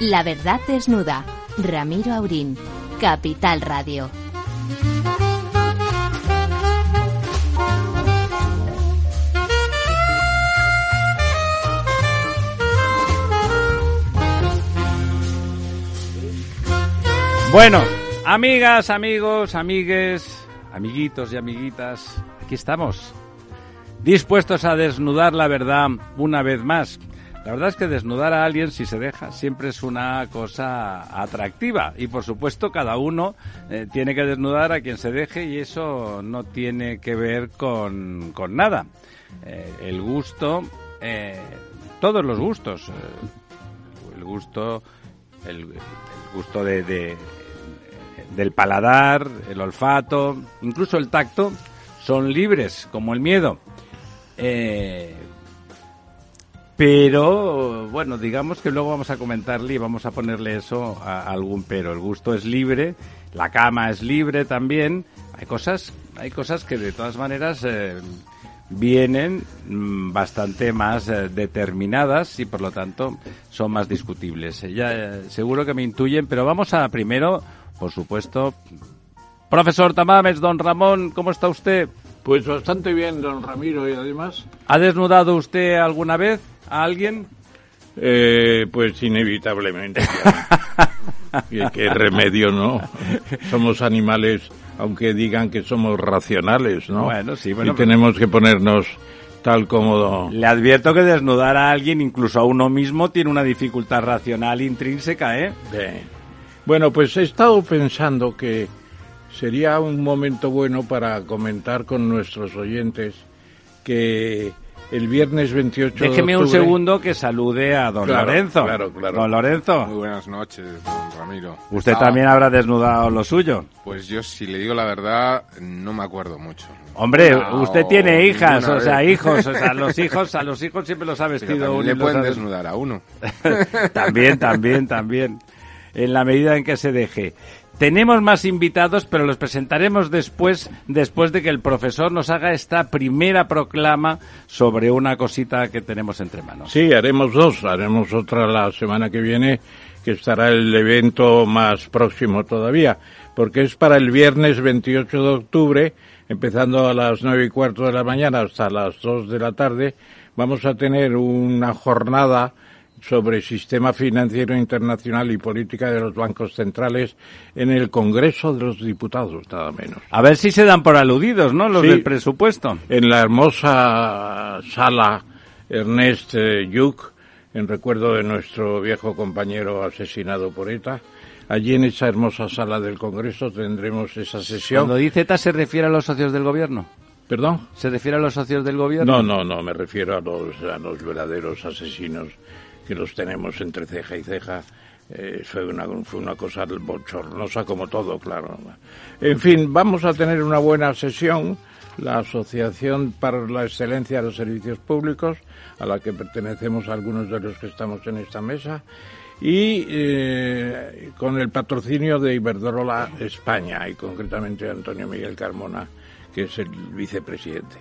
La verdad desnuda. Ramiro Aurín. Capital Radio. Bueno, amigas, amigos, amigues, amiguitos y amiguitas, aquí estamos, dispuestos a desnudar la verdad una vez más. La verdad es que desnudar a alguien, si se deja, siempre es una cosa atractiva. Y por supuesto, cada uno eh, tiene que desnudar a quien se deje y eso no tiene que ver con, con nada. Eh, el gusto, eh, todos los gustos, el gusto, el, gusto de, de, del paladar, el olfato, incluso el tacto, son libres, como el miedo. Eh, pero, bueno, digamos que luego vamos a comentarle y vamos a ponerle eso a, algún pero. El gusto es libre, la cama es libre también. Hay cosas, hay cosas que de todas maneras eh, vienen mm, bastante más eh, determinadas y por lo tanto son más discutibles. Ya eh, seguro que me intuyen, pero vamos a primero, por supuesto, profesor Tamames, don Ramón, ¿cómo está usted? Pues bastante bien, don Ramiro, y además. ¿Ha desnudado usted alguna vez a alguien? Eh, pues inevitablemente. ¿Qué, qué remedio, ¿no? Somos animales, aunque digan que somos racionales, ¿no? Bueno, sí, bueno, y tenemos que ponernos tal como... Le advierto que desnudar a alguien, incluso a uno mismo, tiene una dificultad racional intrínseca, ¿eh? Bien. Bueno, pues he estado pensando que sería un momento bueno para comentar con nuestros oyentes que el viernes 28 Déjeme de un segundo que salude a don Claro, Lorenzo. claro, claro. Don Lorenzo, Muy buenas noches, don Ramiro. usted Estaba- también habrá desnudado lo suyo. Pues yo, si le digo la verdad, no me acuerdo mucho. Hombre, usted tiene hijas, o sea, vez. hijos, o sea, los hijos, a los hijos siempre los ha vestido uno le pueden desnudar a uno. también, también, también. En la medida en que se deje. Tenemos más invitados, pero los presentaremos después, después de que el profesor nos haga esta primera proclama sobre una cosita que tenemos entre manos. Sí, haremos dos. Haremos otra la semana que viene, que estará el evento más próximo todavía, porque es para el viernes 28 de octubre, empezando a las nueve y cuarto de la mañana hasta las dos de la tarde. Vamos a tener una jornada sobre sistema financiero internacional y política de los bancos centrales en el Congreso de los Diputados, nada menos. A ver si se dan por aludidos, ¿no? Los Sí. del presupuesto. en la hermosa sala Ernest eh, Lluch, en recuerdo de nuestro viejo compañero asesinado por ETA. Allí en esa hermosa sala del Congreso tendremos esa sesión. Cuando dice ETA se refiere a los socios del gobierno. ¿Perdón? ¿Se refiere a los socios del gobierno? No, no, no, me refiero a los, a los verdaderos asesinos que los tenemos entre ceja y ceja. Eh, fue, una, fue una cosa bochornosa como todo, claro. En fin, vamos a tener una buena sesión. La Asociación para la Excelencia de los Servicios Públicos, a la que pertenecemos algunos de los que estamos en esta mesa, y eh, con el patrocinio de Iberdrola España, y concretamente Antonio Miguel Carmona, que es el vicepresidente.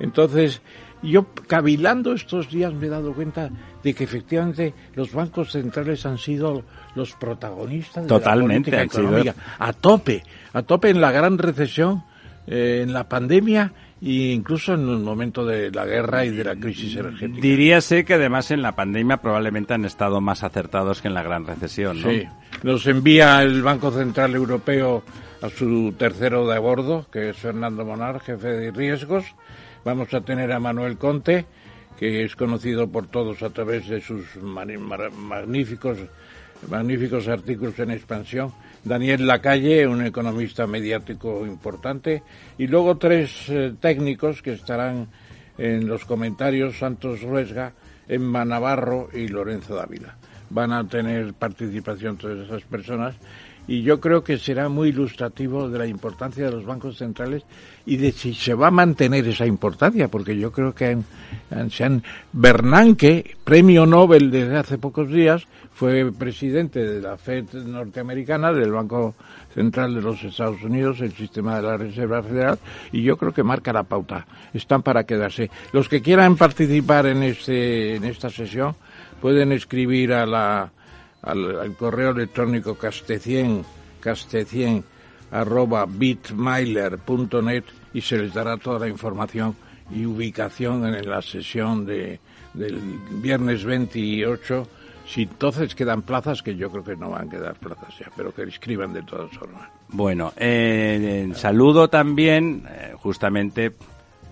Entonces, yo cavilando estos días me he dado cuenta de que efectivamente los bancos centrales han sido los protagonistas de Totalmente, la han política sido. económica. A tope, a tope en la gran recesión, eh, en la pandemia e incluso en el momento de la guerra y de la crisis energética. Diríase que además en la pandemia probablemente han estado más acertados que en la gran recesión, ¿no? Sí, nos envía el Banco Central Europeo a su tercero de bordo, que es Fernando Monar, jefe de riesgos. Vamos a tener a Manuel Conte, que es conocido por todos a través de sus magníficos, magníficos artículos en expansión. Daniel Lacalle, un economista mediático importante. Y luego tres eh, técnicos que estarán en los comentarios, Santos Ruesga, Emma Navarro y Lorenzo Dávila. Van a tener participación todas esas personas y yo creo que será muy ilustrativo de la importancia de los bancos centrales y de si se va a mantener esa importancia, porque yo creo que se han, Bernanke, premio Nobel desde hace pocos días, fue presidente de la Fed norteamericana, del Banco Central de los Estados Unidos, el sistema de la Reserva Federal, y yo creo que marca la pauta. Están para quedarse. Los que quieran participar en este, en esta sesión pueden escribir a la al, correo electrónico castecien, castecien arroba bitmailer.net y se les dará toda la información y ubicación en la sesión de, del viernes 28. Si entonces quedan plazas, que yo creo que no van a quedar plazas ya, pero que escriban de todas formas. Bueno, eh, saludo también, eh, justamente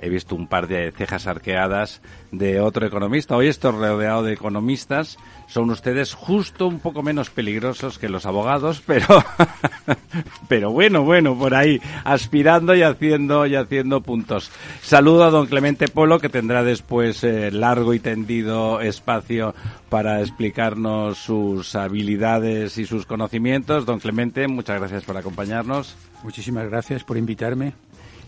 he visto un par de cejas arqueadas de otro economista. Hoy estoy rodeado de economistas. Son ustedes justo un poco menos peligrosos que los abogados, pero, pero bueno, bueno, por ahí, aspirando y haciendo, y haciendo puntos. Saludo a don Clemente Polo, que tendrá después eh, largo y tendido espacio para explicarnos sus habilidades y sus conocimientos. Don Clemente, muchas gracias por acompañarnos. Muchísimas gracias por invitarme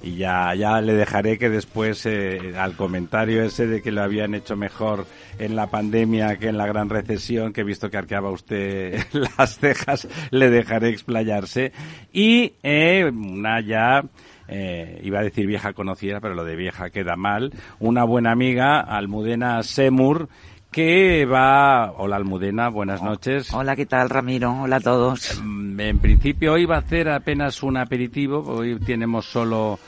y ya, ya le dejaré que después eh, al comentario ese de que lo habían hecho mejor en la pandemia que en la gran recesión, que he visto que arqueaba usted las cejas, le dejaré explayarse. Y eh, una ya... Eh, iba a decir vieja conocida, pero lo de vieja queda mal, una buena amiga, Almudena Semur, que va... Hola Almudena, buenas noches. Hola, ¿qué tal Ramiro? Hola a todos. Mm, en principio hoy va a hacer apenas un aperitivo, hoy tenemos solo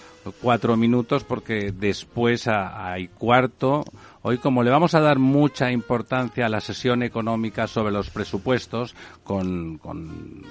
cuatro minutos porque después hay cuarto Hoy, como le vamos a dar mucha importancia a la sesión económica sobre los presupuestos, con,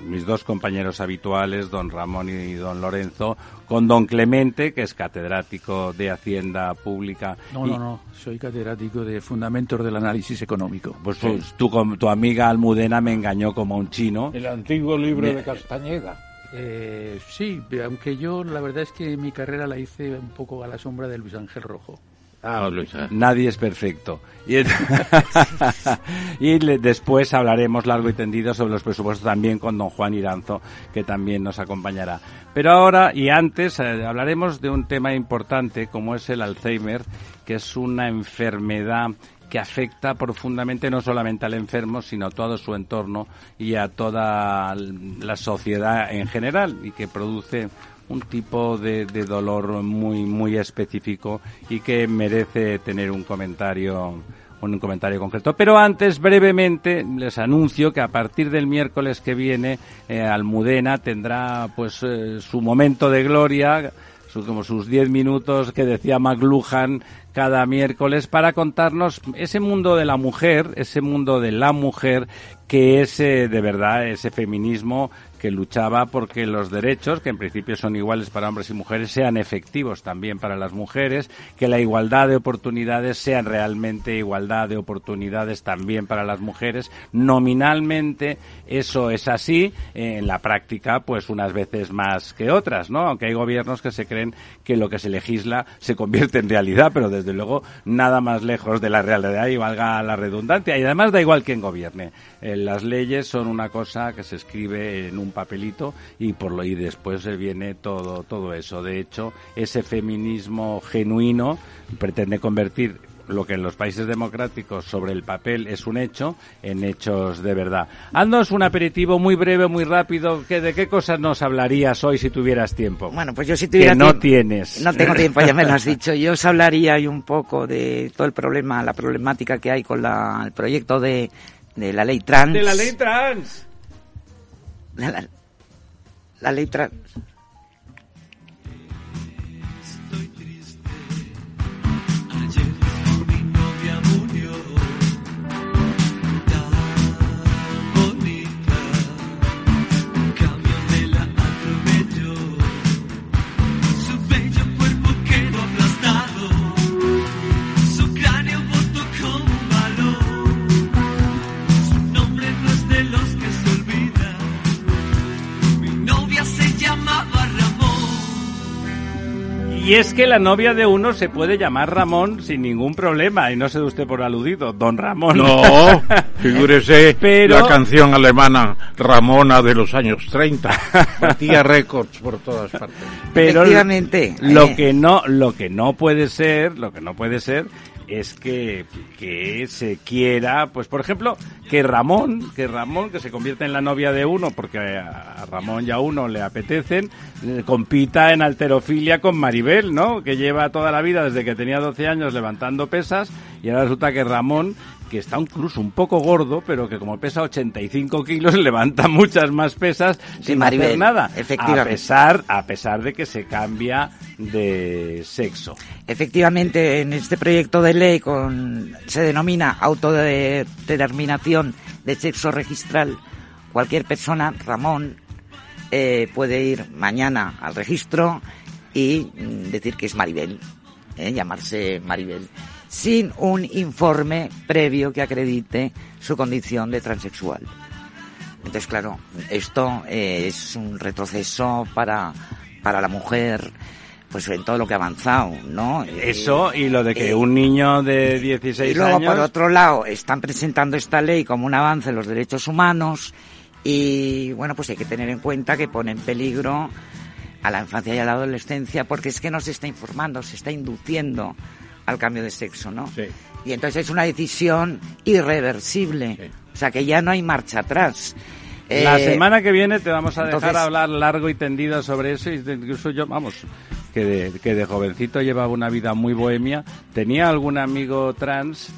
mis dos compañeros habituales, don Ramón y don Lorenzo, con don Clemente, que es catedrático de Hacienda Pública. No, no, no, soy catedrático de Fundamentos del Análisis Económico. Pues tú, tu amiga Almudena me engañó como un chino. El antiguo libro de Castañeda. Eh, sí, aunque yo la verdad es que mi carrera la hice un poco a la sombra de Luis Ángel Rojo. Ah, Nadie es perfecto. Y, y después hablaremos largo y tendido sobre los presupuestos también con don Juan Iranzo, que también nos acompañará. Pero ahora y antes eh, hablaremos de un tema importante como es el Alzheimer, que es una enfermedad que afecta profundamente no solamente al enfermo, sino a todo su entorno y a toda la sociedad en general y que produce un tipo de, dolor muy muy específico y que merece tener un comentario un comentario concreto. Pero antes, brevemente, les anuncio que a partir del miércoles que viene, eh, Almudena tendrá pues eh, su momento de gloria, como sus diez minutos que decía McLuhan cada miércoles para contarnos ese mundo de la mujer, ese mundo de la mujer que es eh, de verdad ese feminismo que luchaba porque los derechos, que en principio son iguales para hombres y mujeres, sean efectivos también para las mujeres, que la igualdad de oportunidades sean realmente igualdad de oportunidades también para las mujeres. Nominalmente eso es así, en la práctica pues unas veces más que otras, ¿no? Aunque hay gobiernos que se creen que lo que se legisla se convierte en realidad, pero desde luego nada más lejos de la realidad y valga la redundancia. Y además da igual quién gobierne. Eh, las leyes son una cosa que se escribe en un papelito y por lo y después viene todo todo eso. De hecho, ese feminismo genuino pretende convertir lo que en los países democráticos sobre el papel es un hecho, en hechos de verdad. Haznos un aperitivo muy breve, muy rápido. que ¿De qué cosas nos hablarías hoy si tuvieras tiempo? Bueno, pues yo si tuviera Que no tienes. No tengo tiempo, ya me lo has dicho. Yo os hablaría hoy un poco de todo el problema, la problemática que hay con la, el proyecto de, de la ley trans. De la ley trans la, la letra Y es que la novia de uno se puede llamar Ramón sin ningún problema, y no sé usted por aludido, don Ramón. No, figúrese la canción alemana Ramona de los años 30, batía récords por todas partes. Pero Efectivamente. Lo eh. que no, lo que no puede ser, lo que no puede ser es que, que se quiera, pues por ejemplo, que Ramón, que Ramón, que se convierta en la novia de uno, porque a Ramón y a uno le apetecen, eh, compita en alterofilia con Maribel, ¿no? Que lleva toda la vida, desde que tenía 12 años, levantando pesas Y ahora resulta que Ramón que está incluso un poco gordo, pero que como pesa 85 kilos, levanta muchas más pesas sin hacer nada. A pesar, a pesar de que se cambia de sexo. Efectivamente, en este proyecto de ley con, se denomina autodeterminación de sexo registral. Cualquier persona, Ramón, eh, puede ir mañana al registro y mm, decir que es Maribel, eh, llamarse Maribel sin un informe previo que acredite su condición de transexual. Entonces, claro, esto eh, es un retroceso para, para la mujer, pues en todo lo que ha avanzado, ¿no? Eso y lo de que eh, un niño de 16 años... Y luego, por otro lado, están presentando esta ley como un avance en los derechos humanos y, bueno, pues hay que tener en cuenta que pone en peligro a la infancia y a la adolescencia porque es que no se está informando, se está induciendo al cambio de sexo, ¿no? Sí. Y entonces es una decisión irreversible. O sea que ya no hay marcha atrás. La eh, semana que viene te vamos a dejar hablar largo y tendido sobre eso. Incluso yo, vamos, que de, que de jovencito llevaba una vida muy bohemia. Tenía algún amigo trans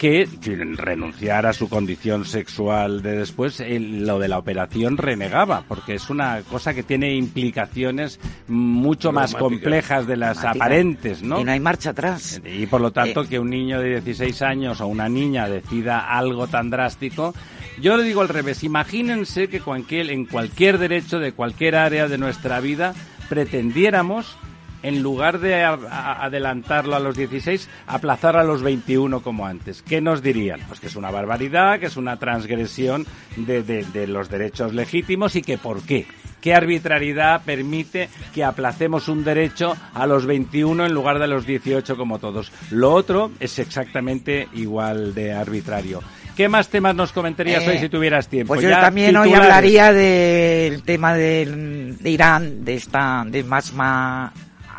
que sin renunciar a su condición sexual de después, lo de la operación renegaba, porque es una cosa que tiene implicaciones mucho más complejas de las aparentes, ¿no? Y no hay marcha atrás. Y por lo tanto, eh. que un niño de 16 años o una niña decida algo tan drástico, yo le digo al revés, imagínense que cualquier, en cualquier derecho de cualquier área de nuestra vida pretendiéramos en lugar de adelantarlo a los 16, aplazar a los 21 como antes. ¿Qué nos dirían? Pues que es una barbaridad, que es una transgresión de, de, los derechos legítimos y que por qué. ¿Qué arbitrariedad permite que aplacemos un derecho a los 21 en lugar de los 18 como todos? Lo otro es exactamente igual de arbitrario. ¿Qué más temas nos comentarías hoy eh, si tuvieras tiempo? Pues yo también hoy hablaría del tema de Irán, de esta, de Masma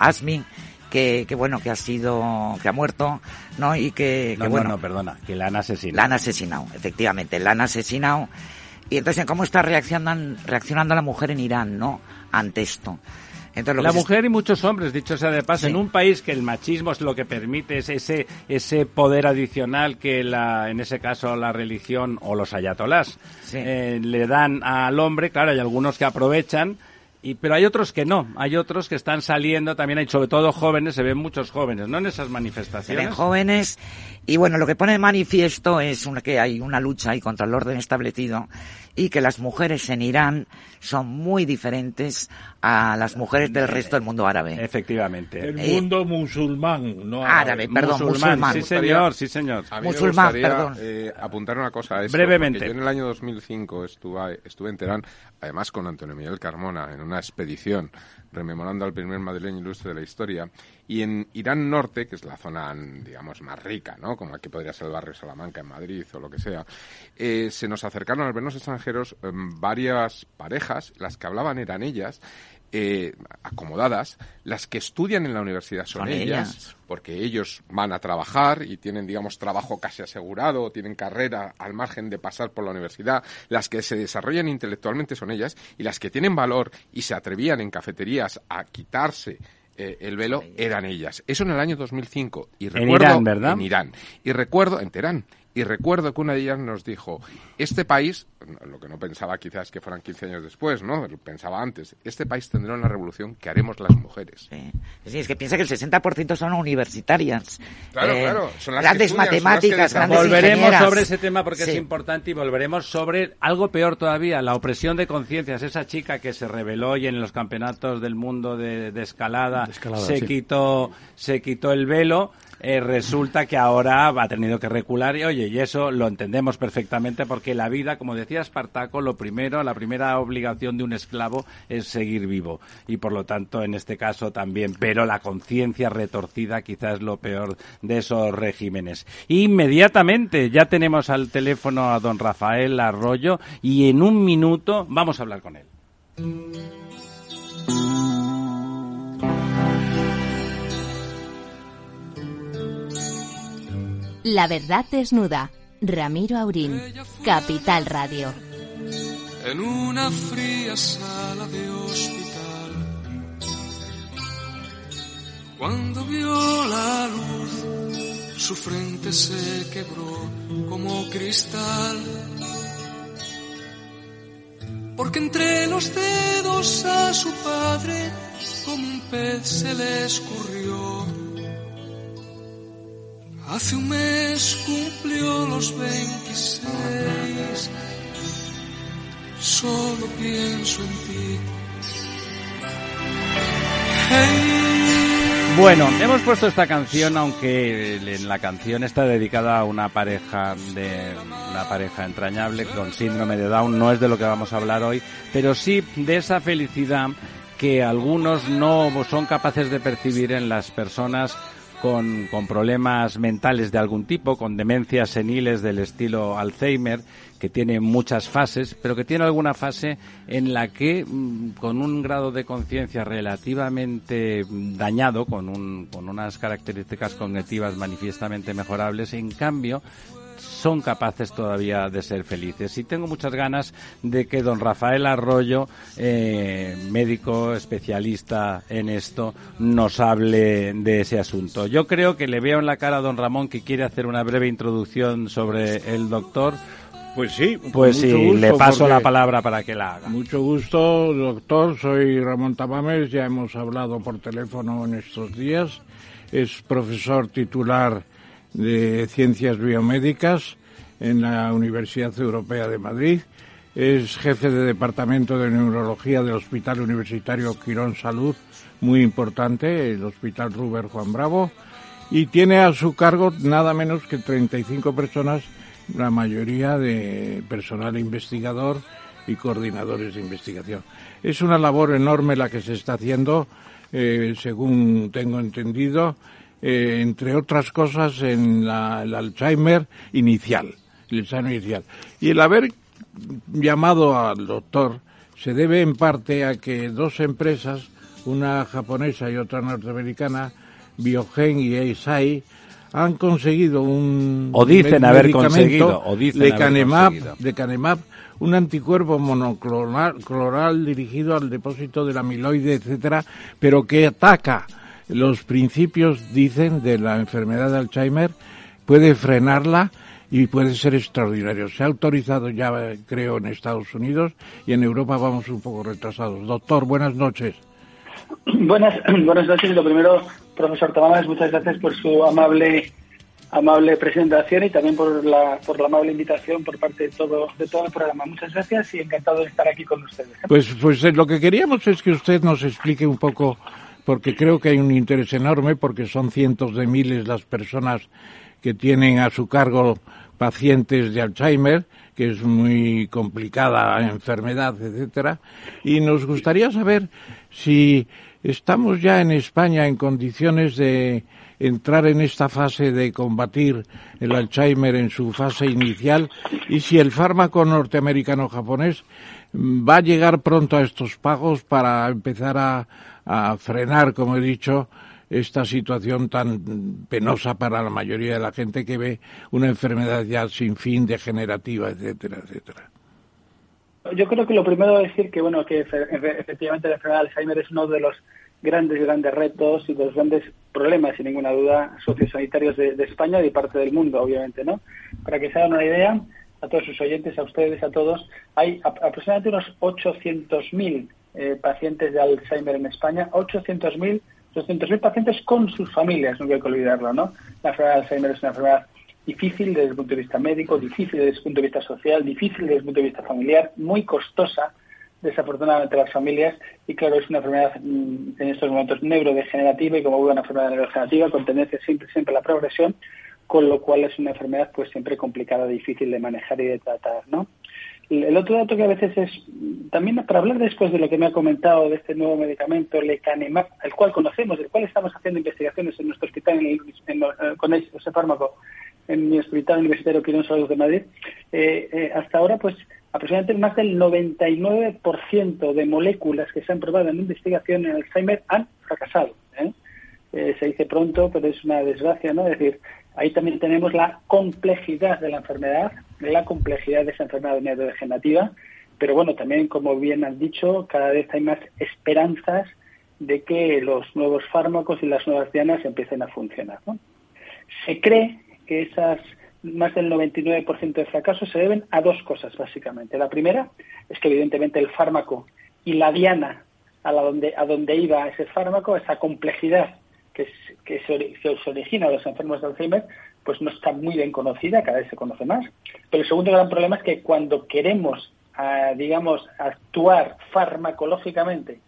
Asmi, que, que, bueno, que ha sido, que ha muerto, ¿no? Y que, no, bueno. No, perdona, que la han asesinado. La han asesinado, efectivamente, la han asesinado. Y entonces, ¿cómo está reaccionando, reaccionando la mujer en Irán, ¿no? Ante esto. Entonces, la mujer y muchos hombres, dicho sea de paso, en un país que el machismo es lo que permite es ese ese poder adicional que la en ese caso la religión o los ayatolás eh, le dan al hombre, claro, hay algunos que aprovechan y, pero hay otros que no, hay otros que están saliendo también, hay sobre todo jóvenes, se ven muchos jóvenes, ¿no? En esas manifestaciones. Se ven jóvenes y bueno, lo que pone de manifiesto es una, que hay una lucha ahí contra el orden establecido y que las mujeres en Irán son muy diferentes a las mujeres del resto del mundo árabe. Efectivamente. El mundo musulmán, no árabe. perdón, musulmán. Sí, señor, sí, señor. musulmán, perdón. Eh, apuntar una cosa a eso. Brevemente. Yo en el año 2005 estuve, estuve en Teherán, además con Antonio Miguel Carmona, en una expedición rememorando al primer madrileño ilustre de la historia. Y en Irán Norte, que es la zona, digamos, más rica, ¿no? Como aquí podría ser el barrio Salamanca en Madrid o lo que sea, eh, se nos acercaron al vernos extranjeros em, varias parejas, las que hablaban eran ellas, eh, acomodadas, las que estudian en la universidad son, ellas, porque ellos van a trabajar y tienen, digamos, trabajo casi asegurado, tienen carrera al margen de pasar por la universidad, las que se desarrollan intelectualmente son ellas, y las que tienen valor y se atrevían en cafeterías a quitarse eh, el velo eran ellas. Eso en el año 2005. Y recuerdo, en Irán, ¿verdad? En Irán. Y recuerdo, en Teherán, y recuerdo que una de ellas nos dijo, este país, lo que no pensaba quizás que fueran 15 años después, ¿no? Pensaba antes, este país tendrá una revolución que haremos las mujeres. Sí, es que piensa que el 60% son universitarias. Claro, eh, claro, son las grandes matemáticas, grandes Volveremos sobre ese tema porque es importante y volveremos sobre algo peor todavía, la opresión de conciencias. Esa chica que se reveló y en los campeonatos del mundo de, escalada, se, quitó, se quitó el velo eh, resulta que ahora ha tenido que recular y oye, y eso lo entendemos perfectamente porque la vida, como decía Espartaco, lo primero, la primera obligación de un esclavo es seguir vivo y por lo tanto en este caso también, pero la conciencia retorcida quizás es lo peor de esos regímenes. Inmediatamente ya tenemos al teléfono a don Rafael Arroyo y en un minuto vamos a hablar con él. La verdad desnuda. Ramiro Aurín, Capital Radio. En una fría sala de hospital, cuando vio la luz su frente se quebró como cristal. Porque entre los dedos a su padre como un pez se le escurrió. Hace un mes cumplió los 26. Solo pienso en ti. Bueno, hemos puesto esta canción, aunque en la canción está dedicada a una pareja de una pareja entrañable con síndrome de Down. No es de lo que vamos a hablar hoy, pero sí de esa felicidad que algunos no son capaces de percibir en las personas con, con, problemas mentales de algún tipo, con demencias seniles del estilo Alzheimer, que tiene muchas fases, pero que tiene alguna fase en la que, mm, con un grado de conciencia relativamente dañado, con, un, con unas características cognitivas manifiestamente mejorables, en cambio, son capaces todavía de ser felices. Y tengo muchas ganas de que don Rafael Arroyo, eh, médico especialista en esto, nos hable de ese asunto. Yo creo que le veo en la cara a don Ramón que quiere hacer una breve introducción sobre el doctor. Pues sí, pues sí, le paso la palabra para que la haga. Mucho gusto, doctor. Soy Ramón Tamames, ya hemos hablado por teléfono en estos días. Es profesor titular de Ciencias Biomédicas en la Universidad Europea de Madrid. Es jefe de Departamento de Neurología del Hospital Universitario Quirón Salud, muy importante, el Hospital Ruber Juan Bravo, y tiene a su cargo nada menos que 35 personas, la mayoría de personal investigador y coordinadores de investigación. Es una labor enorme la que se está haciendo, eh, según tengo entendido, eh, entre otras cosas, en la, el Alzheimer inicial, el Alzheimer inicial. Y el haber llamado al doctor se debe en parte a que dos empresas, una japonesa y otra norteamericana, Biogen y Eisai, han conseguido un o dicen haber conseguido o dicen de Canemab, de Canemab, un anticuerpo monocloral dirigido al depósito del amiloide, etcétera, pero que ataca los principios, dicen, de la enfermedad de Alzheimer, puede frenarla y puede ser extraordinario. Se ha autorizado ya, creo, en Estados Unidos y en Europa vamos un poco retrasados. Doctor, buenas noches. Buenas, buenas noches. Lo primero, profesor Tamames, muchas gracias por su amable amable presentación y también por la, por la amable invitación por parte de todo, de todo el programa. Muchas gracias y encantado de estar aquí con ustedes. Pues, pues eh, lo que queríamos es que usted nos explique un poco porque creo que hay un interés enorme, porque son cientos de miles las personas que tienen a su cargo pacientes de Alzheimer, que es muy complicada enfermedad, etcétera, y nos gustaría saber si estamos ya en España en condiciones de entrar en esta fase de combatir el Alzheimer en su fase inicial y si el fármaco norteamericano japonés va a llegar pronto a estos pagos para empezar a, a frenar, como he dicho, esta situación tan penosa para la mayoría de la gente que ve una enfermedad ya sin fin, degenerativa, etcétera, etcétera. Yo creo que lo primero es decir que bueno que efectivamente la enfermedad de Alzheimer es uno de los grandes grandes retos y de los grandes problemas, sin ninguna duda, sociosanitarios de, de España y parte del mundo, obviamente, ¿no? Para que se hagan una idea, a todos sus oyentes, a ustedes, a todos, hay aproximadamente unos 800.000 eh, pacientes de Alzheimer en España, 800.000 200.000 pacientes con sus familias, no hay que olvidarlo, ¿no? La enfermedad de Alzheimer es una enfermedad difícil desde el punto de vista médico, difícil desde el punto de vista social, difícil desde el punto de vista familiar, muy costosa, desafortunadamente, las familias, y claro, es una enfermedad mm, en estos momentos neurodegenerativa y como una enfermedad neurodegenerativa con tendencia siempre, siempre a la progresión, con lo cual es una enfermedad pues siempre complicada, difícil de manejar y de tratar, ¿no? El otro dato que a veces es, también para hablar después de lo que me ha comentado de este nuevo medicamento, lecanemab, el cual conocemos, el cual estamos haciendo investigaciones en nuestro hospital en eh, con ese fármaco en mi hospital universitario Quirón Salud de Madrid, eh, eh, hasta ahora pues aproximadamente más del 99% de moléculas que se han probado en investigación en Alzheimer han fracasado. se dice pronto, pero es una desgracia, ¿no? Es decir, ahí también tenemos la complejidad de la enfermedad, la complejidad de esa enfermedad neurodegenerativa, pero bueno, también como bien han dicho, cada vez hay más esperanzas de que los nuevos fármacos y las nuevas dianas empiecen a funcionar. Se cree que esas más del 99% de fracasos se deben a dos cosas, básicamente. La primera es que, evidentemente, el fármaco y la diana a, la donde, a donde iba ese fármaco, esa complejidad que, que se, se origina a los enfermos de Alzheimer, pues no está muy bien conocida, cada vez se conoce más. Pero el segundo gran problema es que cuando queremos, ah, digamos, actuar farmacológicamente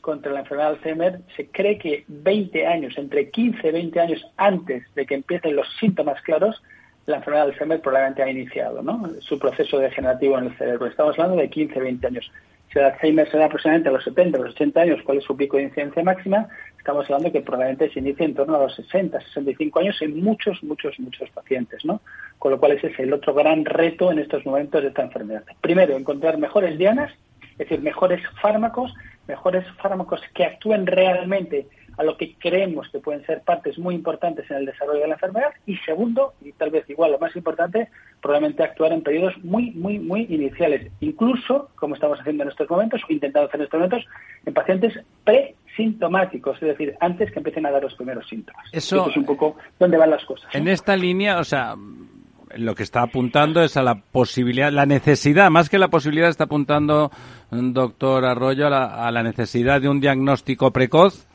contra la enfermedad de Alzheimer, se cree que 20 años, entre 15 y 20 años antes de que empiecen los síntomas claros, la enfermedad de Alzheimer probablemente ha iniciado ¿no? su proceso degenerativo en el cerebro. Estamos hablando de 15 20 años. Si el Alzheimer se da aproximadamente a los 70, a los 80 años, ¿cuál es su pico de incidencia máxima? Estamos hablando que probablemente se inicie en torno a los 60, 65 años en muchos, muchos, muchos pacientes, ¿no? Con lo cual ese es el otro gran reto en estos momentos de esta enfermedad. Primero, encontrar mejores dianas, es decir, mejores fármacos, mejores fármacos que actúen realmente a lo que creemos que pueden ser partes muy importantes en el desarrollo de la enfermedad y segundo, y tal vez igual lo más importante, probablemente actuar en periodos muy, muy, muy iniciales, incluso, como estamos haciendo en estos momentos, o intentando hacer en estos momentos, en pacientes presintomáticos, es decir, antes que empiecen a dar los primeros síntomas. Eso, es un poco dónde van las cosas. En esta línea, o sea, lo que está apuntando es a la posibilidad, la necesidad, más que la posibilidad, está apuntando, doctor Arroyo, a la, a la necesidad de un diagnóstico precoz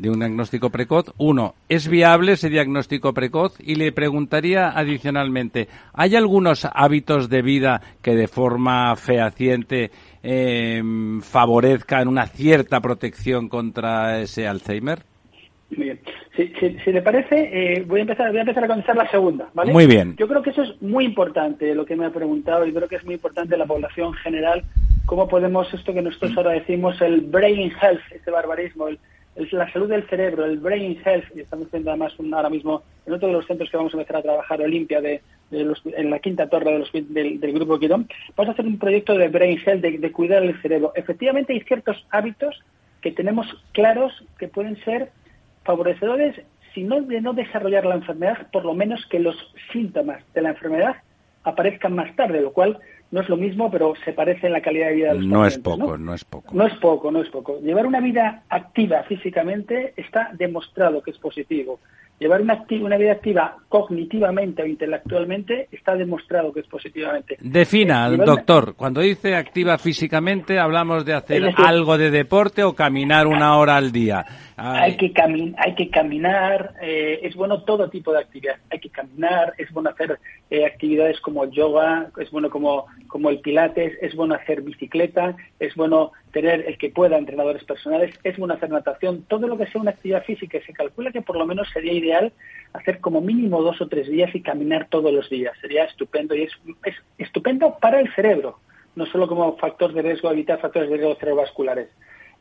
de un diagnóstico precoz. Uno, ¿es viable ese diagnóstico precoz? Y le preguntaría adicionalmente, ¿hay algunos hábitos de vida que de forma fehaciente eh, favorezcan una cierta protección contra ese Alzheimer? Muy bien. Si, si, le parece, eh, voy, a empezar, voy a empezar a contestar la segunda. ¿vale? Muy bien. Yo creo que eso es muy importante, lo que me ha preguntado, y creo que es muy importante la población general, cómo podemos, esto que nosotros ahora decimos, el brain health, ese barbarismo, el, la salud del cerebro, el brain health, y estamos viendo además ahora mismo en otro de los centros que vamos a empezar a trabajar, Olimpia, de, en la quinta torre de los, del, grupo Quirón, vamos a hacer un proyecto de brain health, de, cuidar el cerebro. Efectivamente hay ciertos hábitos que tenemos claros que pueden ser favorecedores, si no de no desarrollar la enfermedad, por lo menos que los síntomas de la enfermedad aparezcan más tarde, lo cual no es lo mismo, pero se parece en la calidad de vida de los no pacientes. Es poco, ¿no? no es poco, no es poco. No es poco, Llevar una vida activa físicamente está demostrado que es positivo. Llevar una, una vida activa cognitivamente o intelectualmente está demostrado que es positivamente. Defina, eh, doctor, cuando dice activa físicamente, hablamos de hacer decir, algo de deporte o caminar una hora al día. Hay que, cami hay que caminar, eh, es bueno todo tipo de actividad. Hay que caminar, es bueno hacer eh, actividades como yoga, es bueno como, como el pilates, es bueno hacer bicicleta, es bueno tener el que pueda entrenadores personales, es bueno hacer natación, todo lo que sea una actividad física. Se calcula que por lo menos sería ideal hacer como mínimo dos o tres días y caminar todos los días. Sería estupendo y es, es estupendo para el cerebro, no solo como factor de riesgo, evitar factores de riesgo cerebrovasculares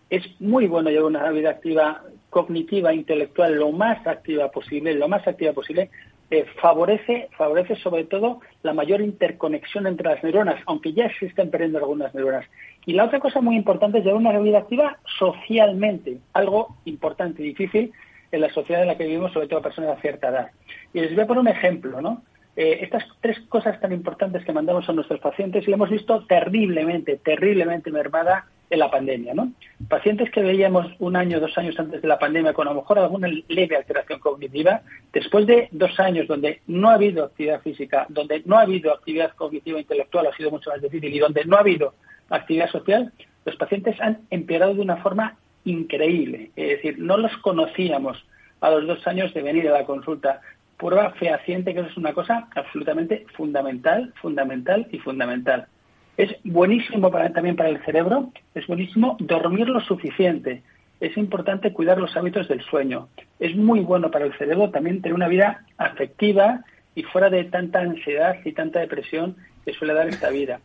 es muy bueno llevar una vida activa cognitiva, intelectual, lo más activa posible, lo más activa posible, eh, favorece, favorece sobre todo la mayor interconexión entre las neuronas, aunque ya están perdiendo algunas neuronas. Y la otra cosa muy importante es llevar una vida activa socialmente, algo importante y difícil en la sociedad en la que vivimos, sobre todo personas de cierta edad. Y les voy a poner un ejemplo, ¿no? Eh, estas tres cosas tan importantes que mandamos a nuestros pacientes y hemos visto terriblemente, terriblemente mermada en la pandemia, ¿no? Pacientes que veíamos un año, dos años antes de la pandemia con a lo mejor alguna leve alteración cognitiva, después de dos años donde no ha habido actividad física, donde no ha habido actividad cognitiva intelectual, ha sido mucho más difícil, y donde no ha habido actividad social, los pacientes han empeorado de una forma increíble. Es decir, no los conocíamos a los dos años de venir a la consulta. Prueba fehaciente que eso es una cosa absolutamente fundamental, fundamental y fundamental. Es buenísimo para, también para el cerebro, es buenísimo dormir lo suficiente. Es importante cuidar los hábitos del sueño. Es muy bueno para el cerebro también tener una vida afectiva y fuera de tanta ansiedad y tanta depresión que suele dar esta vida.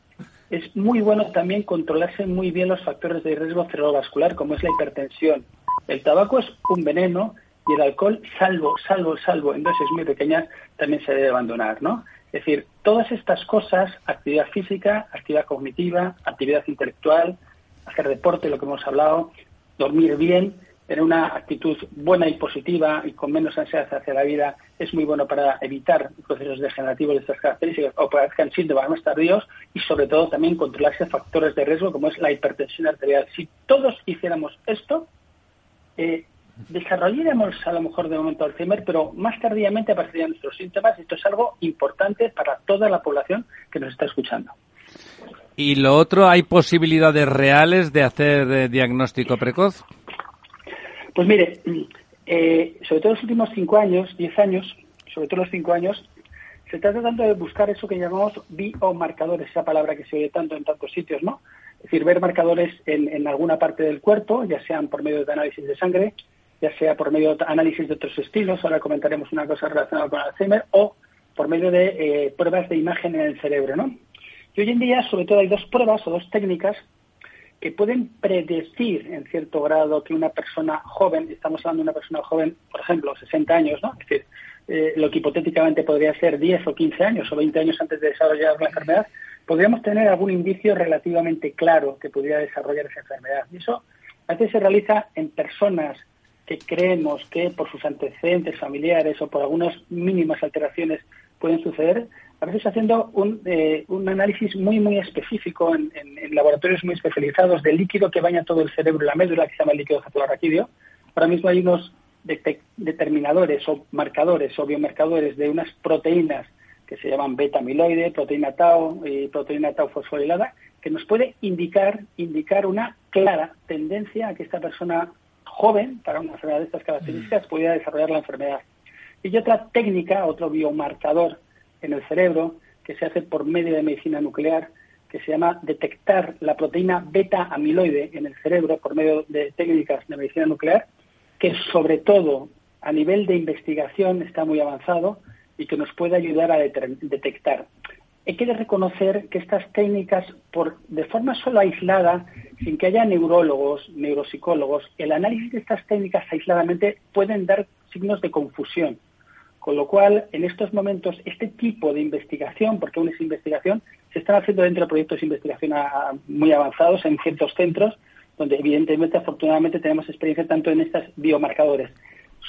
Es muy bueno también controlarse muy bien los factores de riesgo cerebrovascular, como es la hipertensión. El tabaco es un veneno y el alcohol, salvo, salvo, salvo en dosis muy pequeñas, también se debe abandonar, ¿no? Es decir, todas estas cosas, actividad física, actividad cognitiva, actividad intelectual, hacer deporte, lo que hemos hablado, dormir bien, tener una actitud buena y positiva y con menos ansiedad hacia la vida es muy bueno para evitar procesos degenerativos de estas características o que síntomas más tardíos y sobre todo también controlarse factores de riesgo como es la hipertensión arterial. Si todos hiciéramos esto, eh, desarrollaríamos a lo mejor de momento Alzheimer, pero más tardíamente aparecerían nuestros síntomas esto es algo importante para toda la población que nos está escuchando. ¿Y lo otro, hay posibilidades reales de hacer eh, diagnóstico precoz? Pues mire, eh, sobre todo los últimos cinco años, diez años, sobre todo los cinco años, se está tratando de buscar eso que llamamos biomarcadores, esa palabra que se oye tanto en tantos sitios, ¿no? Es decir, ver marcadores en, en alguna parte del cuerpo, ya sean por medio de análisis de sangre, ya sea por medio de análisis de otros estilos, ahora comentaremos una cosa relacionada con Alzheimer, o por medio de eh, pruebas de imagen en el cerebro, ¿no? Y hoy en día, sobre todo, hay dos pruebas o dos técnicas que pueden predecir en cierto grado que una persona joven, estamos hablando de una persona joven, por ejemplo, 60 años, ¿no? Es decir, eh, lo que hipotéticamente podría ser 10 o 15 años o 20 años antes de desarrollar la enfermedad, podríamos tener algún indicio relativamente claro que pudiera desarrollar esa enfermedad. Y eso a veces se realiza en personas que creemos que por sus antecedentes familiares o por algunas mínimas alteraciones pueden suceder, a veces haciendo un, eh, un análisis muy, muy específico en, laboratorios muy especializados del líquido que baña todo el cerebro y la médula, que se llama el líquido cefalorraquídeo. Ahora mismo hay unos determinadores o marcadores o biomarcadores de unas proteínas que se llaman beta-amiloide, proteína tau y proteína tau fosforilada, que nos puede indicar, indicar una clara tendencia a que esta persona joven, para una enfermedad de estas características, pudiera desarrollar la enfermedad. Y otra técnica, otro biomarcador en el cerebro, que se hace por medio de medicina nuclear, que se llama detectar la proteína beta-amiloide en el cerebro por medio de técnicas de medicina nuclear, que sobre todo a nivel de investigación está muy avanzado y que nos puede ayudar a detectar. Hay que reconocer que estas técnicas, por, de forma solo aislada, sin que haya neurólogos, neuropsicólogos, el análisis de estas técnicas aisladamente pueden dar signos de confusión. Con lo cual, en estos momentos, este tipo de investigación, porque aún es investigación, se están haciendo dentro de proyectos de investigación muy avanzados en ciertos centros, donde evidentemente, afortunadamente, tenemos experiencia tanto en estos biomarcadores.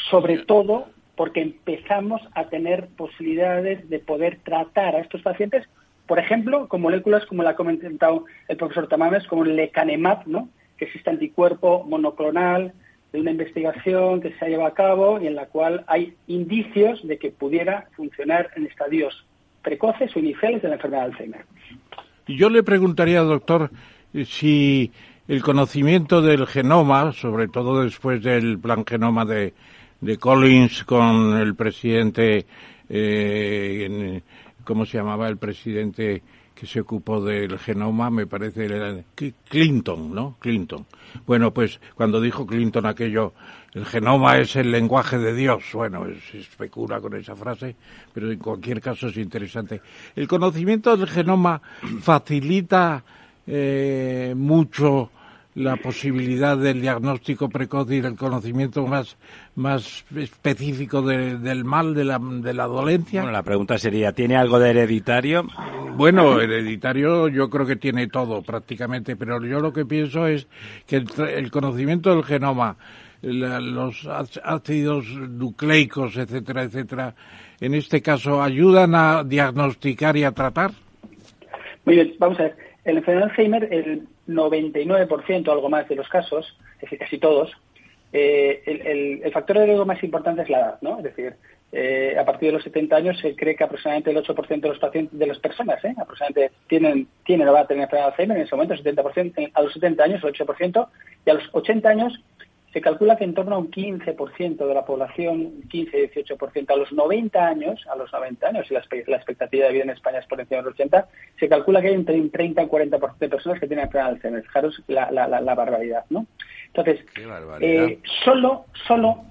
Sobre todo porque empezamos a tener posibilidades de poder tratar a estos pacientes, por ejemplo, con moléculas como la ha comentado el profesor Tamames, como el lecanemab, ¿no? que es este anticuerpo monoclonal de una investigación que se ha llevado a cabo y en la cual hay indicios de que pudiera funcionar en estadios precoces o iniciales de la enfermedad de Alzheimer. Yo le preguntaría, doctor, si el conocimiento del genoma, sobre todo después del plan genoma de, de Collins con el presidente, eh, ¿cómo se llamaba el presidente que se ocupó del genoma? Me parece Clinton, ¿no? Clinton. Bueno, pues cuando dijo Clinton aquello, el genoma es el lenguaje de Dios. Bueno, se especula con esa frase, pero en cualquier caso es interesante. El conocimiento del genoma facilita eh, mucho la posibilidad del diagnóstico precoz y del conocimiento más, más específico del mal, de la, de la dolencia? Bueno, la pregunta sería, ¿tiene algo de hereditario? Bueno, hereditario yo creo que tiene todo prácticamente, pero yo lo que pienso es que el, conocimiento del genoma, los ácidos nucleicos, etcétera, etcétera, en este caso ayudan a diagnosticar y a tratar. Muy bien, vamos a ver. El enfermedad de Alzheimer, el 99% o algo más de los casos, es decir, casi todos, eh, el, factor de riesgo más importante es la edad, ¿no? Es decir, eh, a partir de los 70 años se cree que aproximadamente el 8% de los pacientes, de las personas, ¿eh? aproximadamente tienen, tienen o va a tener enfermedad de Alzheimer en ese momento, 70%, a los 70 años el 8%, y a los 80 años se calcula que en torno a un 15% de la población, 15-18%, a los 90 años, a los 90 años, y la, expectativa de vida en España es por encima de los 80, se calcula que hay entre un 30 y 40% de personas que tienen enfermedad de Alzheimer. Fijaros la, la, barbaridad, ¿no? Entonces, eh, solo, solo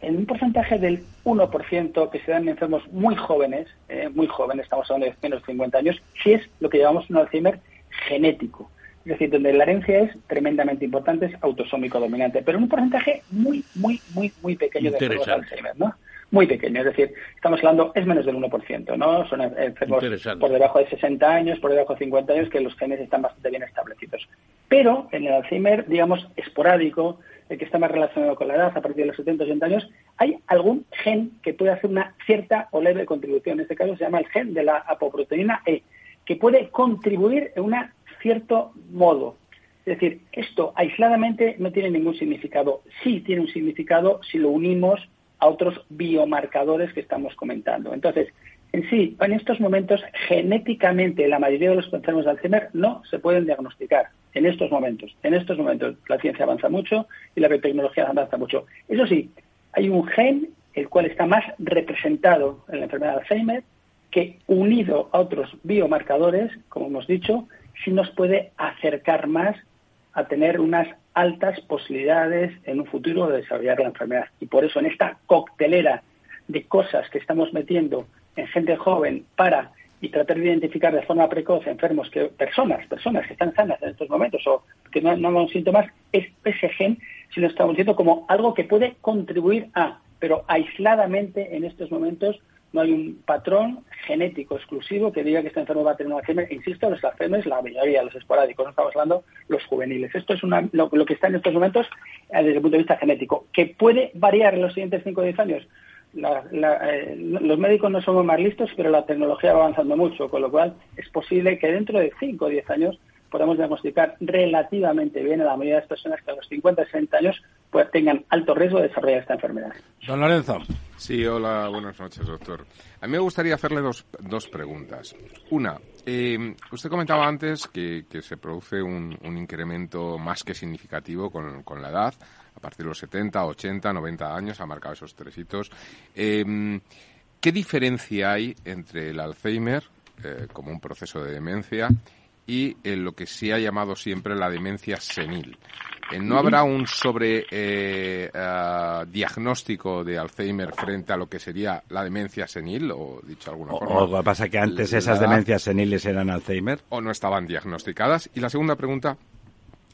en un porcentaje del 1% que se dan enfermos muy jóvenes, eh, muy jóvenes, estamos hablando de menos de 50 años, si es lo que llamamos un Alzheimer genético es decir, donde la herencia es tremendamente importante, es autosómico dominante, pero en un porcentaje muy, muy, muy, muy pequeño de enfermos de Alzheimer, ¿no? Muy pequeño, es decir, estamos hablando, es menos del 1%, ¿no? Son enfermos por debajo de 60 años, por debajo de 50 años, que los genes están bastante bien establecidos. Pero en el Alzheimer, digamos, esporádico, el que está más relacionado con la edad, a partir de los 70, 80 años, hay algún gen que puede hacer una cierta o leve contribución. En este caso se llama el gen de la apoproteína E, que puede contribuir en una cierto modo Es decir, esto aisladamente no tiene ningún significado. Sí tiene un significado si lo unimos a otros biomarcadores que estamos comentando. Entonces, en sí, en estos momentos, genéticamente, la mayoría de los enfermos de Alzheimer no se pueden diagnosticar. En estos momentos, en estos momentos, la ciencia avanza mucho y la biotecnología avanza mucho. Eso sí, hay un gen el cual está más representado en la enfermedad de Alzheimer, que unido a otros biomarcadores, como hemos dicho, sí nos puede acercar más a tener unas altas posibilidades en un futuro de desarrollar la enfermedad. Y por eso en esta coctelera de cosas que estamos metiendo en gente joven para y tratar de identificar de forma precoz enfermos que personas, personas que están sanas en estos momentos o que no, no síntomas, es ese gen, si lo estamos viendo como algo que puede contribuir a, pero aisladamente en estos momentos no hay un patrón genético exclusivo que diga que este enfermo va a tener un Alzheimer. Insisto, los Alzheimer, la mayoría, los esporádicos, no estamos hablando los juveniles. Esto es una, lo, que está en estos momentos eh, desde el punto de vista genético, que puede variar en los siguientes 5 o 10 años. Eh, los médicos no somos más listos, pero la tecnología va avanzando mucho, con lo cual es posible que dentro de 5 o 10 años podamos diagnosticar relativamente bien a la mayoría de las personas que a los 50 o 60 años pues, tengan alto riesgo de desarrollar esta enfermedad. Don Lorenzo. Sí, hola, buenas noches, doctor. A mí me gustaría hacerle dos, dos preguntas. Una, eh, usted comentaba antes que, se produce un, incremento más que significativo con, con, la edad, a partir de los 70, 80, 90 años, ha marcado esos tres hitos. Eh, ¿Qué diferencia hay entre el Alzheimer, eh, como un proceso de demencia, y lo que se ha llamado siempre la demencia senil? Eh, ¿No habrá un sobre eh, diagnóstico de Alzheimer frente a lo que sería la demencia senil, o dicho de alguna forma? ¿O lo que pasa que antes esas demencias seniles eran Alzheimer? ¿O no estaban diagnosticadas? Y la segunda pregunta,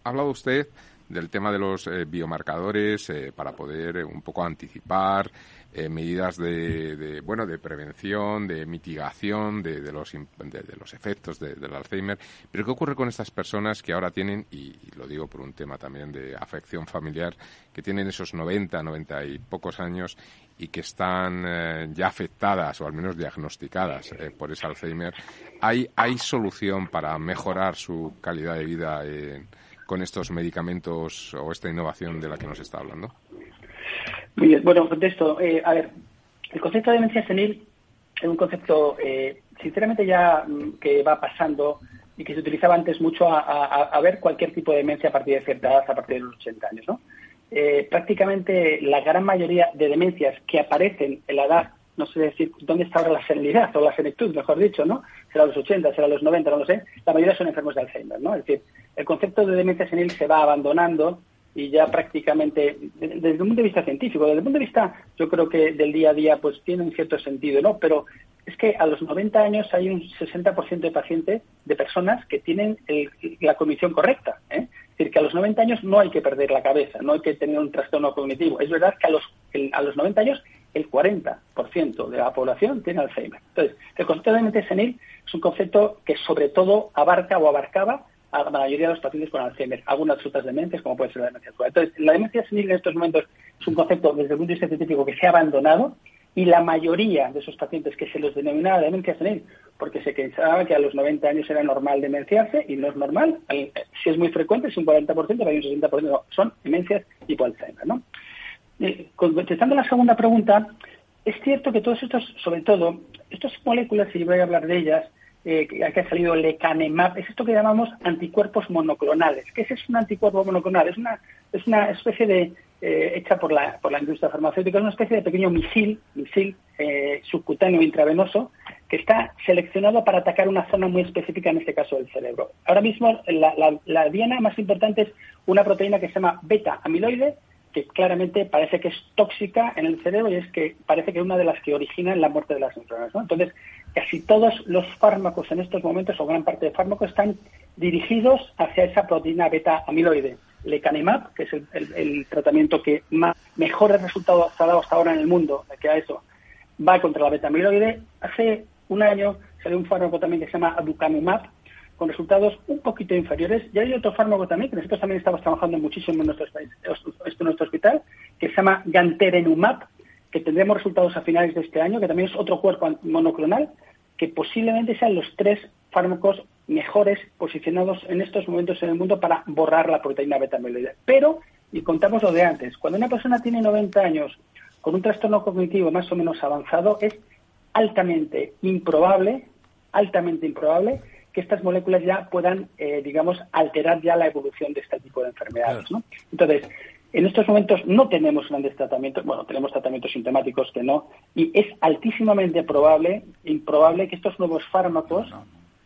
ha hablado usted del tema de los eh, biomarcadores para poder un poco anticipar eh, medidas de, bueno de prevención, de mitigación de, los, de, los efectos del Alzheimer. Pero ¿qué ocurre con estas personas que ahora tienen, y, lo digo por un tema también de afección familiar, que tienen esos 90, 90 y pocos años y que están eh, ya afectadas o al menos diagnosticadas eh, por ese Alzheimer? ¿Hay, ¿Hay solución para mejorar su calidad de vida con estos medicamentos o esta innovación de la que nos está hablando? Muy bien, bueno, contesto. Eh, a ver, el concepto de demencia senil es un concepto, eh, sinceramente, ya mm, que va pasando y que se utilizaba antes mucho a, ver cualquier tipo de demencia a partir de cierta edad, a partir de los 80 años, ¿no? Eh, prácticamente la gran mayoría de demencias que aparecen en la edad, no sé decir dónde está ahora la senilidad o la senectud, mejor dicho, ¿no? Será los 80, será los 90, no lo sé. La mayoría son enfermos de Alzheimer, ¿no? Es decir, el concepto de demencia senil se va abandonando y ya prácticamente desde el punto de vista científico, desde el punto de vista yo creo que del día a día pues tiene un cierto sentido, ¿no? Pero es que a los 90 años hay un 60% de pacientes, de personas que tienen la cognición correcta. ¿eh? Es decir, que a los 90 años no hay que perder la cabeza, no hay que tener un trastorno cognitivo. Es verdad que a los, a los 90 años el 40% de la población tiene Alzheimer. Entonces, el concepto de mente senil es un concepto que sobre todo abarca o abarcaba a la mayoría de los pacientes con Alzheimer, algunas otras demencias, como puede ser la demencia actual. Entonces, la demencia senil en estos momentos es un concepto desde el punto de vista científico que se ha abandonado y la mayoría de esos pacientes que se los denominaba demencia senil, porque se pensaba que a los 90 años era normal demenciarse y no es normal, si es muy frecuente es un 40%, pero hay un 60%, son demencias tipo Alzheimer. ¿no? Eh, contestando la segunda pregunta, es cierto que todos estos, sobre todo, estas moléculas, si voy a hablar de ellas, eh, que ha salido lecanemab, es esto que llamamos anticuerpos monoclonales. ¿Qué es un anticuerpo monoclonal? Es una, es una especie de, eh, hecha por la, por la industria farmacéutica, es una especie de pequeño misil, misil eh, subcutáneo intravenoso, que está seleccionado para atacar una zona muy específica, en este caso del cerebro. Ahora mismo la, la, la diana más importante es una proteína que se llama beta-amiloide, que claramente parece que es tóxica en el cerebro y es que parece que es una de las que originan la muerte de las neuronas. Entonces, casi todos los fármacos en estos momentos, o gran parte de fármacos, están dirigidos hacia esa proteína beta-amiloide. Lecanemab, que es el, tratamiento que más, mejores resultados ha dado hasta ahora en el mundo, que a eso, va contra la beta-amiloide. Hace un año salió un fármaco también que se llama aducanumab, con resultados un poquito inferiores. Y hay otro fármaco también, que nosotros también estamos trabajando muchísimo en nuestro, en nuestro hospital, que se llama ganterenumab, que tendremos resultados a finales de este año, que también es otro cuerpo monoclonal, que posiblemente sean los tres fármacos mejores posicionados en estos momentos en el mundo para borrar la proteína beta amiloide. Pero, y contamos lo de antes, cuando una persona tiene 90 años con un trastorno cognitivo más o menos avanzado, es altamente improbable, altamente improbable que estas moléculas ya puedan, eh, digamos, alterar ya la evolución de este tipo de enfermedades. ¿no? Entonces, en estos momentos no tenemos grandes tratamientos, bueno, tenemos tratamientos sintomáticos que no, y es altísimamente probable, improbable que estos nuevos fármacos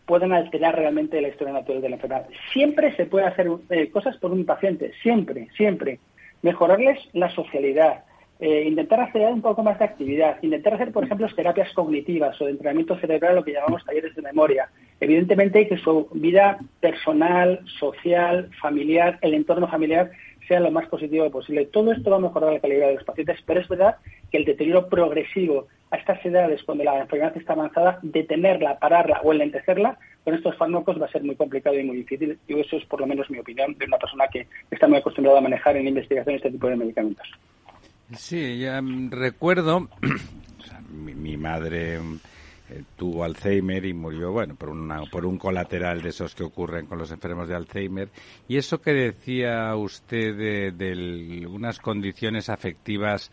puedan alterar realmente la historia natural de la enfermedad. Siempre se puede hacer eh, cosas por un paciente, siempre, siempre. Mejorarles la socialidad, eh, intentar hacer un poco más de actividad, intentar hacer, por ejemplo, terapias cognitivas o de entrenamiento cerebral, lo que llamamos talleres de memoria. Evidentemente que su vida personal, social, familiar, el entorno familiar sea lo más positivo posible. Todo esto va a mejorar la calidad de los pacientes, pero es verdad que el deterioro progresivo a estas edades, cuando la enfermedad está avanzada, detenerla, pararla o enlentecerla con estos fármacos va a ser muy complicado y muy difícil. Y eso es por lo menos mi opinión de una persona que está muy acostumbrada a manejar en investigación este tipo de medicamentos. Sí, ya recuerdo, mi, madre eh, tuvo Alzheimer y murió, bueno, por, una, por un colateral de esos que ocurren con los enfermos de Alzheimer. Y eso que decía usted de, de unas condiciones afectivas,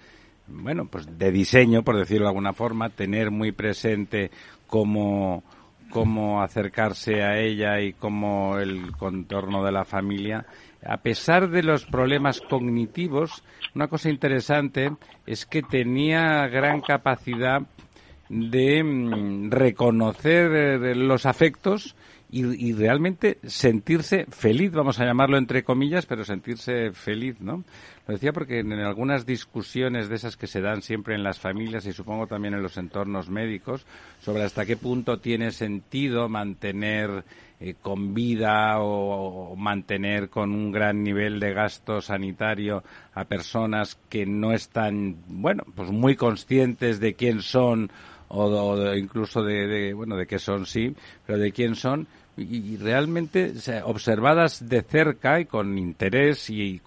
bueno, pues de diseño, por decirlo de alguna forma, tener muy presente cómo cómo acercarse a ella y cómo el contorno de la familia a pesar de los problemas cognitivos, una cosa interesante es que tenía gran capacidad de mm, reconocer eh, los afectos y, realmente sentirse feliz, vamos a llamarlo entre comillas, pero sentirse feliz, ¿no? Lo decía porque en algunas discusiones de esas que se dan siempre en las familias y supongo también en los entornos médicos sobre hasta qué punto tiene sentido mantener eh, con vida o, mantener con un gran nivel de gasto sanitario a personas que no están, bueno, pues muy conscientes de quién son o, incluso de, de, bueno, de qué son, sí, pero de quién son y, realmente observadas de cerca y con interés y,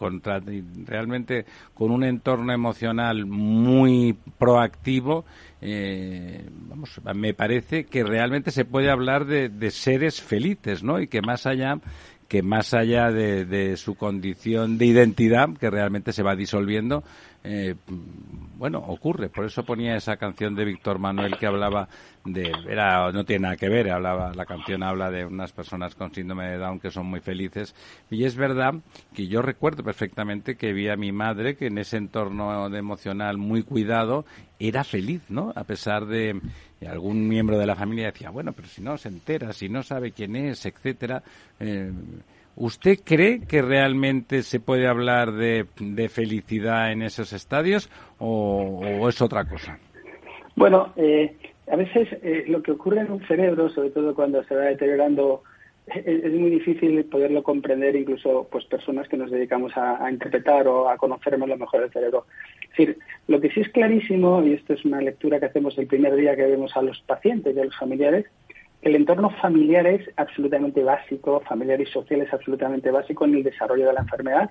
realmente con un entorno emocional muy proactivo, eh, vamos, me parece que realmente se puede hablar de seres felices, ¿no? Y que más allá que más allá de, de, su condición de identidad, que realmente se va disolviendo, eh, bueno, ocurre. Por eso ponía esa canción de Víctor Manuel que hablaba de, era, no tiene nada que ver, hablaba, la canción habla de unas personas con síndrome de Down que son muy felices. Y es verdad que yo recuerdo perfectamente que vi a mi madre que en ese entorno emocional muy cuidado era feliz, ¿no? A pesar de, algún miembro de la familia decía, bueno, pero si no se entera, si no sabe quién es, etcétera. Eh, ¿Usted cree que realmente se puede hablar de, felicidad en esos estadios o, es otra cosa? Bueno, eh, a veces eh, lo que ocurre en un cerebro, sobre todo cuando se va deteriorando, es, muy difícil poderlo comprender, incluso pues personas que nos dedicamos a, interpretar o a conocer lo mejor del cerebro. Es decir, lo que sí es clarísimo, y esto es una lectura que hacemos el primer día que vemos a los pacientes y a los familiares, el entorno familiar es absolutamente básico, familiar y social es absolutamente básico en el desarrollo de la enfermedad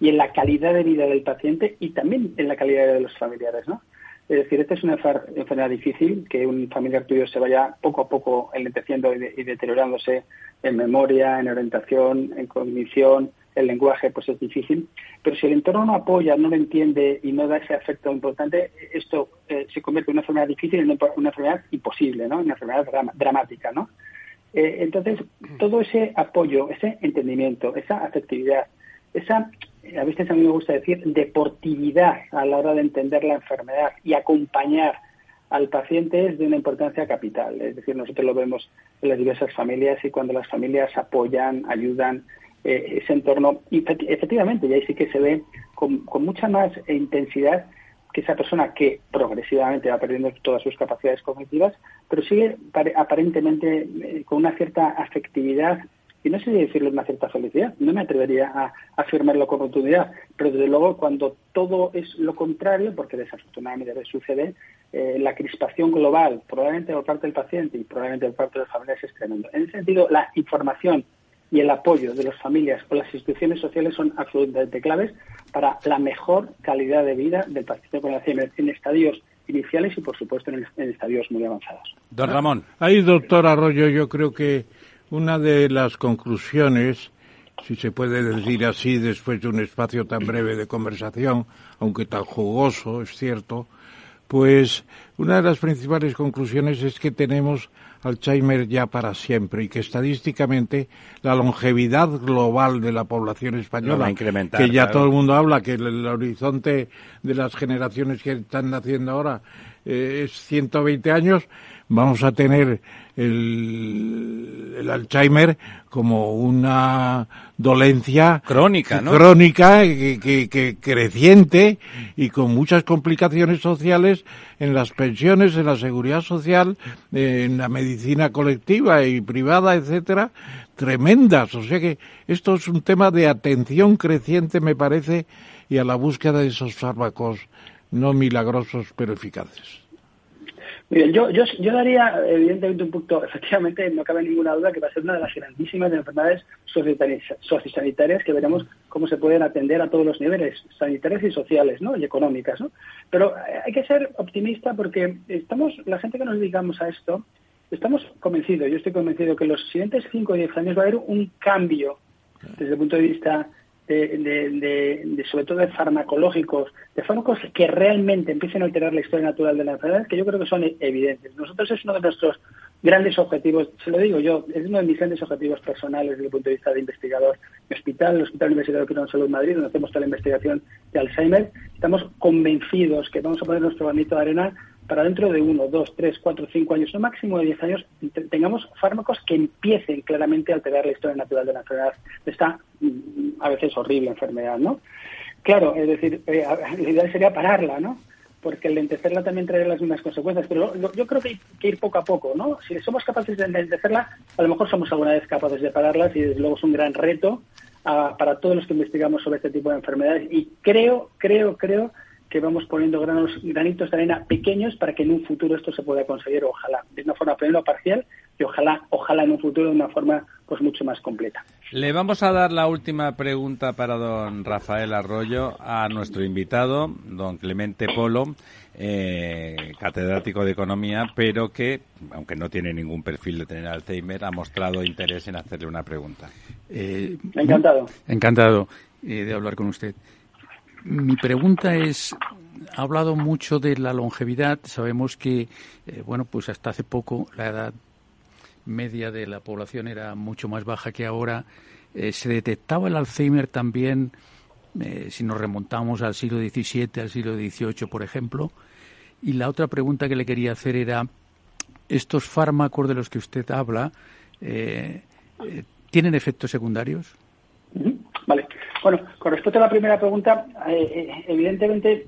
y en la calidad de vida del paciente y también en la calidad de los familiares, ¿no? Es decir, esta es una enfermedad difícil, que un familiar tuyo se vaya poco a poco enlenteciendo y, deteriorándose en memoria, en orientación, en cognición, el lenguaje, pues es difícil. Pero si el entorno no apoya, no lo entiende y no da ese afecto importante, esto eh, se convierte en una enfermedad difícil, en una enfermedad imposible, ¿no? Una enfermedad dramática, ¿no? Eh, entonces, todo ese apoyo, ese entendimiento, esa afectividad, esa a veces a mí me gusta decir, deportividad a la hora de entender la enfermedad y acompañar al paciente es de una importancia capital. Es decir, nosotros lo vemos en las diversas familias y cuando las familias apoyan, ayudan eh, ese entorno, y efectivamente, y ahí sí que se ve con, mucha más intensidad que esa persona que progresivamente va perdiendo todas sus capacidades cognitivas, pero sigue aparentemente eh, con una cierta afectividad y no sé decirle una cierta felicidad, no me atrevería a afirmarlo con rotundidad, pero desde luego cuando todo es lo contrario, porque desafortunadamente sucede, eh, la crispación global, probablemente por parte del paciente y probablemente por parte de las familias, es tremendo. En ese sentido, la información y el apoyo de las familias o las instituciones sociales son absolutamente claves para la mejor calidad de vida del paciente con Alzheimer en estadios iniciales y, por supuesto, en, en estadios muy avanzados. Don Ramón. Ahí, doctor Arroyo, yo creo que Una de las conclusiones, si se puede decir así después de un espacio tan breve de conversación, aunque tan jugoso, es cierto, pues una de las principales conclusiones es que tenemos Alzheimer ya para siempre y que estadísticamente la longevidad global de la población española, que ya todo el mundo habla, que el, horizonte de las generaciones que están naciendo ahora eh, es 120 años, vamos a tener el, Alzheimer como una dolencia crónica, crónica que, creciente y con muchas complicaciones sociales en las pensiones, en la seguridad social, en la medicina colectiva y privada, etcétera, tremendas. O sea que esto es un tema de atención creciente, me parece, y a la búsqueda de esos fármacos no milagrosos pero eficaces. Miren, yo, yo, yo daría evidentemente un punto, efectivamente no cabe ninguna duda que va a ser una de las grandísimas enfermedades sociosanitarias que veremos cómo se pueden atender a todos los niveles, sanitarios y sociales, ¿no? Y económicas, ¿no? Pero hay que ser optimista porque estamos, la gente que nos dedicamos a esto, estamos convencidos, yo estoy convencido que en los siguientes 5 o 10 años va a haber un cambio desde el punto de vista de, sobre todo de farmacológicos, de fármacos que realmente empiecen a alterar la historia natural de la enfermedad, que yo creo que son evidentes. Nosotros es uno de nuestros grandes objetivos, se lo digo yo, es uno de mis grandes objetivos personales desde el punto de vista de investigador. Mi hospital, el Hospital Universitario de Salud Salud Madrid, donde hacemos toda la investigación de Alzheimer, estamos convencidos que vamos a poner nuestro granito de arena para dentro de uno, dos, tres, cuatro, cinco años, no máximo de diez años, tengamos fármacos que empiecen claramente a alterar la historia natural de la enfermedad, de esta mm, a veces horrible enfermedad, ¿no? Claro, es decir, eh, la idea sería pararla, ¿no? Porque el lentecerla también trae las mismas consecuencias, pero yo creo que hay que ir poco a poco, ¿no? Si somos capaces de lentecerla, a lo mejor somos alguna vez capaces de pararlas y desde luego es un gran reto ah, para todos los que investigamos sobre este tipo de enfermedades y creo, creo, creo que vamos poniendo granos, granitos de arena pequeños para que en un futuro esto se pueda conseguir, ojalá, de una forma primero parcial y ojalá, ojalá en un futuro de una forma pues mucho más completa. Le vamos a dar la última pregunta para don Rafael Arroyo a nuestro invitado, don Clemente Polo, eh, catedrático de Economía, pero que, aunque no tiene ningún perfil de tener Alzheimer, ha mostrado interés en hacerle una pregunta. Eh, encantado. Encantado eh, de hablar con usted. Mi pregunta es, ha hablado mucho de la longevidad. Sabemos que, eh, bueno, pues hasta hace poco la edad media de la población era mucho más baja que ahora. Eh, se detectaba el Alzheimer también, eh, si nos remontamos al siglo XVII, al siglo XVIII, por ejemplo. Y la otra pregunta que le quería hacer era, ¿estos fármacos de los que usted habla tienen efectos secundarios? Bueno, con respecto a la primera pregunta, eh, eh, evidentemente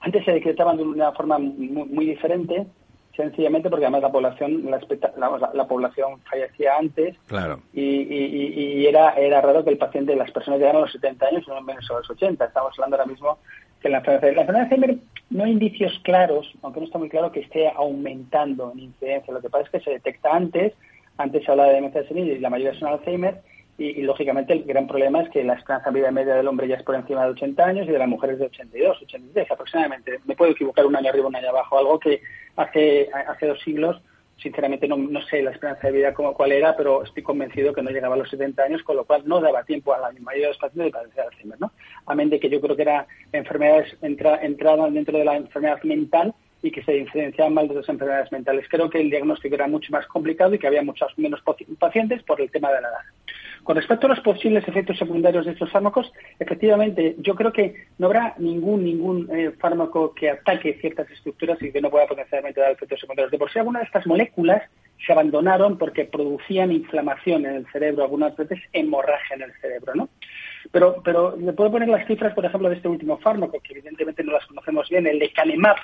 antes se decretaban de una forma muy, diferente, sencillamente porque además la población la, población fallecía antes claro. y, era era raro que el paciente, las personas llegaran a los 70 años y no menos a los 80. Estamos hablando ahora mismo que la enfermedad, la enfermedad de Alzheimer no hay indicios claros, aunque no está muy claro que esté aumentando en incidencia. Lo que pasa es que se detecta antes, antes se habla de demencia senil y la mayoría son Alzheimer, y, lógicamente el gran problema es que la esperanza de vida media del hombre ya es por encima de 80 años y de las mujeres de 82, 83 aproximadamente. Me puedo equivocar un año arriba, un año abajo, algo que hace, hace dos siglos, sinceramente no, no sé la esperanza de vida como cuál era, pero estoy convencido que no llegaba a los 70 años, con lo cual no daba tiempo a la mayoría de los pacientes de padecer Alzheimer, ¿no? Amén de que yo creo que era enfermedades entra, entraban dentro de la enfermedad mental y que se diferenciaban mal de las enfermedades mentales. Creo que el diagnóstico era mucho más complicado y que había muchos menos pacientes por el tema de la edad. Con respecto a los posibles efectos secundarios de estos fármacos, efectivamente, yo creo que no habrá ningún ningún eh, fármaco que ataque ciertas estructuras y que no pueda potencialmente dar efectos secundarios. De por sí, algunas de estas moléculas se abandonaron porque producían inflamación en el cerebro, algunas veces hemorragia en el cerebro, ¿no? Pero, pero le puedo poner las cifras, por ejemplo, de este último fármaco, que evidentemente no las conocemos bien, el lecanemab,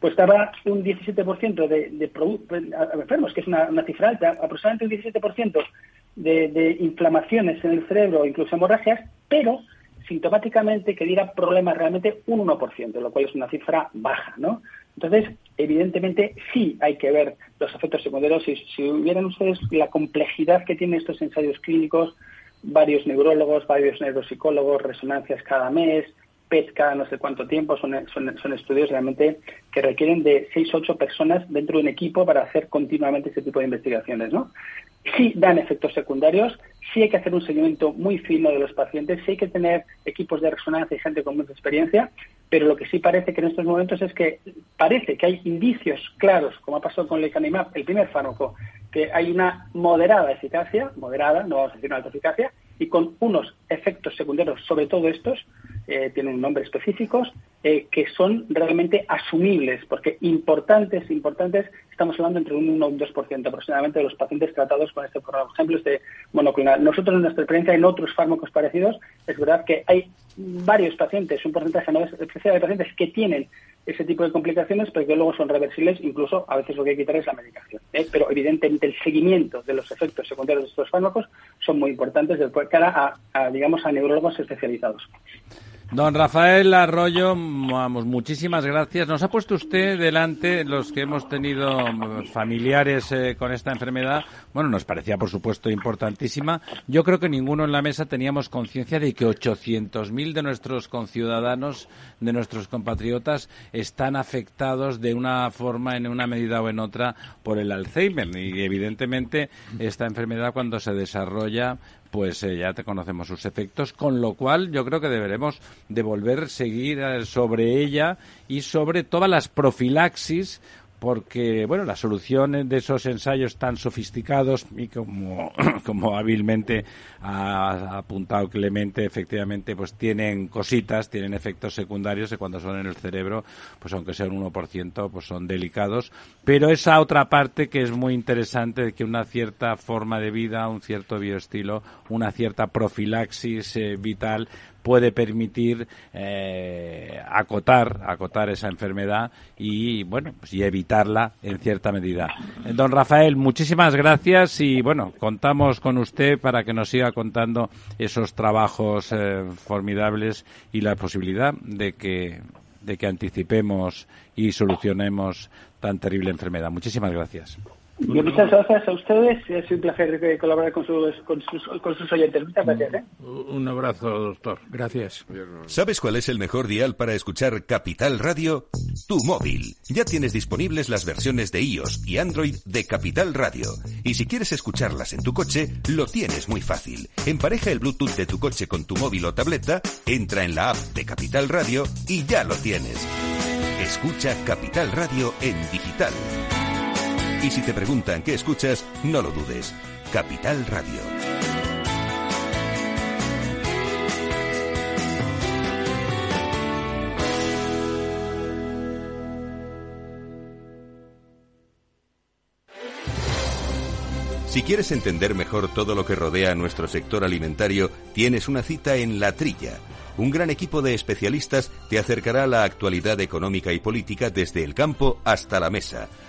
pues daba un 17% de, de enfermos, que es una, cifra alta, aproximadamente un 17% de, inflamaciones en el cerebro, incluso hemorragias, pero sintomáticamente que diera problemas realmente un 1%, lo cual es una cifra baja, ¿no? Entonces, evidentemente sí hay que ver los efectos secundarios. y si hubieran ustedes la complejidad que tienen estos ensayos clínicos, varios neurólogos, varios neuropsicólogos, resonancias cada mes, PET cada no sé cuánto tiempo, son, son, estudios realmente que requieren de seis o ocho personas dentro de un equipo para hacer continuamente ese tipo de investigaciones, ¿no? Sí dan efectos secundarios, sí hay que hacer un seguimiento muy fino de los pacientes, sí hay que tener equipos de resonancia y gente con mucha experiencia, pero lo que sí parece que en estos momentos es que parece que hay indicios claros, como ha pasado con lecanemab, el primer fármaco, que hay una moderada eficacia, moderada, no vamos a decir una alta eficacia, y con unos efectos secundarios, sobre todo estos, eh, tienen nombres específicos, eh, que son realmente asumibles, porque importantes, importantes, estamos hablando entre un 1 y un 2% aproximadamente de los pacientes tratados con este. Por ejemplo, este monoclonal. Nosotros, en nuestra experiencia, en otros fármacos parecidos, es verdad que hay varios pacientes, un porcentaje no especial de pacientes que tienen ese tipo de complicaciones, pero que luego son reversibles, incluso a veces lo que hay que quitar es la medicación. ¿eh? Pero evidentemente el seguimiento de los efectos secundarios de estos fármacos son muy importantes de cara a digamos, a neurólogos especializados. Don Rafael Arroyo, vamos, muchísimas gracias. Nos ha puesto usted delante los que hemos tenido familiares eh, con esta enfermedad. Bueno, nos parecía, por supuesto, importantísima. Yo creo que ninguno en la mesa teníamos conciencia de que 800.000 de nuestros conciudadanos, de nuestros compatriotas, están afectados de una forma, en una medida o en otra, por el Alzheimer. Y, evidentemente, esta enfermedad, cuando se desarrolla, pues eh, ya te conocemos sus efectos, con lo cual yo creo que deberemos devolver, seguir eh, sobre ella y sobre todas las profilaxis porque bueno las soluciones de esos ensayos tan sofisticados y como, como hábilmente ha apuntado Clemente efectivamente pues tienen cositas tienen efectos secundarios que cuando son en el cerebro pues aunque sean un 1% pues son delicados. Pero esa otra parte que es muy interesante de que una cierta forma de vida un cierto bioestilo una cierta profilaxis eh, vital puede permitir eh, acotar, acotar esa enfermedad y bueno, pues, y evitarla en cierta medida. Don Rafael, muchísimas gracias y bueno, contamos con usted para que nos siga contando esos trabajos eh, formidables y la posibilidad de que de que anticipemos y solucionemos tan terrible enfermedad. Muchísimas gracias muchas gracias a ustedes. Es un placer colaborar con sus, con sus, oyentes. Muchas gracias. ¿eh? Un abrazo, doctor. Gracias. ¿Sabes cuál es el mejor dial para escuchar Capital Radio? Tu móvil. Ya tienes disponibles las versiones de iOS y Android de Capital Radio. Y si quieres escucharlas en tu coche, lo tienes muy fácil. Empareja el Bluetooth de tu coche con tu móvil o tableta, entra en la app de Capital Radio y ya lo tienes. Escucha Capital Radio en digital. Y si te preguntan qué escuchas, no lo dudes. Capital Radio. Si quieres entender mejor todo lo que rodea a nuestro sector alimentario, tienes una cita en La Trilla. Un gran equipo de especialistas te acercará a la actualidad económica y política desde el campo hasta la mesa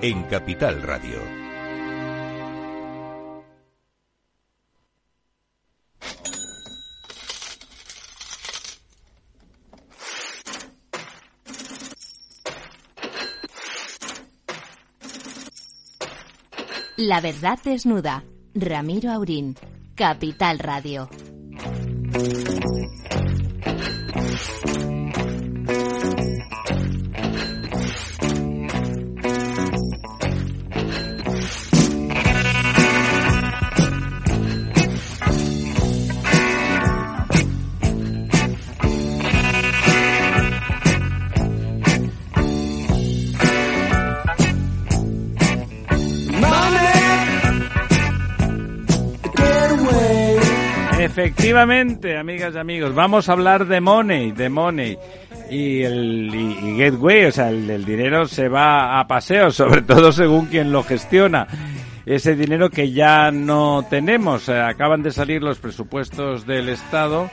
en Capital Radio. La verdad desnuda. Ramiro Aurín. Capital Radio. Efectivamente, amigas y amigos, vamos a hablar de money, de money. Y el gateway, o sea, el, dinero se va a paseo, sobre todo según quien lo gestiona. ese dinero que ya no tenemos. Eh, acaban de salir los presupuestos del Estado,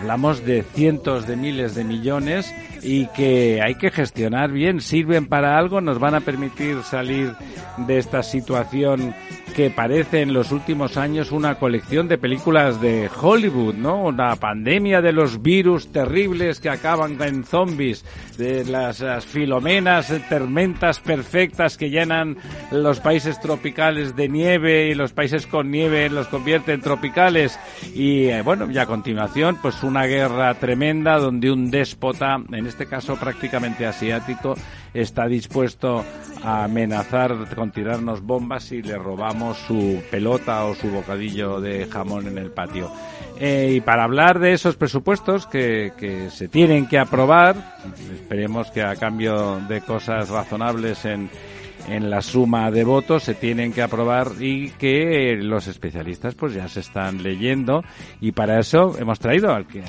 hablamos de cientos de miles de millones y que hay que gestionar bien, sirven para algo, nos van a permitir salir de esta situación que parece en los últimos años una colección de películas de Hollywood, ¿no? Una pandemia de los virus terribles que acaban en zombies, de las, filomenas, tormentas perfectas que llenan los países tropicales de nieve y los países con nieve los convierten en tropicales y eh, bueno, y a continuación pues una guerra tremenda donde un déspota, en este caso prácticamente asiático, está dispuesto a amenazar con tirarnos bombas si le robamos su pelota o su bocadillo de jamón en el patio. Eh, y para hablar de esos presupuestos que, que se tienen que aprobar, esperemos que a cambio de cosas razonables en, en la suma de votos se tienen que aprobar y que los especialistas pues ya se están leyendo y para eso hemos traído al que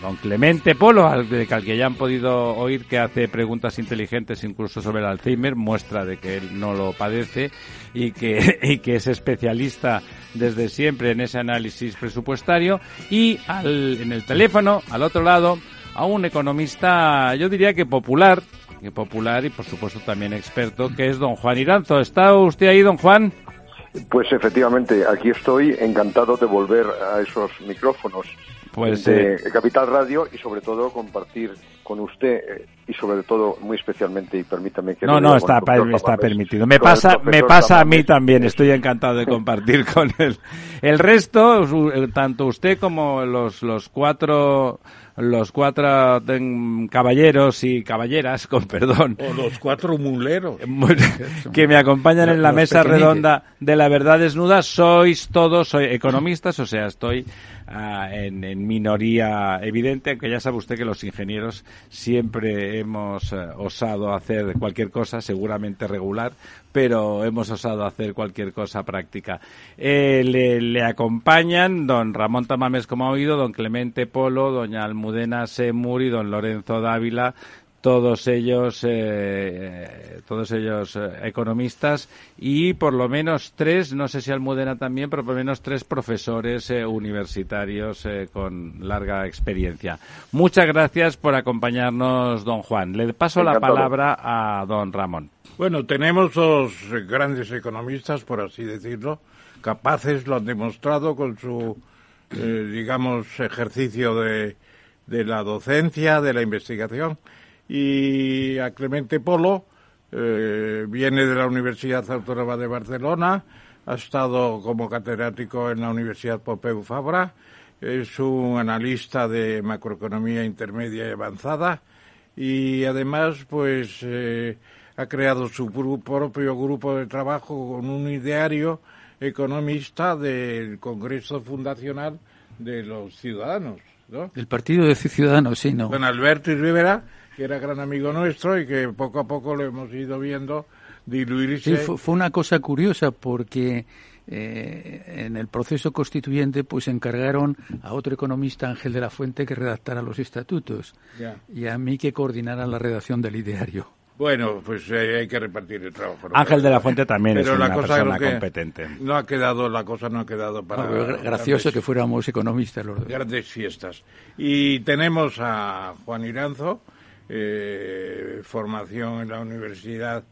don Clemente Polo, al, al que ya han podido oír que hace preguntas inteligentes incluso sobre el Alzheimer, muestra de que él no lo padece y que, y que es especialista desde siempre en ese análisis presupuestario. Y al, en el teléfono, al otro lado, a un economista, yo diría que popular, que popular y por supuesto también experto, que es don Juan Iranzo. ¿Está usted ahí, don Juan? Pues efectivamente, aquí estoy encantado de volver a esos micrófonos pues, de eh, Capital Radio y sobre todo compartir con usted eh, y sobre todo muy especialmente y permítame que no no está está permitido me pasa me pasa a mí también estoy encantado de compartir con él el resto eh, tanto usted como los los cuatro los cuatro caballeros y caballeras, con perdón. O los cuatro muleros. que me acompañan en la mesa redonda de la verdad desnuda. Sois todos soy economistas, o sea, estoy Ah, en, minoría evidente, aunque ya sabe usted que los ingenieros siempre hemos eh, osado hacer cualquier cosa, seguramente regular, pero hemos osado hacer cualquier cosa práctica. Eh, le, le, acompañan don Ramón Tamames, como ha oído, don Clemente Polo, doña Almudena Semur y don Lorenzo Dávila, todos ellos, eh, todos ellos eh, economistas y por lo menos tres, no sé si Almudena también, pero por lo menos tres profesores eh, universitarios con larga experiencia. Muchas gracias por acompañarnos, don Juan. Le paso la palabra a don Ramón. Bueno, tenemos dos grandes economistas, por así decirlo, capaces, lo han demostrado con su, digamos, ejercicio de, de la docencia, de la investigación y a Clemente Polo, eh, viene de la Universidad Autónoma de Barcelona, ha estado como catedrático en la Universidad Pompeu Fabra, es un analista de macroeconomía intermedia y avanzada y además pues eh, ha creado su propio grupo de trabajo con un ideario economista del Congreso Fundacional de los Ciudadanos. ¿no? El Partido de Ciudadanos, sí, ¿no? Don Alberto Rivera que era gran amigo nuestro y que poco a poco lo hemos ido viendo diluirse. Sí, fue, una cosa curiosa porque eh, en el proceso constituyente pues encargaron a otro economista, Ángel de la Fuente, que redactara los estatutos y a mí que coordinara la redacción del ideario. Bueno, pues eh, hay que repartir el trabajo. Ángel de la Fuente también es una persona competente. No ha quedado, la cosa no ha quedado para... gracioso que fuéramos economistas los dos. Grandes fiestas. Y tenemos a Juan Iranzo, eh, formación en la Universidad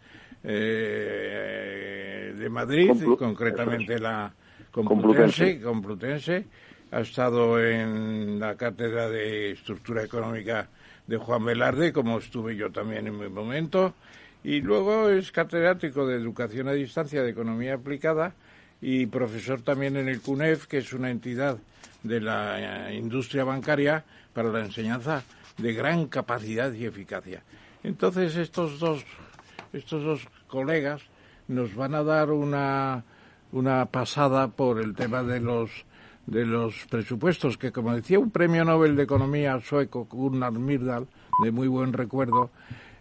eh, de Madrid, concretamente la Complutense, Complutense. Ha estado en la cátedra de estructura económica de Juan Velarde, como estuve yo también en mi momento. Y luego es catedrático de educación a distancia de economía aplicada y profesor también en el CUNEF, que es una entidad de la industria bancaria para la enseñanza de gran capacidad y eficacia. Entonces estos dos, estos dos colegas nos van a dar una, una pasada por el tema de los de los presupuestos, que como decía un premio Nobel de Economía sueco, Gunnar Myrdal, de muy buen recuerdo,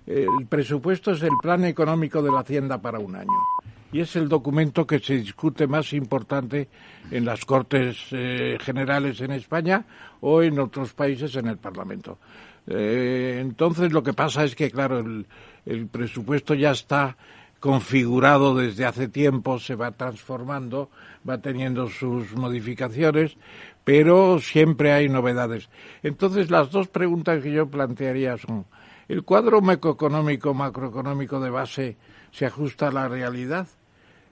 el presupuesto es el plan económico de la Hacienda para un año. Y es el documento que se discute más importante en las Cortes eh, Generales en España o en otros países en el Parlamento. Eh, entonces lo que pasa es que, claro, el, presupuesto ya está configurado desde hace tiempo, se va transformando, va teniendo sus modificaciones, pero siempre hay novedades. Entonces, las dos preguntas que yo plantearía son, ¿el cuadro macroeconómico, macroeconómico de base se ajusta a la realidad?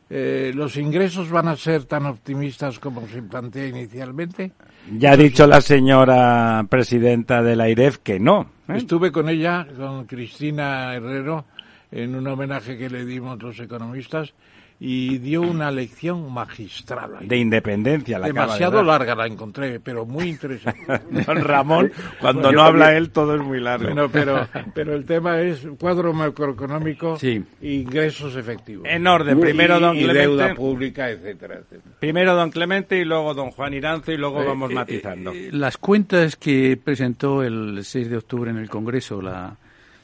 Eh, ¿Los ingresos van a ser tan optimistas como se plantea inicialmente? Ya ha dicho la señora presidenta de la IREF que no. ¿eh? Estuve con ella, con Cristina Herrero, en un homenaje que le dimos los economistas y dio una lección magistral. De independencia, la Demasiado larga la encontré, pero muy interesante. Don Ramón, cuando no habla él, todo es muy largo. Bueno, pero, pero el tema es cuadro macroeconómico e ingresos efectivos. En orden, primero don Clemente. deuda pública, etcétera, etcétera. Primero don Clemente y luego don Juan Iranzo y luego eh, vamos eh, matizando. Eh, las cuentas que presentó el 6 de octubre en el Congreso la,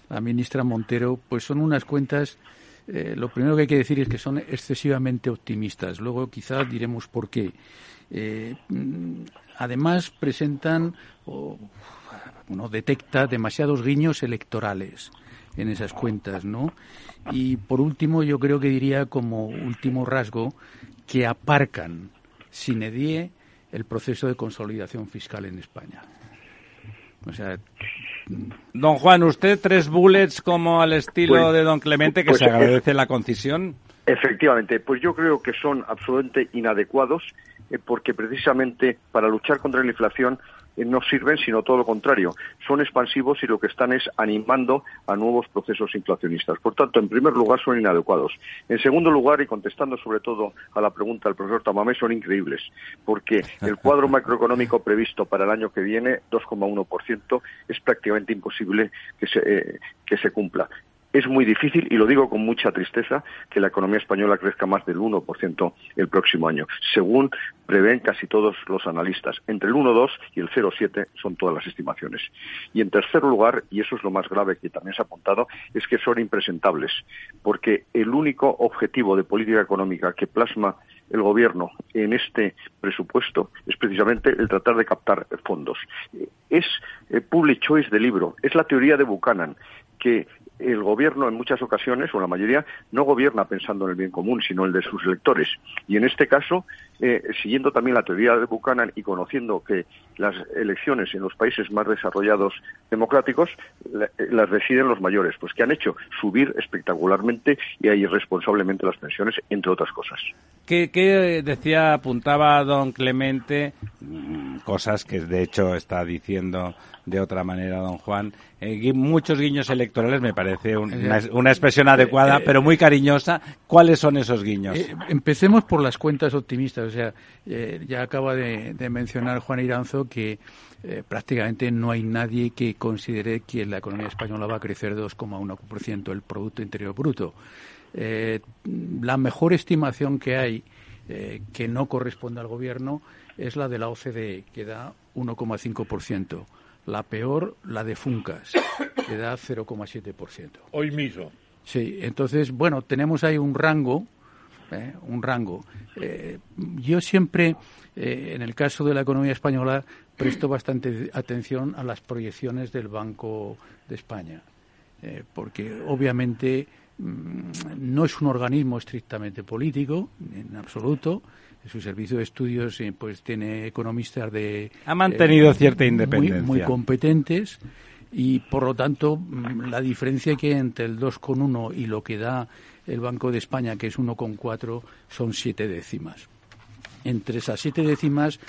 la ministra Montero, pues son unas cuentas eh, lo primero que hay que decir es que son excesivamente optimistas. Luego quizá diremos por qué. Eh, mm, además presentan o uno detecta demasiados guiños electorales en esas cuentas, ¿no? Y por último, yo creo que diría como último rasgo que aparcan sin edie el proceso de consolidación fiscal en España. O sea, Don Juan, usted tres bullets como al estilo pues, de don Clemente, que pues, se agradece la concisión. Efectivamente, pues yo creo que son absolutamente inadecuados eh, porque precisamente para luchar contra la inflación eh, no sirven, sino todo lo contrario. Son expansivos y lo que están es animando a nuevos procesos inflacionistas. Por tanto, en primer lugar, son inadecuados. En segundo lugar, y contestando sobre todo a la pregunta del profesor Tamamé, son increíbles, porque el cuadro macroeconómico previsto para el año que viene, 2,1%, es prácticamente imposible que se, eh, que se cumpla es muy difícil, y lo digo con mucha tristeza, que la economía española crezca más del 1% el próximo año, según prevén casi todos los analistas. Entre el 1,2 y el 0,7 son todas las estimaciones. Y en tercer lugar, y eso es lo más grave que también se ha apuntado, es que son impresentables, porque el único objetivo de política económica que plasma el gobierno en este presupuesto es precisamente el tratar de captar fondos. Es eh, public choice de libro, es la teoría de Buchanan, que el gobierno en muchas ocasiones, o la mayoría, no gobierna pensando en el bien común, sino el de sus electores. Y en este caso, eh, siguiendo también la teoría de Buchanan y conociendo que las elecciones en los países más desarrollados democráticos eh, las deciden los mayores, pues que han hecho subir espectacularmente y irresponsablemente las pensiones, entre otras cosas. ¿Qué, decía, apuntaba don Clemente, mm, cosas que de hecho está diciendo de otra manera, don Juan. Eh, muchos guiños electorales me parece una, expresión adecuada, eh, pero muy cariñosa. ¿Cuáles son esos guiños? Eh, empecemos por las cuentas optimistas. O sea, ya acaba de, mencionar Juan Iranzo que prácticamente no hay nadie que considere que la economía española va a crecer 2,1% el Producto Interior Bruto. la mejor estimación que hay que no corresponde al Gobierno es la de la OCDE, que da 1,5%. La peor, la de Funcas, que da 0,7%. Hoy mismo. Sí, entonces, bueno, tenemos ahí un rango, ¿eh? un rango. Eh, yo siempre, eh, en el caso de la economía española, presto bastante atención a las proyecciones del Banco de España, porque obviamente mm, no es un organismo estrictamente político, en absoluto, su servicio de estudios eh, pues tiene economistas de ha mantenido eh, cierta independencia muy, competentes y por lo tanto mm, la diferencia que hay entre el 2,1 y lo que da el Banco de España que es 1,4 son siete décimas entre esas siete décimas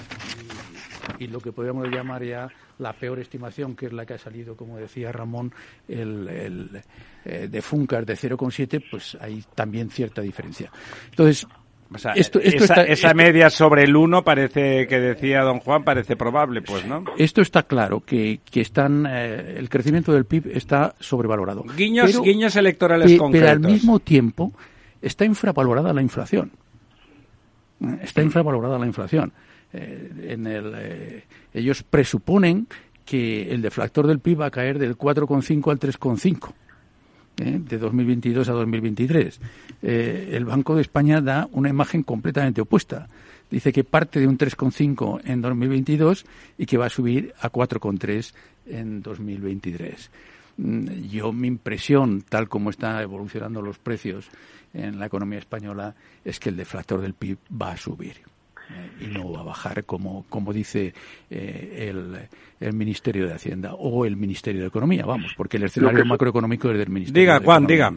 y lo que podríamos llamar ya la peor estimación, que es la que ha salido, como decía Ramón, el, el eh, de Funcas de 0,7, pues hay también cierta diferencia. Entonces, esa, media sobre el 1 parece que decía don Juan, parece probable, pues, ¿no? Esto está claro, que, que están, eh, el crecimiento del PIB está sobrevalorado. Guiños, guiños electorales concretos. Pero al mismo tiempo está infravalorada la inflación. Está infravalorada la inflación. Eh, en el, eh, ellos presuponen que el deflactor del PIB va a caer del 4,5 al 3,5 ¿eh? de 2022 a 2023. Eh, el Banco de España da una imagen completamente opuesta. Dice que parte de un 3,5 en 2022 y que va a subir a 4,3 en 2023. mm, yo mi impresión, tal como están evolucionando los precios en la economía española, es que el deflactor del PIB va a subir y no va a bajar como, como dice eh, el, el, Ministerio de Hacienda o el Ministerio de Economía, vamos, porque el escenario macroeconómico es del Ministerio diga, Juan, Diga,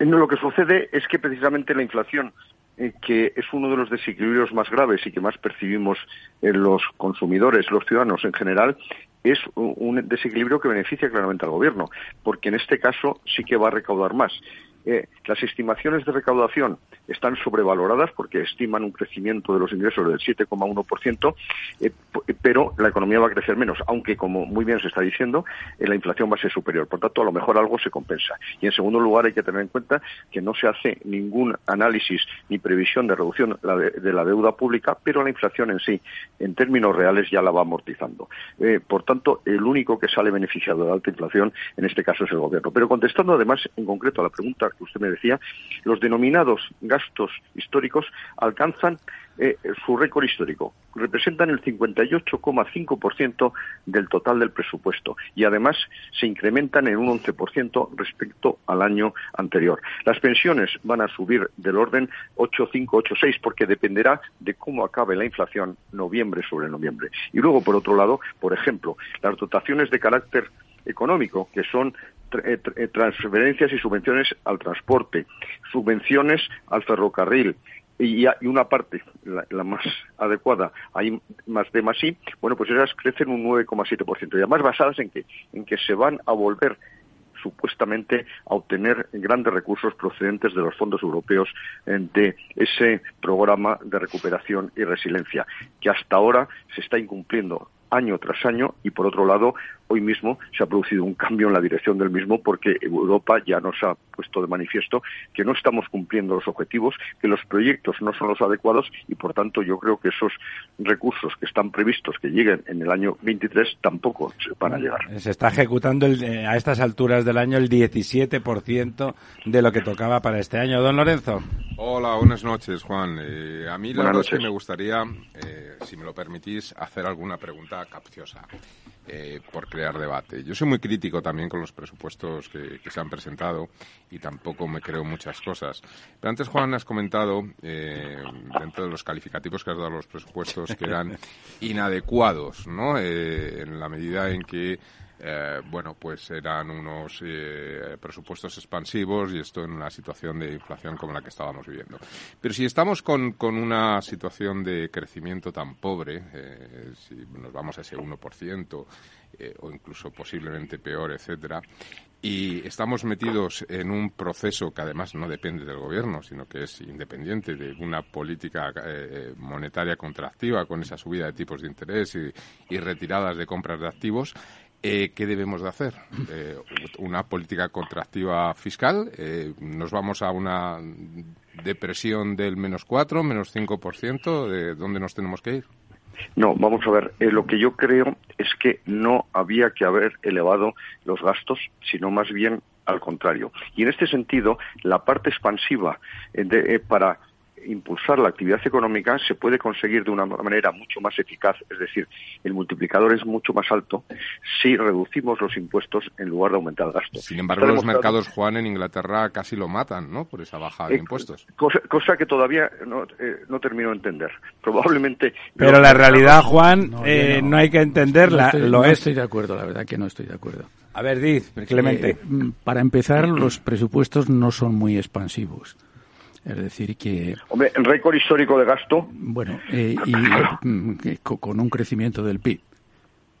No, lo que sucede es que precisamente la inflación eh, que es uno de los desequilibrios más graves y que más percibimos en los consumidores, los ciudadanos en general, es un desequilibrio que beneficia claramente al gobierno, porque en este caso sí que va a recaudar más. Eh, las estimaciones de recaudación están sobrevaloradas porque estiman un crecimiento de los ingresos del 7,1%, eh, pero la economía va a crecer menos, aunque, como muy bien se está diciendo, eh, la inflación va a ser superior. Por tanto, a lo mejor algo se compensa. Y, en segundo lugar, hay que tener en cuenta que no se hace ningún análisis ni previsión de reducción de la deuda pública, pero la inflación en sí, en términos reales, ya la va amortizando. por tanto, el único que sale beneficiado de la alta inflación, en este caso, es el Gobierno. Pero contestando, además, en concreto a la pregunta que usted me decía, los denominados gastos históricos alcanzan eh, su récord histórico. Representan el 58,5% del total del presupuesto y además se incrementan en un 11% respecto al año anterior. Las pensiones van a subir del orden 8,5-8,6 porque dependerá de cómo acabe la inflación noviembre sobre noviembre. Y luego, por otro lado, por ejemplo, las dotaciones de carácter económico, que son transferencias y subvenciones al transporte, subvenciones al ferrocarril, y, una parte, la, más adecuada, hay más de más I, bueno, pues esas crecen un 9,7%. Y además basadas en que, en que se van a volver supuestamente a obtener grandes recursos procedentes de los fondos europeos eh, de ese programa de recuperación y resiliencia, que hasta ahora se está incumpliendo año tras año y por otro lado hoy mismo se ha producido un cambio en la dirección del mismo porque Europa ya nos ha puesto de manifiesto que no estamos cumpliendo los objetivos, que los proyectos no son los adecuados y por tanto yo creo que esos recursos que están previstos que lleguen en el año 23 tampoco se van a llegar. Se está ejecutando eh, a estas alturas del año el 17% de lo que tocaba para este año. Don Lorenzo. Hola, buenas noches, Juan. Eh, a mí la verdad es que me gustaría, eh, si me lo permitís, hacer alguna pregunta capciosa. Eh, por crear debate. Yo soy muy crítico también con los presupuestos que, se han presentado y tampoco me creo muchas cosas. Pero antes, Juan, has comentado, eh, dentro de los calificativos que has dado a los presupuestos, que eran inadecuados, ¿no? Eh, en la medida en que eh, bueno, pues eran unos eh, presupuestos expansivos y esto en una situación de inflación como la que estábamos viviendo. Pero si estamos con, con una situación de crecimiento tan pobre, eh, si nos vamos a ese 1% o incluso posiblemente peor, etcétera, y estamos metidos en un proceso que además no depende del gobierno, sino que es independiente de una política monetaria contractiva con esa subida de tipos de interés y retiradas de compras de activos, eh, ¿Qué debemos de hacer? Eh, ¿Una política contractiva fiscal? Eh, ¿Nos vamos a una depresión del menos 4, menos 5%? ¿De dónde nos tenemos que ir? No, vamos a ver, lo que yo creo es que no había que haber elevado los gastos, sino más bien al contrario. Y en este sentido, la parte expansiva de, para impulsar la actividad económica se puede conseguir de una manera mucho más eficaz, es decir, el multiplicador es mucho más alto si reducimos los impuestos en lugar de aumentar el gasto. Sin embargo, los mercados, Juan, en Inglaterra casi lo matan, ¿no?, por esa baja de eh, impuestos. Cosa, que todavía no, eh, no, termino de entender. Probablemente... Pero la realidad, Juan, no, eh, no. hay que entenderla, lo es. estoy de acuerdo, la verdad que no estoy de acuerdo. A ver, Diz, Clemente. para empezar, los presupuestos no son muy expansivos. Es decir, que... Hombre, el récord histórico de gasto... Bueno, eh, y mm, con un crecimiento del PIB.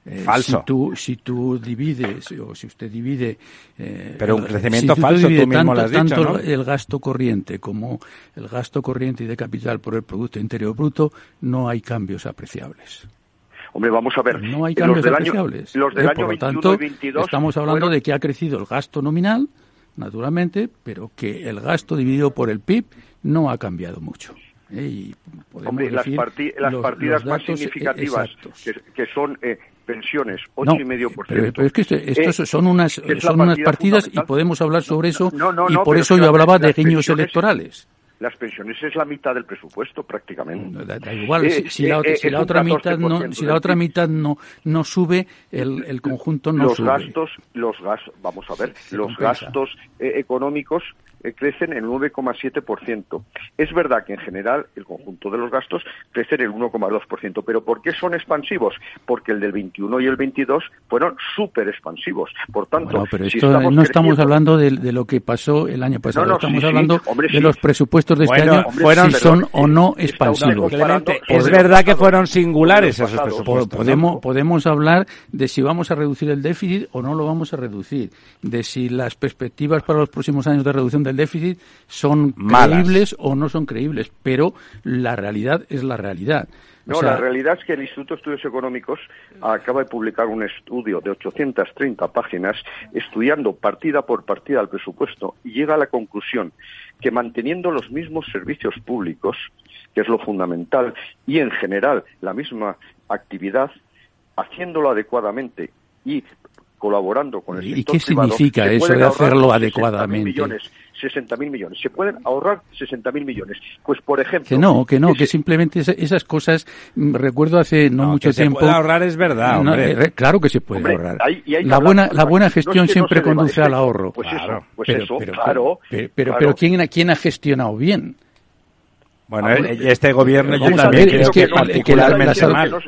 Eh, falso. Si tú, si tú divides, o si usted divide... Eh, Pero un crecimiento falso, tú mismo tanto, lo has dicho, Tanto el gasto corriente como el gasto corriente y de capital por el Producto Interior Bruto, no hay cambios apreciables. Hombre, vamos a ver. No hay cambios apreciables. los del año por lo tanto, estamos hablando de que ha crecido el gasto nominal naturalmente, pero que el gasto dividido por el PIB no ha cambiado mucho. ¿eh? Y Hombre, las, las partidas más significativas, que, son eh, pensiones, 8,5%. Pero, pero es que estos eh, son unas, son unas partidas y podemos hablar sobre eso y por eso yo hablaba de guiños electorales. Las pensiones es la mitad del presupuesto prácticamente. Da, igual, si, la, otra mitad no, si la otra mitad no, no sube, el, el conjunto no los sube. Gastos, los gastos, vamos a ver, los gastos eh, económicos eh, crecen el 9,7%. Es verdad que en general el conjunto de los gastos crecen el 1,2%, pero ¿por qué son expansivos? Porque el del 21 y el 22 fueron súper expansivos. Por tanto, pero esto no estamos hablando de, lo que pasó el año pasado, estamos hablando de los presupuestos de este año, fueron, si son o no expansivos. es verdad que fueron singulares esos presupuestos. Podemos, podemos hablar de si vamos a reducir el déficit o no lo vamos a reducir, de si las perspectivas para los próximos años de reducción del déficit son creíbles o no son creíbles, pero la realidad es la realidad. No, la realidad es que el Instituto de Estudios Económicos acaba de publicar un estudio de 830 páginas estudiando partida por partida el presupuesto y llega a la conclusión que manteniendo los mismos servicios públicos, que es lo fundamental, y en general la misma actividad, haciéndolo adecuadamente y colaborando con el sector ¿Y qué significa eso de hacerlo adecuadamente? 60.000 millones. Se pueden ahorrar 60.000 millones. Pues, por ejemplo... Que no, que no, que simplemente esas cosas, mm, recuerdo hace no, mucho tiempo... Se puede ahorrar es verdad, eh, claro que se puede ahorrar. la, buena, la buena gestión siempre conduce al ahorro. Pues eso, pues eso, claro. Pero, pero, ¿quién, ¿quién ha gestionado bien? Bueno, eh, este gobierno yo también creo que,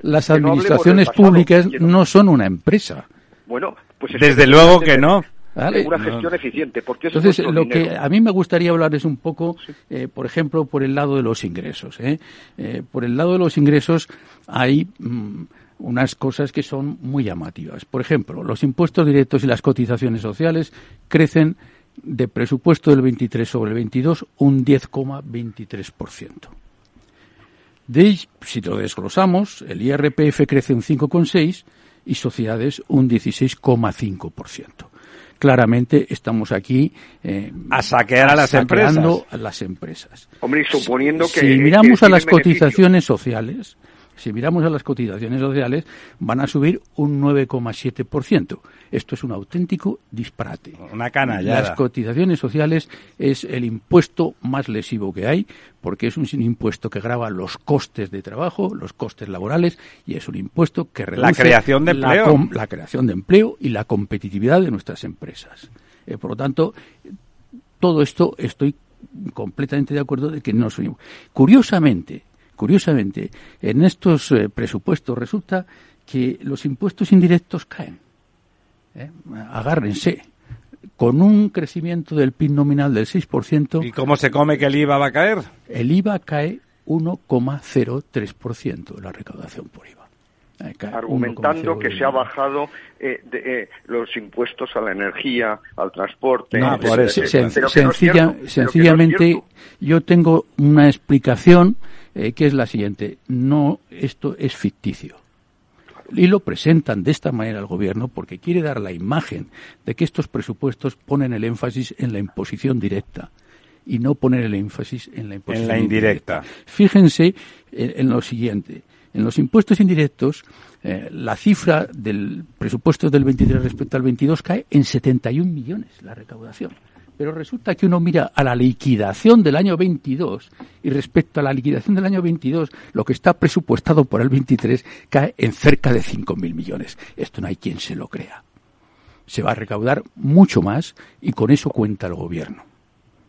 las, administraciones públicas no son una empresa. Bueno, pues desde luego que no. Una gestión eficiente. Porque Entonces, lo que a mí me gustaría hablar es un poco, eh, por ejemplo, por el lado de los ingresos. ¿eh? Eh, por el lado de los ingresos hay mm, unas cosas que son muy llamativas. Por ejemplo, los impuestos directos y las cotizaciones sociales crecen de presupuesto del 23 sobre el 22 un 10,23%. De, si lo desglosamos, el IRPF crece un 5,6% y sociedades un 16,5% claramente estamos aquí eh, a saquear a las empresas. A las empresas. Hombre, suponiendo que si miramos a las cotizaciones sociales, si miramos a las cotizaciones sociales, van a subir un 9,7%. Esto es un auténtico disparate. Una cana Las cotizaciones sociales es el impuesto más lesivo que hay, porque es un impuesto que grava los costes de trabajo, los costes laborales, y es un impuesto que reduce la creación de empleo, la, creación de empleo y la competitividad de nuestras empresas. Eh, por lo tanto, todo esto estoy completamente de acuerdo de que no soy. Curiosamente, Curiosamente, en estos eh, presupuestos resulta que los impuestos indirectos caen. ¿eh? Agárrense. Con un crecimiento del PIB nominal del 6%. ¿Y cómo se come que el IVA va a caer? El IVA cae 1,03% de la recaudación por IVA. argumentando que se ha bajado eh, los impuestos a la energía, al transporte. No, por eso. sencillamente, yo tengo una explicación eh, que es la siguiente. No, esto es ficticio. Y lo presentan de esta manera al gobierno porque quiere dar la imagen de que estos presupuestos ponen el énfasis en la imposición directa y no poner el énfasis en la imposición indirecta. Fíjense en, lo siguiente. En los impuestos indirectos, eh, la cifra del presupuesto del 23 respecto al 22 cae en 71 millones la recaudación. Pero resulta que uno mira a la liquidación del año 22 y respecto a la liquidación del año 22, lo que está presupuestado por el 23 cae en cerca de 5.000 millones. Esto no hay quien se lo crea. Se va a recaudar mucho más y con eso cuenta el gobierno.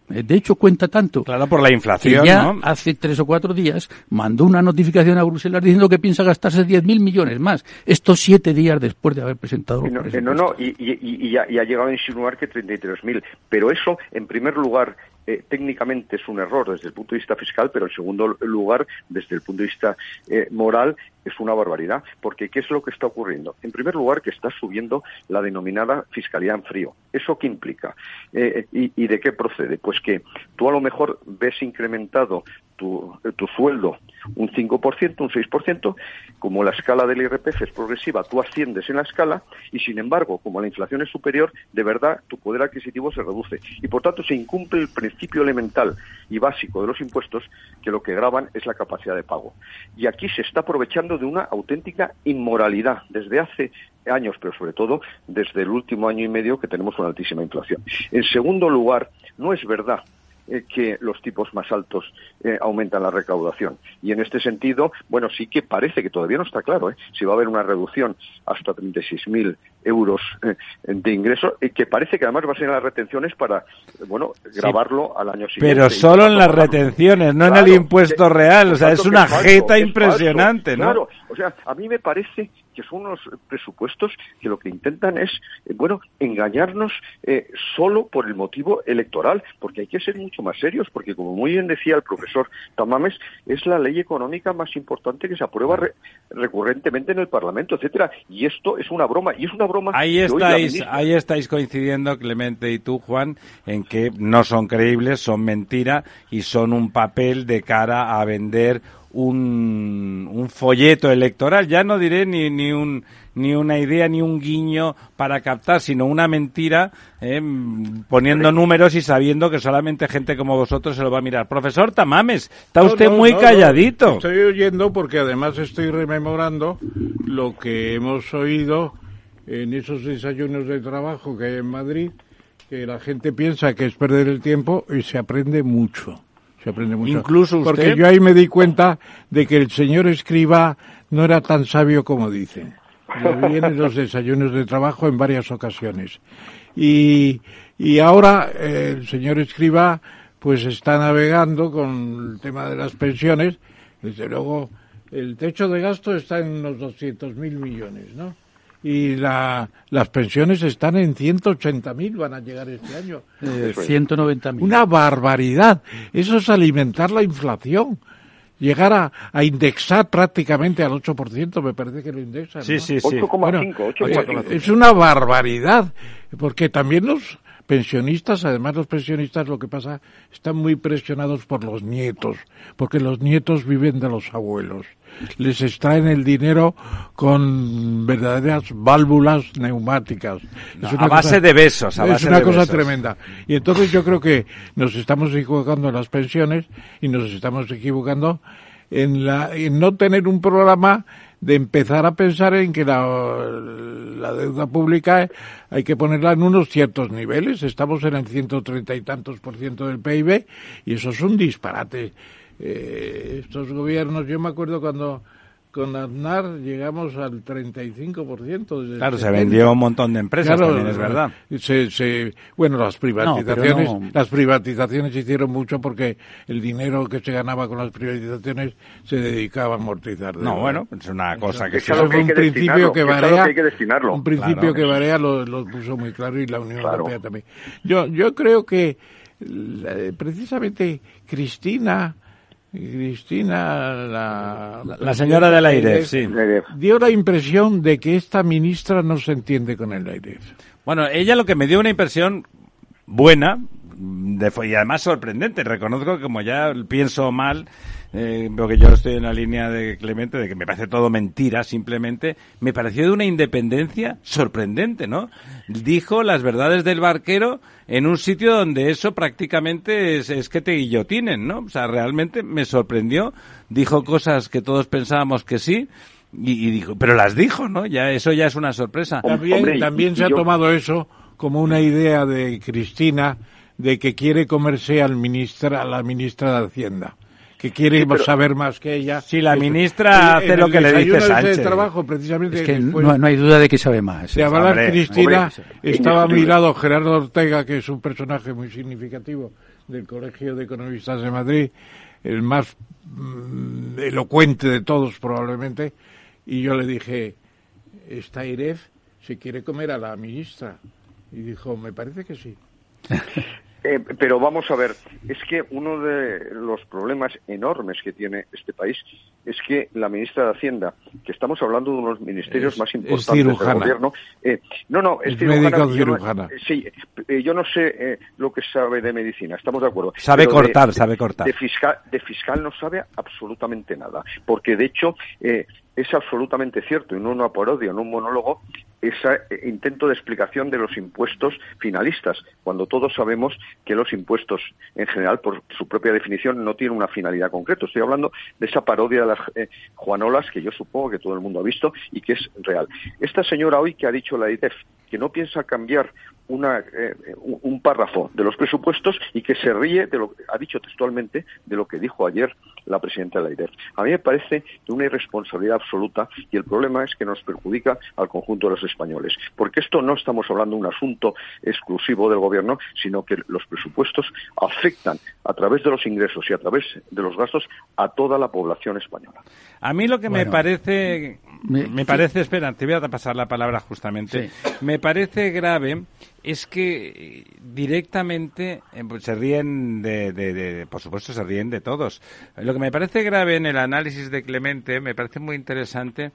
Eh, de hecho, cuenta tanto. Claro, por la inflación. Que ya hace tres o cuatro días mandó una notificación a Bruselas diciendo que piensa gastarse 10.000 millones más. Estos siete días después de haber presentado. No, no, no, y, y, ya, ha llegado a insinuar que 33.000. Pero eso, en primer lugar, eh, técnicamente es un error desde el punto de vista fiscal, pero en segundo lugar, desde el punto de vista eh, moral, es una barbaridad. Porque, ¿qué es lo que está ocurriendo? En primer lugar, que está subiendo la denominada fiscalidad en frío. ¿Eso qué implica? Eh, y, de qué procede? Pues que tú a lo mejor ves incrementado tu, sueldo un 5%, un 6%, como la escala del IRPF es progresiva, tú asciendes en la escala y, sin embargo, como la inflación es superior, de verdad tu poder adquisitivo se reduce. Y, por tanto, se incumple el principio elemental y básico de los impuestos, que lo que graban es la capacidad de pago. Y aquí se está aprovechando de una auténtica inmoralidad desde hace años, pero sobre todo desde el último año y medio que tenemos una altísima inflación. En segundo lugar, no es verdad eh, que los tipos más altos eh, aumentan la recaudación. Y en este sentido, bueno, sí que parece que todavía no está claro si va a haber una reducción hasta 36.000 euros de ingreso, y que parece que además va a ser en las retenciones para, bueno, grabarlo al año siguiente. Pero solo en las retenciones, no en el impuesto real. O sea, es una jeta impresionante, ¿no? Claro, o sea, a mí me parece que son unos presupuestos que lo que intentan es, eh, bueno, engañarnos eh, solo por el motivo electoral, porque hay que ser mucho más serios, porque como muy bien decía el profesor Tamames, es la ley económica más importante que se aprueba recurrentemente en el Parlamento, etcétera, y esto es una broma, y es una broma. Ahí estáis, ahí estáis coincidiendo, Clemente y tú, Juan, en que no son creíbles, son mentira y son un papel de cara a vender un, un folleto electoral, ya no diré ni, ni, un, ni una idea ni un guiño para captar, sino una mentira, eh, poniendo números y sabiendo que solamente gente como vosotros se lo va a mirar. Profesor Tamames, está usted muy calladito. estoy oyendo porque además estoy rememorando lo que hemos oído en esos desayunos de trabajo que hay en Madrid, que la gente piensa que es perder el tiempo y se aprende mucho se aprende mucho. Incluso usted. Porque yo ahí me di cuenta de que el señor escriba no era tan sabio como dicen. Lo vi en los desayunos de trabajo en varias ocasiones. Y, y ahora eh, el señor escriba pues está navegando con el tema de las pensiones. Desde luego, el techo de gasto está en unos 200 mil millones, ¿no? Y la, las pensiones están en 180.000, van a llegar este año. Eh, 190.000. Una barbaridad. Eso es alimentar la inflación. Llegar a, a indexar prácticamente al 8%, me parece que lo indexan. Sí, sí, sí. 8,5. es una barbaridad, porque también los pensionistas, además los pensionistas lo que pasa, están muy presionados por los nietos, porque los nietos viven de los abuelos. Les extraen el dinero con verdaderas válvulas neumáticas. es una a base de besos. A es una cosa tremenda. Y entonces yo creo que nos estamos equivocando en las pensiones y nos estamos equivocando en, la, en no tener un programa de empezar a pensar en que la, deuda pública hay que ponerla en unos ciertos niveles. Estamos en el 130 y tantos por ciento del PIB y eso es un disparate. Eh, estos gobiernos, yo me acuerdo cuando con Aznar llegamos al 35%. Claro, se vendió un montón de empresas, también es verdad. Se, bueno, las privatizaciones, las privatizaciones se hicieron mucho porque el dinero que se ganaba con las privatizaciones se dedicaba a amortizar. No, bueno, es una cosa que, es un principio que varía, un principio que varía lo, lo, puso muy claro y la Unión Europea también. Yo, yo creo que precisamente Cristina Cristina, la, la, señora del AIREF, sí. Dio la impresión de que esta ministra no se entiende con el AIREF. Bueno, ella lo que me dio una impresión buena, de, y además sorprendente. Reconozco que como ya pienso mal, eh, porque yo estoy en la línea de Clemente, de que me parece todo mentira, simplemente, me pareció de una independencia sorprendente, ¿no? Dijo las verdades del barquero en un sitio donde eso prácticamente es, que te guillotinen, ¿no? O sea, realmente me sorprendió. Dijo cosas que todos pensábamos que sí. Y, dijo, pero las dijo, ¿no? Ya, eso ya es una sorpresa. También, también se ha tomado eso como una idea de Cristina de que quiere comerse al ministra, a la ministra de Hacienda que quiere saber más que ella. Si la ministra hace lo que le dice Sánchez. trabajo, precisamente es que no, hay duda de que sabe más. De hablar Cristina, estaba a mi lado Gerardo Ortega, que es un personaje muy significativo del Colegio de Economistas de Madrid, el más mm, elocuente de todos probablemente, y yo le dije, esta IREF se quiere comer a la ministra. Y dijo, me parece que sí. Eh, pero vamos a ver, es que uno de los problemas enormes que tiene este país es que la ministra de Hacienda, que estamos hablando de uno de los ministerios más importantes del gobierno, eh, no, no, es, cirujana. sí, eh, yo no sé lo que sabe de medicina, estamos de acuerdo. Sabe cortar, sabe cortar. De fiscal, de fiscal no sabe absolutamente nada, porque de hecho es absolutamente cierto, y no una parodia, no un monólogo, ese eh, intento de explicación de los impuestos finalistas, cuando todos sabemos que los impuestos en general, por su propia definición, no tienen una finalidad concreta. Estoy hablando de esa parodia de las eh, Juanolas que yo supongo que todo el mundo ha visto y que es real. Esta señora hoy que ha dicho la IDEF que no piensa cambiar una, eh, un párrafo de los presupuestos y que se ríe de lo que ha dicho textualmente de lo que dijo ayer la presidenta de la IDEF. A mí me parece una irresponsabilidad absoluta y el problema es que nos perjudica al conjunto de los españoles. Porque esto no estamos hablando de un asunto exclusivo del gobierno, sino que los presupuestos afectan a través de los ingresos y a través de los gastos a toda la población española. A mí lo que me parece, me, parece, espera, te voy a pasar la palabra justamente, me parece grave es que directamente eh, pues, se ríen de, por supuesto se ríen de todos. Lo que me parece grave en el análisis de Clemente, me parece muy interesante,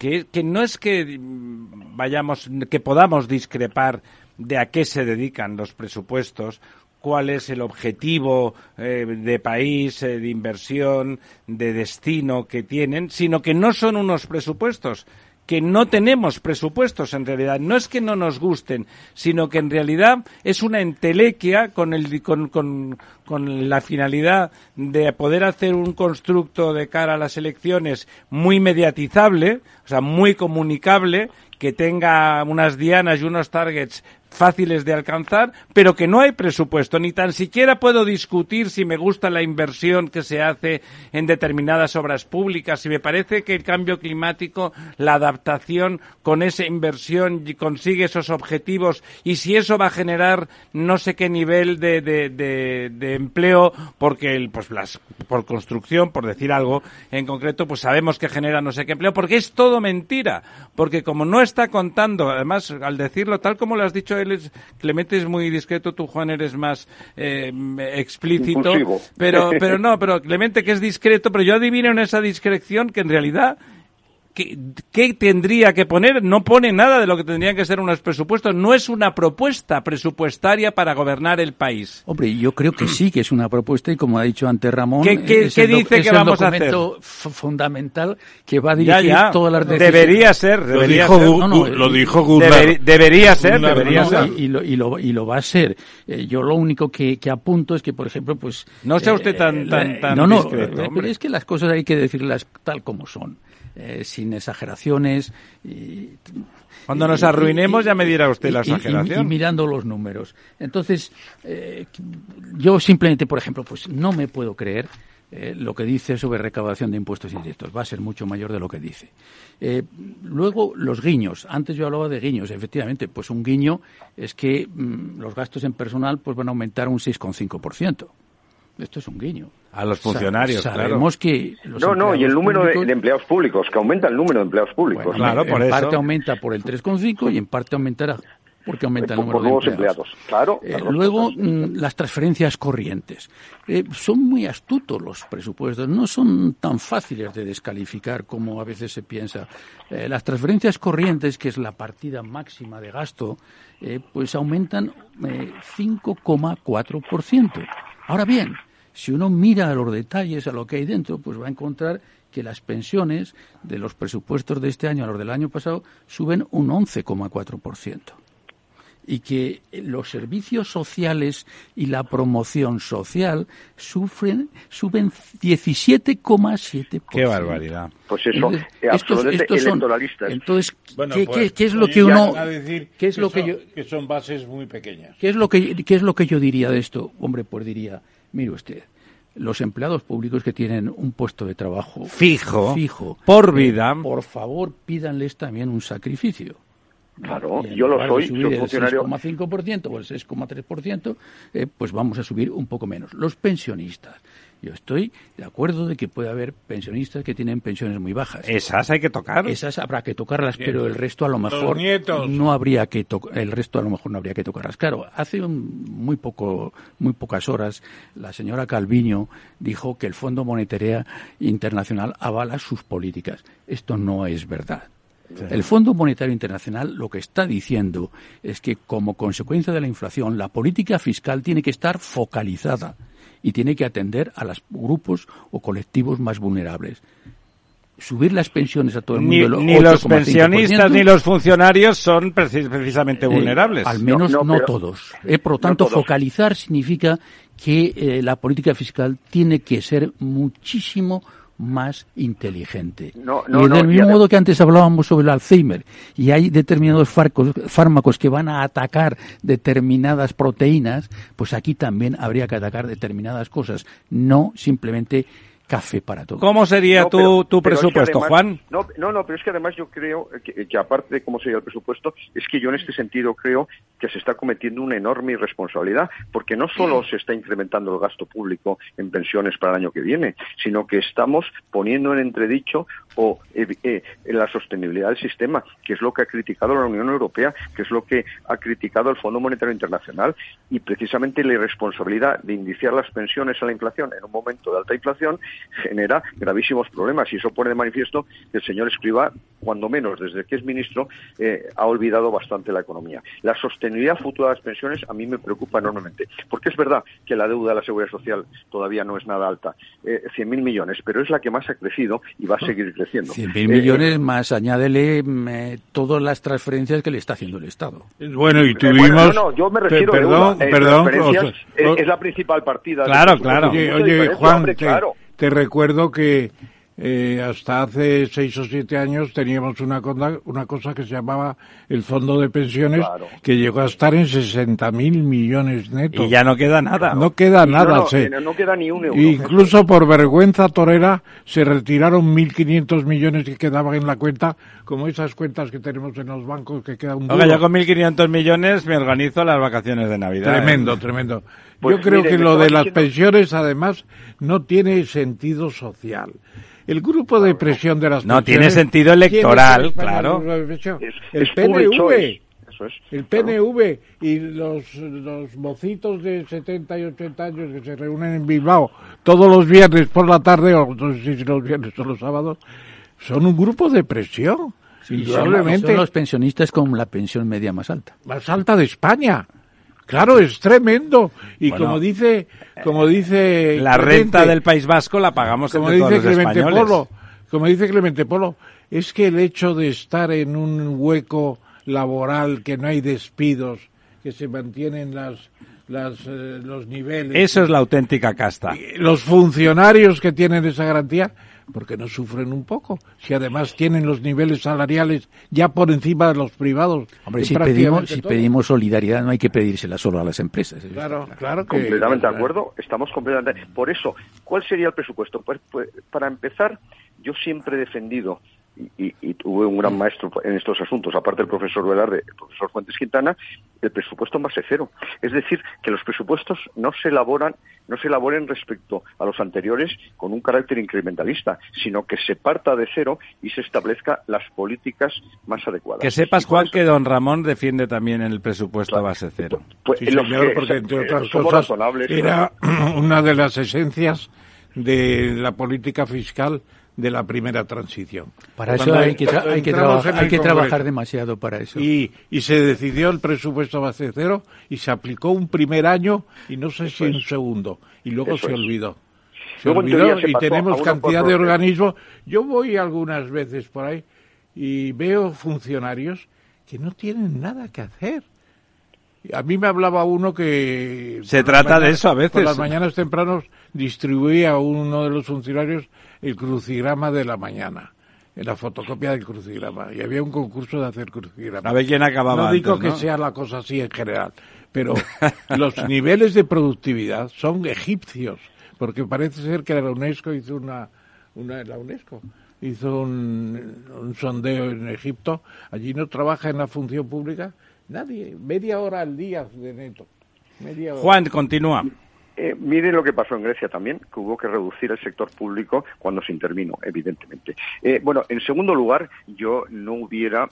que, que no es que mm, vayamos, que podamos discrepar de a qué se dedican los presupuestos, cuál es el objetivo eh, de país, de inversión, de destino que tienen, sino que no son unos presupuestos, que no tenemos presupuestos en realidad. No es que no nos gusten, sino que en realidad es una entelequia con, el, con, con, con la finalidad de poder hacer un constructo de cara a las elecciones muy mediatizable, o sea, muy comunicable, que tenga unas dianas y unos targets fáciles de alcanzar, pero que no hay presupuesto. Ni tan siquiera puedo discutir si me gusta la inversión que se hace en determinadas obras públicas, si me parece que el cambio climático, la adaptación con esa inversión consigue esos objetivos y si eso va a generar no sé qué nivel de, de, empleo, porque el, pues las, por construcción, por decir algo en concreto, pues sabemos que genera no sé qué empleo, porque es todo mentira, porque como no está contando, además al decirlo tal como lo has dicho Clemente es muy discreto, tú Juan eres más eh, explícito, pero pero no, pero Clemente que es discreto, pero yo adivino en esa discreción que en realidad ¿Qué, tendría que poner? No pone nada de lo que tendrían que ser unos presupuestos. No es una propuesta presupuestaria para gobernar el país. Hombre, yo creo que sí que es una propuesta y como ha dicho antes Ramón, ¿qué, dice que vamos a hacer? fundamental que va a dirigir todas las decisiones. Debería ser, debería lo dijo, ser. lo dijo debería ser, debería ser. Y, lo, y, lo, y, lo, va a ser. Eh, yo lo único que, que, apunto es que, por ejemplo, pues... No sea usted tan, eh, tan, tan no, no, discreto, pero es que las cosas hay que decirlas tal como son. Eh, sin exageraciones. Y, Cuando nos arruinemos ya me dirá usted la exageración. Y, mirando los números. Entonces, eh, yo simplemente, por ejemplo, pues no me puedo creer eh, lo que dice sobre recaudación de impuestos indirectos. Va a ser mucho mayor de lo que dice. luego, los guiños. Antes yo hablaba de guiños. Efectivamente, pues un guiño es que mm, los gastos en personal pues van a aumentar un 6,5%. Esto es un guiño. A los funcionarios, Sabemos que No, no, y el número de, empleados públicos, que aumenta el número de empleados públicos. claro, por en parte aumenta por el 3,5 y en parte aumentará porque aumenta el número de empleados. Claro, eh, luego, mm, las transferencias corrientes. Eh, son muy astutos los presupuestos, no son tan fáciles de descalificar como a veces se piensa. Eh, las transferencias corrientes, que es la partida máxima de gasto, pues aumentan 5,4%. Ahora bien, si uno mira a los detalles, a lo que hay dentro, pues va a encontrar que las pensiones de los presupuestos de este año a los del año pasado suben un 11,4% y que los servicios sociales y la promoción social sufren, suben 17,7%. ¡Qué barbaridad! Pues eso, absolutamente electoralistas. Entonces, ¿qué, pues, ¿qué, es lo que uno... ¿qué es lo que, yo, que son bases muy pequeñas. ¿qué es, lo que, ¿Qué es lo que yo diría de esto? Hombre, pues diría, mire usted, los empleados públicos que tienen un puesto de trabajo fijo, fijo por vida, por favor pídanles también un sacrificio. Claro, yo lo soy, soy funcionario. El 6,5% o el 6,3%, eh, pues vamos a subir un poco menos. Los pensionistas. Yo estoy de acuerdo de que puede haber pensionistas que tienen pensiones muy bajas. Esas hay que tocar. Esas habrá que tocarlas, pero el resto a lo mejor no habría que el resto a lo mejor no habría que tocarlas. Claro, hace muy poco muy pocas horas la señora Calviño dijo que el Fondo Monetario Internacional avala sus políticas. Esto no es verdad. El Fondo Monetario Internacional lo que está diciendo es que como consecuencia de la inflación la política fiscal tiene que estar focalizada y tiene que atender a los grupos o colectivos más vulnerables. Subir las pensiones a todo el mundo. Ni, los pensionistas ni los funcionarios son precisamente eh, vulnerables. al menos no, todos. Eh, por lo tanto, focalizar significa que eh, la política fiscal tiene que ser muchísimo más inteligente. y del mismo modo que antes hablábamos sobre el Alzheimer y hay determinados fármacos que van a atacar determinadas proteínas, pues aquí también habría que atacar determinadas cosas, no simplemente café para todos. ¿Cómo sería tu, tu presupuesto, Juan? No, no, no, pero es que además yo creo que, que, aparte de cómo sería el presupuesto, es que yo en este sentido creo que se está cometiendo una enorme irresponsabilidad, porque no solo se está incrementando el gasto público en pensiones para el año que viene, sino que estamos poniendo en entredicho o eh, eh, la sostenibilidad del sistema, que es lo que ha criticado la Unión Europea, que es lo que ha criticado el Fondo Monetario Internacional, y precisamente la irresponsabilidad de indiciar las pensiones a la inflación en un momento de alta inflación genera gravísimos problemas y eso pone de manifiesto que el señor Escriba, cuando menos desde que es ministro, eh, ha olvidado bastante la economía. La sostenibilidad futura de las pensiones a mí me preocupa enormemente, porque es verdad que la deuda de la seguridad social todavía no es nada alta, eh, 100.000 millones, pero es la que más ha crecido y va a seguir creciendo. 100.000 eh, millones más, añádele mm, todas las transferencias que le está haciendo el Estado. Bueno, y tuvimos... no, no, yo me refiero perdón, perdón, es, la principal partida. Claro, claro. Oye, Juan, claro. Te recuerdo que eh, hasta hace seis o siete años teníamos una, una cosa que se llamaba el fondo de pensiones que llegó a estar en 60 mil millones netos. Y ya no queda nada. No queda nada. No, no, queda ni un euro. Incluso por vergüenza torera se retiraron 1.500 millones que quedaban en la cuenta, como esas cuentas que tenemos en los bancos que queda un Oiga, yo con 1.500 millones me organizo las vacaciones de Navidad. Tremendo, ¿eh? tremendo. Pues yo creo que lo de las pensiones, además, no tiene sentido social. El grupo de presión de las no tiene sentido electoral, claro. el PNV. El PNV y los, los mocitos de 70 y 80 años que se reúnen en Bilbao todos los viernes por la tarde, o no sé si los viernes o los sábados, son un grupo de presión. indudablemente. Son los pensionistas con la pensión media más alta. Más alta de España. Claro, es tremendo. Y como dice, como dice la renta del País Vasco la pagamos como dice Clemente Polo, como dice Clemente Polo, es que el hecho de estar en un hueco laboral que no hay despidos, que se mantienen las las, eh, los niveles. Eso es la auténtica casta. Los funcionarios que tienen esa garantía porque no sufren un poco, si además tienen los niveles salariales ya por encima de los privados. Hombre, si pedimos, si pedimos solidaridad no hay que pedírsela solo a las empresas. Claro, claro. completamente de acuerdo, estamos completamente. Por eso, ¿cuál sería el presupuesto? Pues, pues para empezar, yo siempre he defendido y, tuve un gran maestro en estos asuntos, aparte del profesor Velarde, el profesor Fuentes Quintana, el presupuesto en base cero. Es decir, que los presupuestos no se elaboran, no se elaboren respecto a los anteriores con un carácter incrementalista, sino que se parta de cero y se establezca las políticas más adecuadas. Que sepas, Juan, que don Ramón defiende también el presupuesto a base cero. Pues, sí, señor, porque entre otras cosas era una de las esencias de la política fiscal de la primera transición. Para eso hay que, hay que, hay que trabajar demasiado para eso. Y, y se decidió el presupuesto base cero y se aplicó un primer año y no sé si un segundo. Y luego se olvidó. Se olvidó y tenemos cantidad de organismos. Yo voy algunas veces por ahí y veo funcionarios que no tienen nada que hacer. A mí me hablaba uno que... Se trata de eso a veces. Por las mañanas tempranos distribuía a uno de los funcionarios el crucigrama de la mañana, en la fotocopia del crucigrama. Y había un concurso de hacer crucigrama. A ver quién acababa No digo que sea la cosa así en general, pero los niveles de productividad son egipcios, porque parece ser que la UNESCO hizo una, una la UNESCO hizo un, un sondeo en Egipto, allí no trabaja en la función pública nadie, media hora al día de neto. Media Juan, continúa. Eh, miren lo que pasó en Grecia también, que hubo que reducir el sector público cuando se intervino, evidentemente. Eh, bueno, en segundo lugar, yo no hubiera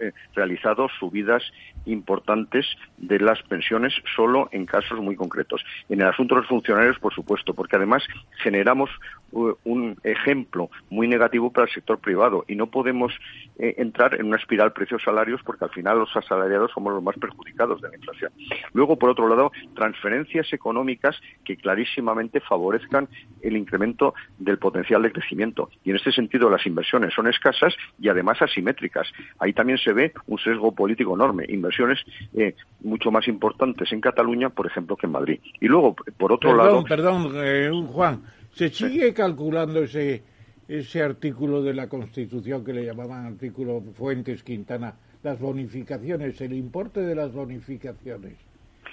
eh, realizado subidas importantes de las pensiones solo en casos muy concretos. En el asunto de los funcionarios, por supuesto, porque además generamos un ejemplo muy negativo para el sector privado y no podemos entrar en una espiral precios-salarios porque al final los asalariados somos los más perjudicados de la inflación. Luego, por otro lado, transferencias económicas que clarísimamente favorezcan el incremento del potencial de crecimiento. Y en este sentido las inversiones son escasas y además asimétricas. Ahí también se ve un sesgo político enorme. Inversiones eh, mucho más importantes en Cataluña, por ejemplo, que en Madrid. Y luego, por otro lado... Perdón, eh, Juan, ¿se sigue calculando ese ese artículo de la Constitución que le llamaban artículo Fuentes Quintana, las bonificaciones, el importe de las bonificaciones.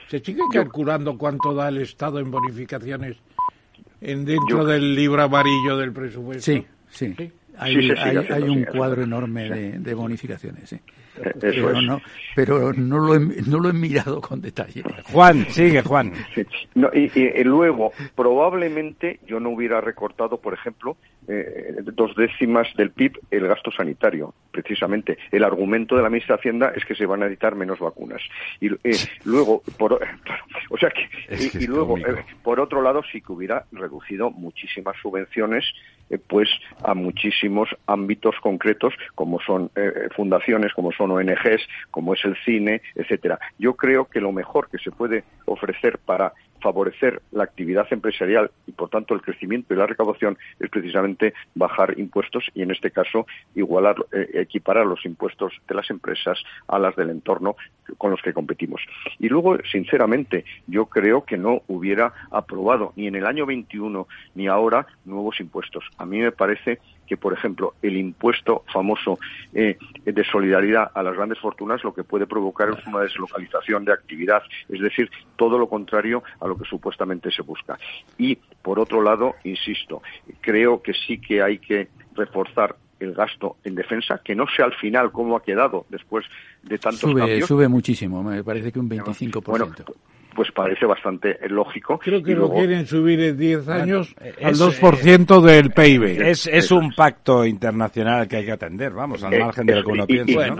¿Se sigue calculando cuánto da el Estado en bonificaciones en dentro del libro amarillo del presupuesto? Sí, sí. Hay, hay, un cuadro enorme de, de bonificaciones, sí. Pero, no, pero no, lo he, no lo he mirado con detalle. Juan, sigue Juan. y, luego, probablemente yo no hubiera recortado, por ejemplo, eh, dos décimas del PIB el gasto sanitario, precisamente. El argumento de la ministra de Hacienda es que se van a editar menos vacunas. Y eh, luego, por, o sea que, y, luego, eh, por otro lado, sí que hubiera reducido muchísimas subvenciones pues a muchísimos ámbitos concretos como son fundaciones, como son ONGs, como es el cine, etcétera. Yo creo que lo mejor que se puede ofrecer para favorecer la actividad empresarial y, por tanto, el crecimiento y la recaudación es precisamente bajar impuestos y, en este caso, igualar, eh, equiparar los impuestos de las empresas a las del entorno con los que competimos. Y luego, sinceramente, yo creo que no hubiera aprobado ni en el año 21 ni ahora nuevos impuestos. A mí me parece que, por ejemplo, el impuesto famoso eh, de solidaridad a las grandes fortunas lo que puede provocar es una deslocalización de actividad, es decir, todo lo contrario a lo que supuestamente se busca. Y, por otro lado, insisto, creo que sí que hay que reforzar el gasto en defensa, que no sé al final cómo ha quedado después de tantos sube, cambios. Sube muchísimo, me parece que un 25%. Bueno, pues parece bastante lógico. Creo que lo quieren subir en 10 años al 2% del PIB. Es, es un pacto internacional que hay que atender, vamos, al eh, margen de lo que uno y, piensa.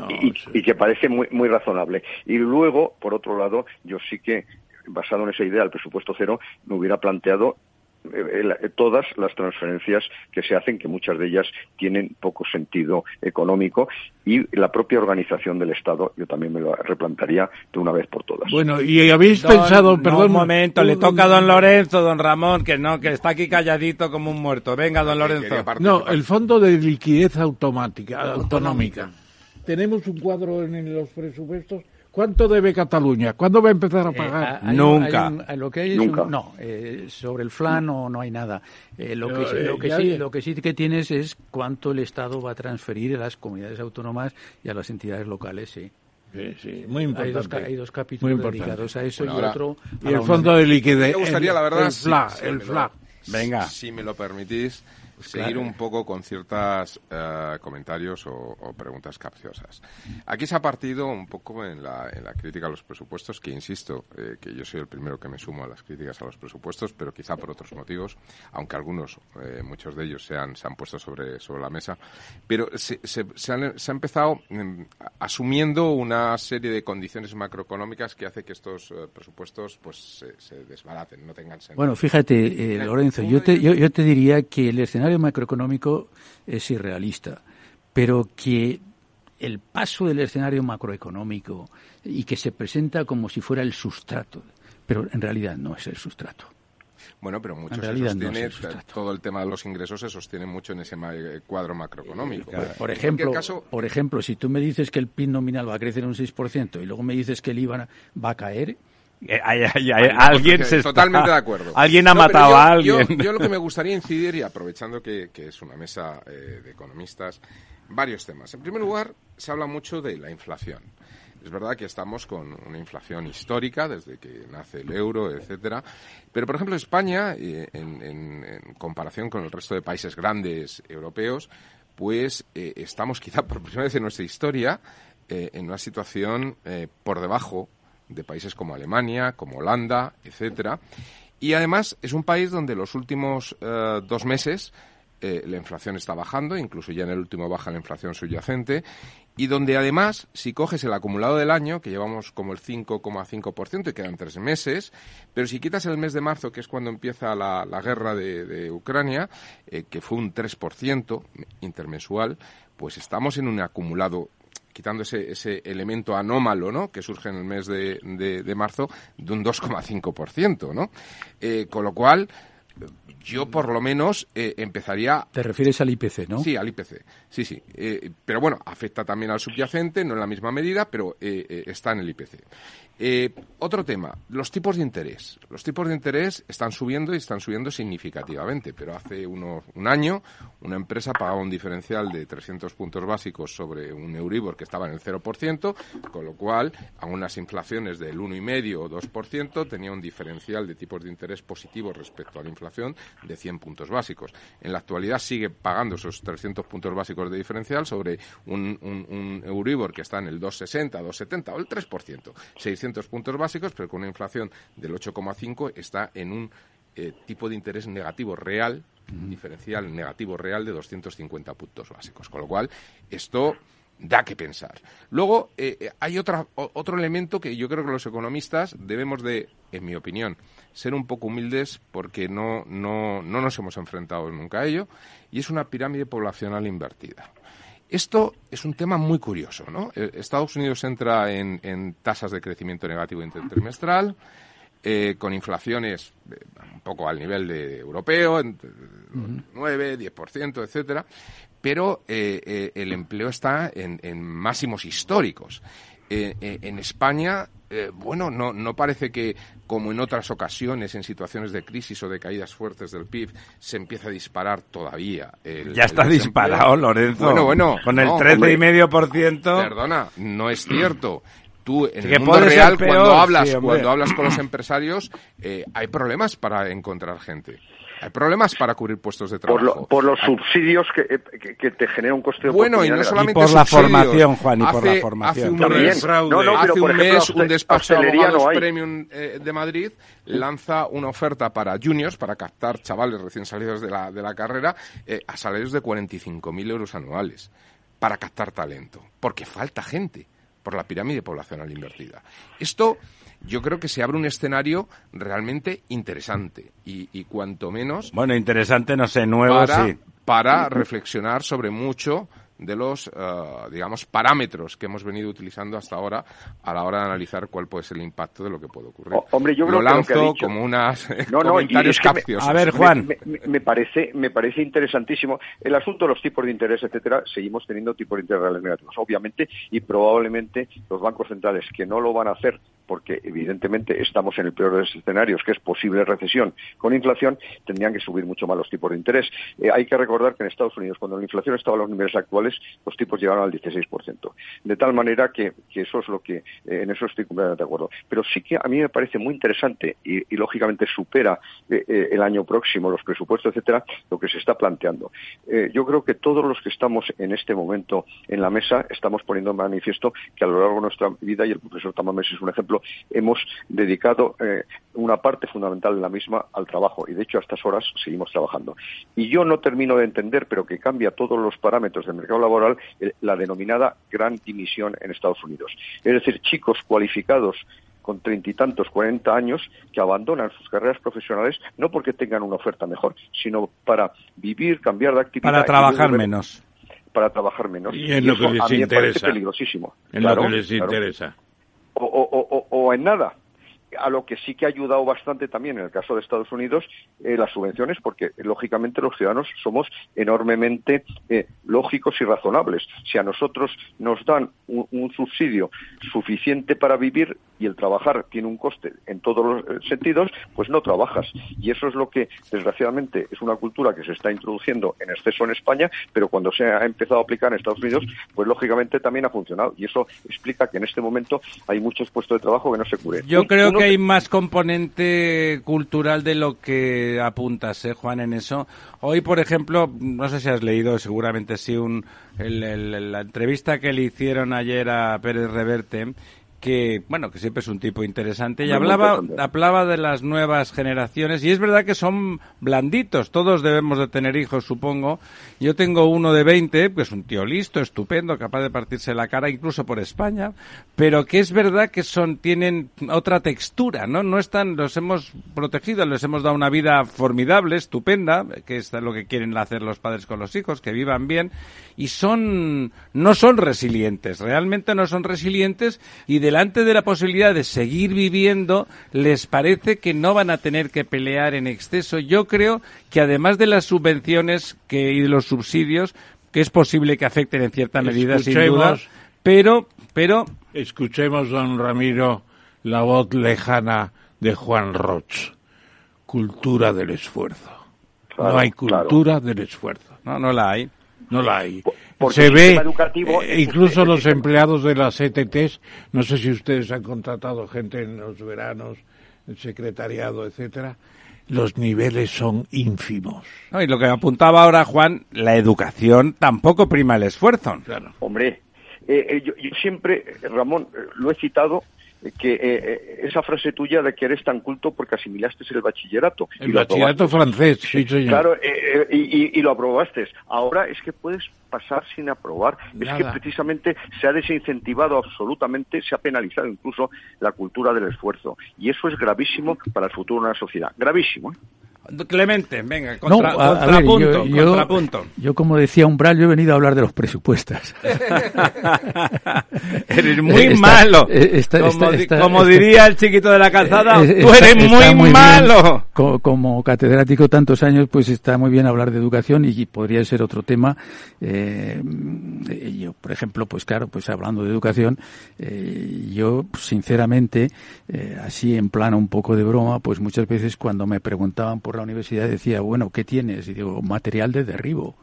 Y, que parece muy, muy razonable. Y luego, por otro lado, yo sí que basado en esa idea del presupuesto cero, me hubiera planteado eh, todas las transferencias que se hacen, que muchas de ellas tienen poco sentido económico, y la propia organización del Estado, yo también me lo replantaría de una vez por todas. Bueno, y habéis pensado, perdón. un momento, le toca a don Lorenzo, don Ramón, que no, que está aquí calladito como un muerto. Venga, don Lorenzo. No, el Fondo de Liquidez Automática, Autonómica. Tenemos un cuadro en los presupuestos ¿Cuánto debe Cataluña? ¿Cuándo va a empezar a eh, pagar? Nunca. lo que hay no, eh, sobre el flan no, no hay nada. Eh, lo, que, lo, que sí, lo que sí que tienes es cuánto el Estado va a transferir a las comunidades autónomas y a las entidades locales, sí. Sí, sí, muy importante. Hay dos, capítulos dedicados a eso y otro. Y el fondo de liquidez. Me gustaría, la verdad, el FLA. el FLA. Venga. Si me lo permitís, seguir un poco con ciertos eh, comentarios o, preguntas capciosas. Aquí se ha partido un poco en la, en la crítica a los presupuestos, que insisto, eh, que yo soy el primero que me sumo a las críticas a los presupuestos, pero quizá por otros motivos, aunque algunos, eh, muchos de ellos se han, se han puesto sobre, sobre la mesa. Pero se, se, se, ha empezado mm, asumiendo una serie de condiciones macroeconómicas que hace que estos presupuestos pues se, desbaraten, no tengan sentido. Bueno, fíjate, Lorenzo, yo te, yo, yo te diría que el escenario macroeconómico es irrealista, pero que el paso del escenario macroeconómico y que se presenta como si fuera el sustrato, pero en realidad no es el sustrato. Bueno, pero mucho se sostiene, todo el tema de los ingresos se sostiene mucho en ese eh, cuadro macroeconómico. por, ejemplo, por ejemplo, si tú me dices que el PIB nominal va a crecer un 6% y luego me dices que el IVA va a caer, eh, alguien se totalmente de acuerdo. Alguien ha matado a alguien. Yo, lo que me gustaría incidir, y aprovechando que, es una mesa eh, de economistas, varios temas. En primer lugar, se habla mucho de la inflación. Es verdad que estamos con una inflación histórica desde que nace el euro, etcétera. Pero, por ejemplo, España, eh, en, comparación con el resto de países grandes europeos, pues estamos quizá por primera vez en nuestra historia en una situación por debajo de países como Alemania, como Holanda, etcétera. Y además es un país donde los últimos eh, dos meses eh, la inflación está bajando, incluso ya en el último baja la inflación subyacente, y donde además, si coges el acumulado del año, que llevamos como el 5,5% y quedan tres meses, pero si quitas el mes de marzo, que es cuando empieza la, guerra de, Ucrania, eh, que fue un 3% intermensual, pues estamos en un acumulado quitando ese, ese elemento anómalo ¿no? que surge en el mes de, de, marzo, de un 2,5%. ¿no? Eh, con lo cual, yo por lo menos eh, empezaría... Te refieres al IPC, ¿no? Sí, al IPC, sí, sí. Eh, pero bueno, afecta también al subyacente, no en la misma medida, pero está en el IPC. Eh, otro tema, los tipos de interés. Los tipos de interés están subiendo y están subiendo significativamente, pero hace uno, un año una empresa pagaba un diferencial de 300 puntos básicos sobre un Euribor que estaba en el 0%, con lo cual a unas inflaciones del 1,5 o 2% tenía un diferencial de tipos de interés positivo respecto a la inflación de 100 puntos básicos. En la actualidad sigue pagando esos 300 puntos básicos de diferencial sobre un, un Euribor que está en el 2,60, 2,70 o el 3%. 600 puntos básicos, pero con una inflación del 8,5 está en un eh, tipo de interés negativo real, diferencial negativo real de 250 puntos básicos. Con lo cual, esto da que pensar. Luego, eh, eh, hay otra, otro elemento que yo creo que los economistas debemos de, en mi opinión, ser un poco humildes porque no, no, no nos hemos enfrentado nunca a ello, y es una pirámide poblacional invertida. Esto es un tema muy curioso, ¿no? Eh, Estados Unidos entra en, tasas de crecimiento negativo intertrimestral, eh, con inflaciones eh, un poco al nivel de europeo, entre 9, 10%, etcétera, pero el empleo está en máximos históricos. En España eh, bueno, no, no parece que, como en otras ocasiones, en situaciones de crisis o de caídas fuertes del PIB, se empiece a disparar todavía. El, ya está disparado, Lorenzo. Bueno, bueno. Con el 13,5%. Perdona, no es cierto tú en el mundo real cuando hablas cuando hablas con los empresarios eh, hay problemas para encontrar gente hay problemas para cubrir puestos de trabajo. Por, los subsidios que, que, te genera un coste de Bueno, y no solamente por la formación, Juan, y por la formación. Hace un mes, un, despacho de abogados premium eh, de Madrid lanza una oferta para juniors, para captar chavales recién salidos de la, de la carrera, eh, a salarios de 45.000 euros anuales, para captar talento, porque falta gente por la pirámide poblacional invertida. Esto yo creo que se abre un escenario realmente interesante y, cuanto menos... Bueno, interesante, no sé, nuevo, sí. Para reflexionar sobre mucho de los, eh, digamos, parámetros que hemos venido utilizando hasta ahora a la hora de analizar cuál puede ser el impacto de lo que puede ocurrir. hombre, yo lo lanzo como unas comentarios capcios. A ver, Juan. Me, parece, me parece interesantísimo. El asunto de los tipos de interés, etcétera, seguimos teniendo tipos de interés reales negativos, obviamente, y probablemente los bancos centrales que no lo van a hacer porque evidentemente estamos en el peor de los escenarios, que es posible recesión con inflación, tendrían que subir mucho más los tipos de interés. Eh, hay que recordar que en Estados Unidos, cuando la inflación estaba a los niveles actuales, los tipos llegaron al 16%. De tal manera que, eso es lo que, eh, en eso estoy completamente de acuerdo. Pero sí que a mí me parece muy interesante y, lógicamente supera eh, el año próximo los presupuestos, etcétera, lo que se está planteando. yo creo que todos los que estamos en este momento en la mesa estamos poniendo en manifiesto que a lo largo de nuestra vida, y el profesor Tamames es un ejemplo, hemos dedicado eh, una parte fundamental de la misma al trabajo y de hecho a estas horas seguimos trabajando. Y yo no termino de entender, pero que cambia todos los parámetros del mercado laboral, la denominada gran dimisión en Estados Unidos. Es decir, chicos cualificados con treinta y tantos, cuarenta años, que abandonan sus carreras profesionales no porque tengan una oferta mejor, sino para vivir, cambiar de actividad. Para trabajar menos. Para trabajar menos. Y en lo que les interesa. peligrosísimo. En lo que les interesa o, en nada a lo que sí que ha ayudado bastante también en el caso de Estados Unidos eh, las subvenciones, porque lógicamente los ciudadanos somos enormemente eh, lógicos y razonables. Si a nosotros nos dan un, subsidio suficiente para vivir y el trabajar tiene un coste en todos los eh, sentidos, pues no trabajas. Y eso es lo que, desgraciadamente, es una cultura que se está introduciendo en exceso en España, pero cuando se ha empezado a aplicar en Estados Unidos, pues lógicamente también ha funcionado. Y eso explica que en este momento hay muchos puestos de trabajo que no se cubren. Yo creo que hay más componente cultural de lo que apuntas, ¿eh, Juan, en eso. Hoy, por ejemplo, no sé si has leído, seguramente sí, un, la entrevista que le hicieron ayer a Pérez Reverte que bueno que siempre es un tipo interesante y hablaba hablaba de las nuevas generaciones. Y es verdad que son blanditos. Todos debemos de tener hijos supongo. Yo tengo uno de 20 que es un tío listo estupendo capaz de partirse la cara incluso por España. Pero que es verdad que son tienen otra textura no no están los hemos protegido les hemos dado una vida formidable estupenda que es lo que quieren hacer los padres con los hijos que vivan bien. Y son no son resilientes realmente no son resilientes. Y de delante de la posibilidad de seguir viviendo, les parece que no van a tener que pelear en exceso. Yo creo que además de las subvenciones que, y de los subsidios, que es posible que afecten en cierta medida, sin duda, pero, pero... Escuchemos, don Ramiro, la voz lejana de Juan Roch. Cultura del esfuerzo. no hay cultura del esfuerzo. No, no la hay. No la hay. Se ve, eh, incluso los empleados de las ETTs, no sé si ustedes han contratado gente en los veranos, el secretariado, etcétera, los niveles son ínfimos. y lo que apuntaba ahora Juan, la educación tampoco prima el esfuerzo. Claro. Hombre, eh, eh, yo, siempre, Ramón, lo he citado, que eh, eh, esa frase tuya de que eres tan culto porque asimilaste el bachillerato. El bachillerato francés, sí, señor. Claro, eh, y, lo aprobaste. Ahora es que puedes pasar sin aprobar. Es que precisamente se ha desincentivado absolutamente, se ha penalizado incluso la cultura del esfuerzo. Y eso es gravísimo para el futuro de una sociedad. Gravísimo. Clemente, venga, contra, contrapunto, yo, Yo, como decía Umbral, yo he venido a hablar de los presupuestos. eres muy malo. Eh, como, diría el chiquito de la calzada, eh, tú eres muy, malo. Como, catedrático tantos años, pues está muy bien hablar de educación y podría ser otro tema. Eh, yo, por ejemplo, pues claro, pues hablando de educación, yo sinceramente, así en plano un poco de broma, pues muchas veces cuando me preguntaban por la universidad decía, bueno, ¿qué tienes? Y digo, material de derribo.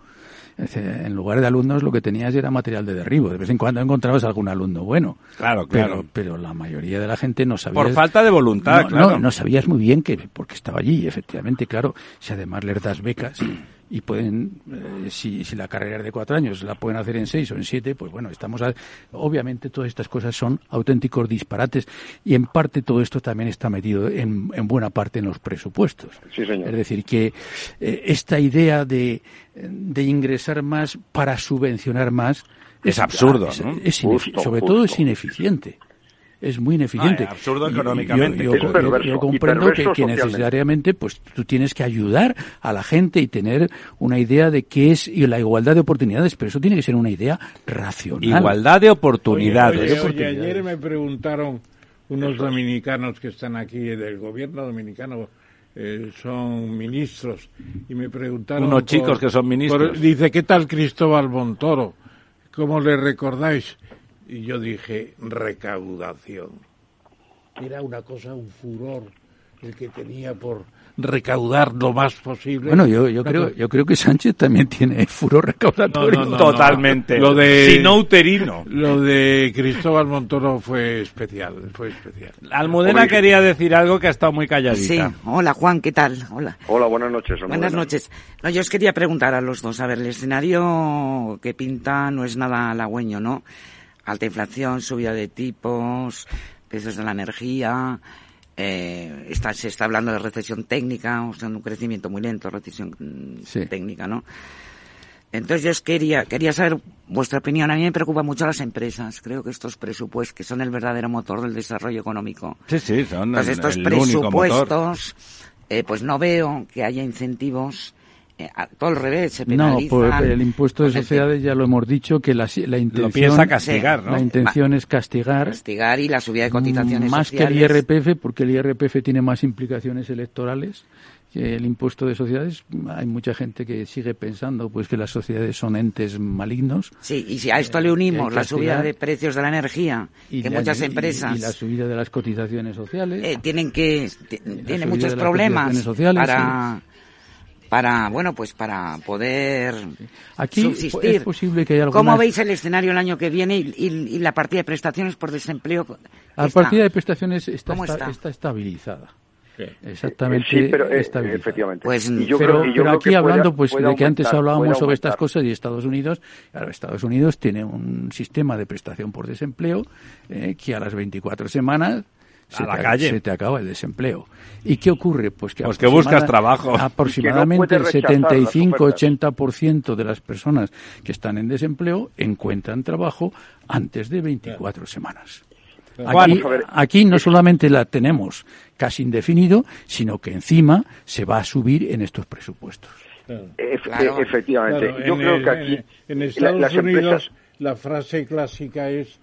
En lugar de alumnos lo que tenías era material de derribo. De vez en cuando encontrabas algún alumno bueno. Claro, claro. Pero, la mayoría de la gente no sabía. Por falta de voluntad, no, claro. No, no sabías muy bien que, porque estaba allí, efectivamente, claro. Si además les das becas y pueden, eh, si, si, la carrera es de cuatro años, la pueden hacer en seis o en siete, pues bueno, estamos obviamente todas estas cosas son auténticos disparates y en parte todo esto también está metido en, en buena parte en los presupuestos. Es decir, que eh, esta idea de, de ingresar más para subvencionar más es, absurdo, sobre todo es ineficiente es muy ineficiente. Ah, absurdo económicamente. Yo, comprendo que, necesariamente pues tú tienes que ayudar a la gente y tener una idea de qué es y la igualdad de oportunidades, pero eso tiene que ser una idea racional. Igualdad de oportunidades. ayer me preguntaron unos dominicanos que están aquí del gobierno dominicano. Eh, son ministros y me preguntaron unos chicos que son ministros dice qué tal Cristóbal Montoro cómo le recordáis y yo dije, recaudación. Era una cosa, un furor el que tenía por recaudar lo más posible. Bueno, yo, yo creo yo creo que Sánchez también tiene furor recaudatorio. Totalmente. Lo de sino uterino. Lo de Cristóbal Montoro fue especial, fue especial. Almudena quería decir algo que ha estado muy calladita. Sí. Hola, Juan, ¿qué tal? Hola. Hola, buenas noches. Buenas noches. No, yo os quería preguntar a los dos, a ver, el escenario que pinta no es nada halagüeño, ¿no? Alta inflación, subida de tipos, precios de la energía, eh, está, se está hablando de recesión técnica, o sea, un crecimiento muy lento, recesión mm, técnica, ¿no? Entonces yo quería, quería saber vuestra opinión. A mí me preocupan mucho las empresas. Creo que estos presupuestos, que son el verdadero motor del desarrollo económico. Sí, sí, son pues estos presupuestos, eh, pues no veo que haya incentivos todo al revés, se No, por el impuesto de sociedades ya lo hemos dicho que la, la intención castigar, La intención es castigar. Castigar y la subida de cotizaciones más que el IRPF, porque el IRPF tiene más implicaciones electorales que el impuesto de sociedades. Hay mucha gente que sigue pensando pues que las sociedades son entes malignos. Sí, y si a esto le unimos la subida de precios de la energía, y que muchas empresas y, la subida de las cotizaciones sociales eh, tienen que tiene muchos problemas sociales, para para bueno pues para poder Aquí subsistir. Es posible que haya ¿Cómo veis el escenario el año que viene y, la partida de prestaciones por desempleo? La partida de prestaciones está, está? estabilizada. Exactamente. Sí, pero eh, efectivamente. Pues, pero, aquí hablando pues de que antes hablábamos sobre estas cosas y Estados Unidos, claro, Estados Unidos tiene un sistema de prestación por desempleo eh, que a las 24 semanas se, a la te, calle. se te acaba el desempleo. ¿Y qué ocurre? Pues que, pues que buscas trabajo. Aproximadamente el 75-80% de las personas que están en desempleo encuentran trabajo antes de 24 semanas. Aquí, aquí, no solamente la tenemos casi indefinido, sino que encima se va a subir en estos presupuestos. efectivamente. Yo creo que aquí en, Estados Unidos la frase clásica es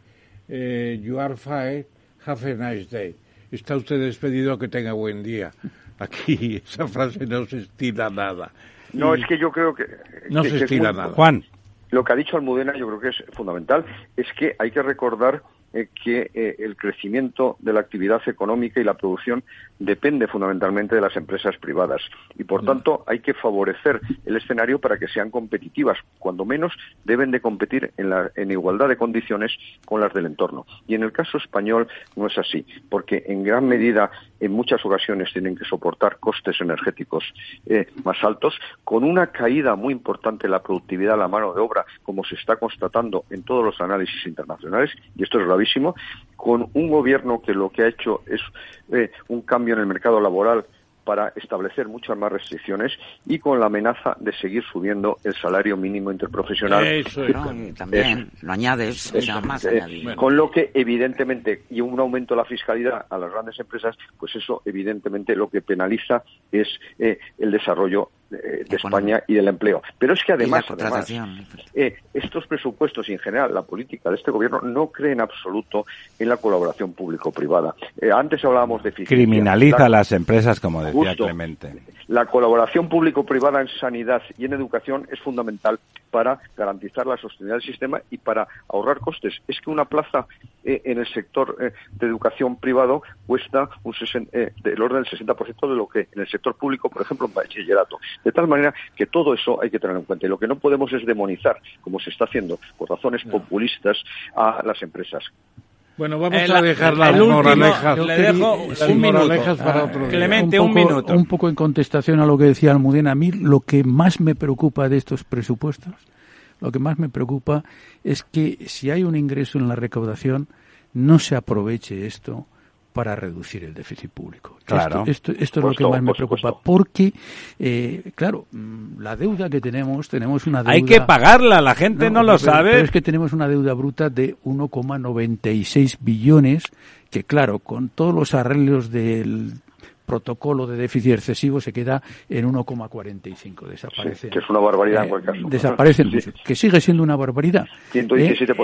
eh, you are fired Have a nice day. Está usted despedido, que tenga buen día. Aquí esa frase no se estila nada. No, es que yo creo que... No se estila nada. Juan. Lo que ha dicho Almudena yo creo que es fundamental, es que hay que recordar eh, que eh, el crecimiento de la actividad económica y la producción depende fundamentalmente de las empresas privadas. Y por tanto hay que favorecer el escenario para que sean competitivas. Cuando menos deben de competir en, la, en igualdad de condiciones con las del entorno. Y en el caso español no es así porque en gran medida en muchas ocasiones tienen que soportar costes energéticos eh, más altos. Con una caída muy importante en la productividad de la mano de obra como se está constatando en todos los análisis internacionales y esto es gravísimo con un gobierno que lo que ha hecho es eh, un cambio en el mercado laboral para establecer muchas más restricciones y con la amenaza de seguir subiendo el salario mínimo interprofesional. Eso también lo añades, más eh, Con lo que, evidentemente, y un aumento de la fiscalidad a las grandes empresas, pues eso, evidentemente, lo que penaliza es eh, el desarrollo de, España y del empleo. Pero es que además, eh, estos presupuestos y en general la política de este gobierno no cree en absoluto en la colaboración público-privada. Eh, antes hablábamos de. Criminaliza a las empresas, como decía Clemente. La colaboración público-privada en sanidad y en educación es fundamental para garantizar la sostenibilidad del sistema y para ahorrar costes. Es que una plaza eh, en el sector de educación privado cuesta un del orden del 60% de lo que en el sector público, por ejemplo, en bachillerato. De tal manera que todo eso hay que tenerlo en cuenta. Y lo que no podemos es demonizar, como se está haciendo por razones populistas, a las empresas. Bueno, vamos a dejar las moralejas. Le dejo un minuto. Para otro Clemente, un, minuto. Un poco en contestación a lo que decía Almudena. A mí lo que más me preocupa de estos presupuestos, lo que más me preocupa es que si hay un ingreso en la recaudación, no se aproveche esto para reducir el déficit público. Claro. Esto, esto, es lo que más me preocupa, porque, eh, claro, mm, la deuda que tenemos, tenemos una deuda... Hay que pagarla, la gente no, lo sabe. Pero es que tenemos una deuda bruta de 1,96 billones, que claro, con todos los arreglos del protocolo de déficit excesivo se queda en 1,45. Desaparece. que es una barbaridad en cualquier caso. Desaparecen, que sigue siendo una barbaridad. ¿eh?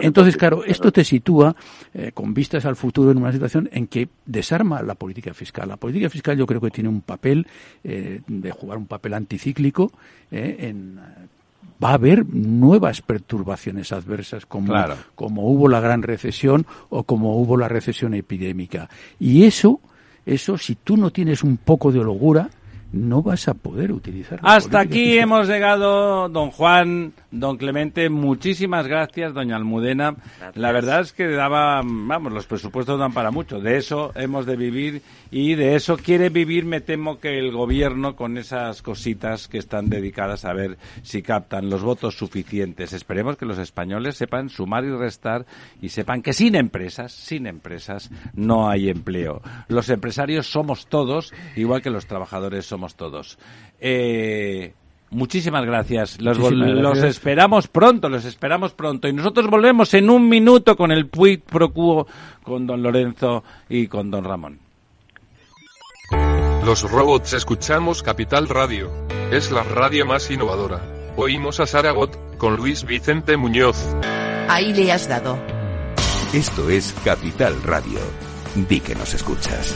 Entonces, claro, esto te sitúa, eh, con vistas al futuro, en una situación en que desarma la política fiscal. La política fiscal yo creo que tiene un papel eh, de jugar un papel anticíclico en va a haber nuevas perturbaciones adversas como, como hubo la gran recesión o como hubo la recesión epidémica. Y eso eso, si tú no tienes un poco de holgura, no vas a poder utilizar. Hasta aquí hemos llegado, don Juan, don Clemente. Muchísimas gracias, doña Almudena. La verdad es que daba, vamos, los presupuestos dan para mucho. De eso hemos de vivir y de eso quiere vivir, me temo que el gobierno con esas cositas que están dedicadas a ver si captan los votos suficientes. Esperemos que los españoles sepan sumar y restar y sepan que sin empresas, sin empresas, no hay empleo. Los empresarios somos todos, igual que los trabajadores somos todos. Eh, muchísimas gracias. Los, los, esperamos pronto, los esperamos pronto. Y nosotros volvemos en un minuto con el Puig Pro Quo, con don Lorenzo y con don Ramón. Los robots escuchamos Capital Radio. Es la radio más innovadora. Oímos a Saragot, con Luis Vicente Muñoz. Ahí le has dado. Esto es Capital Radio. Di que nos escuchas.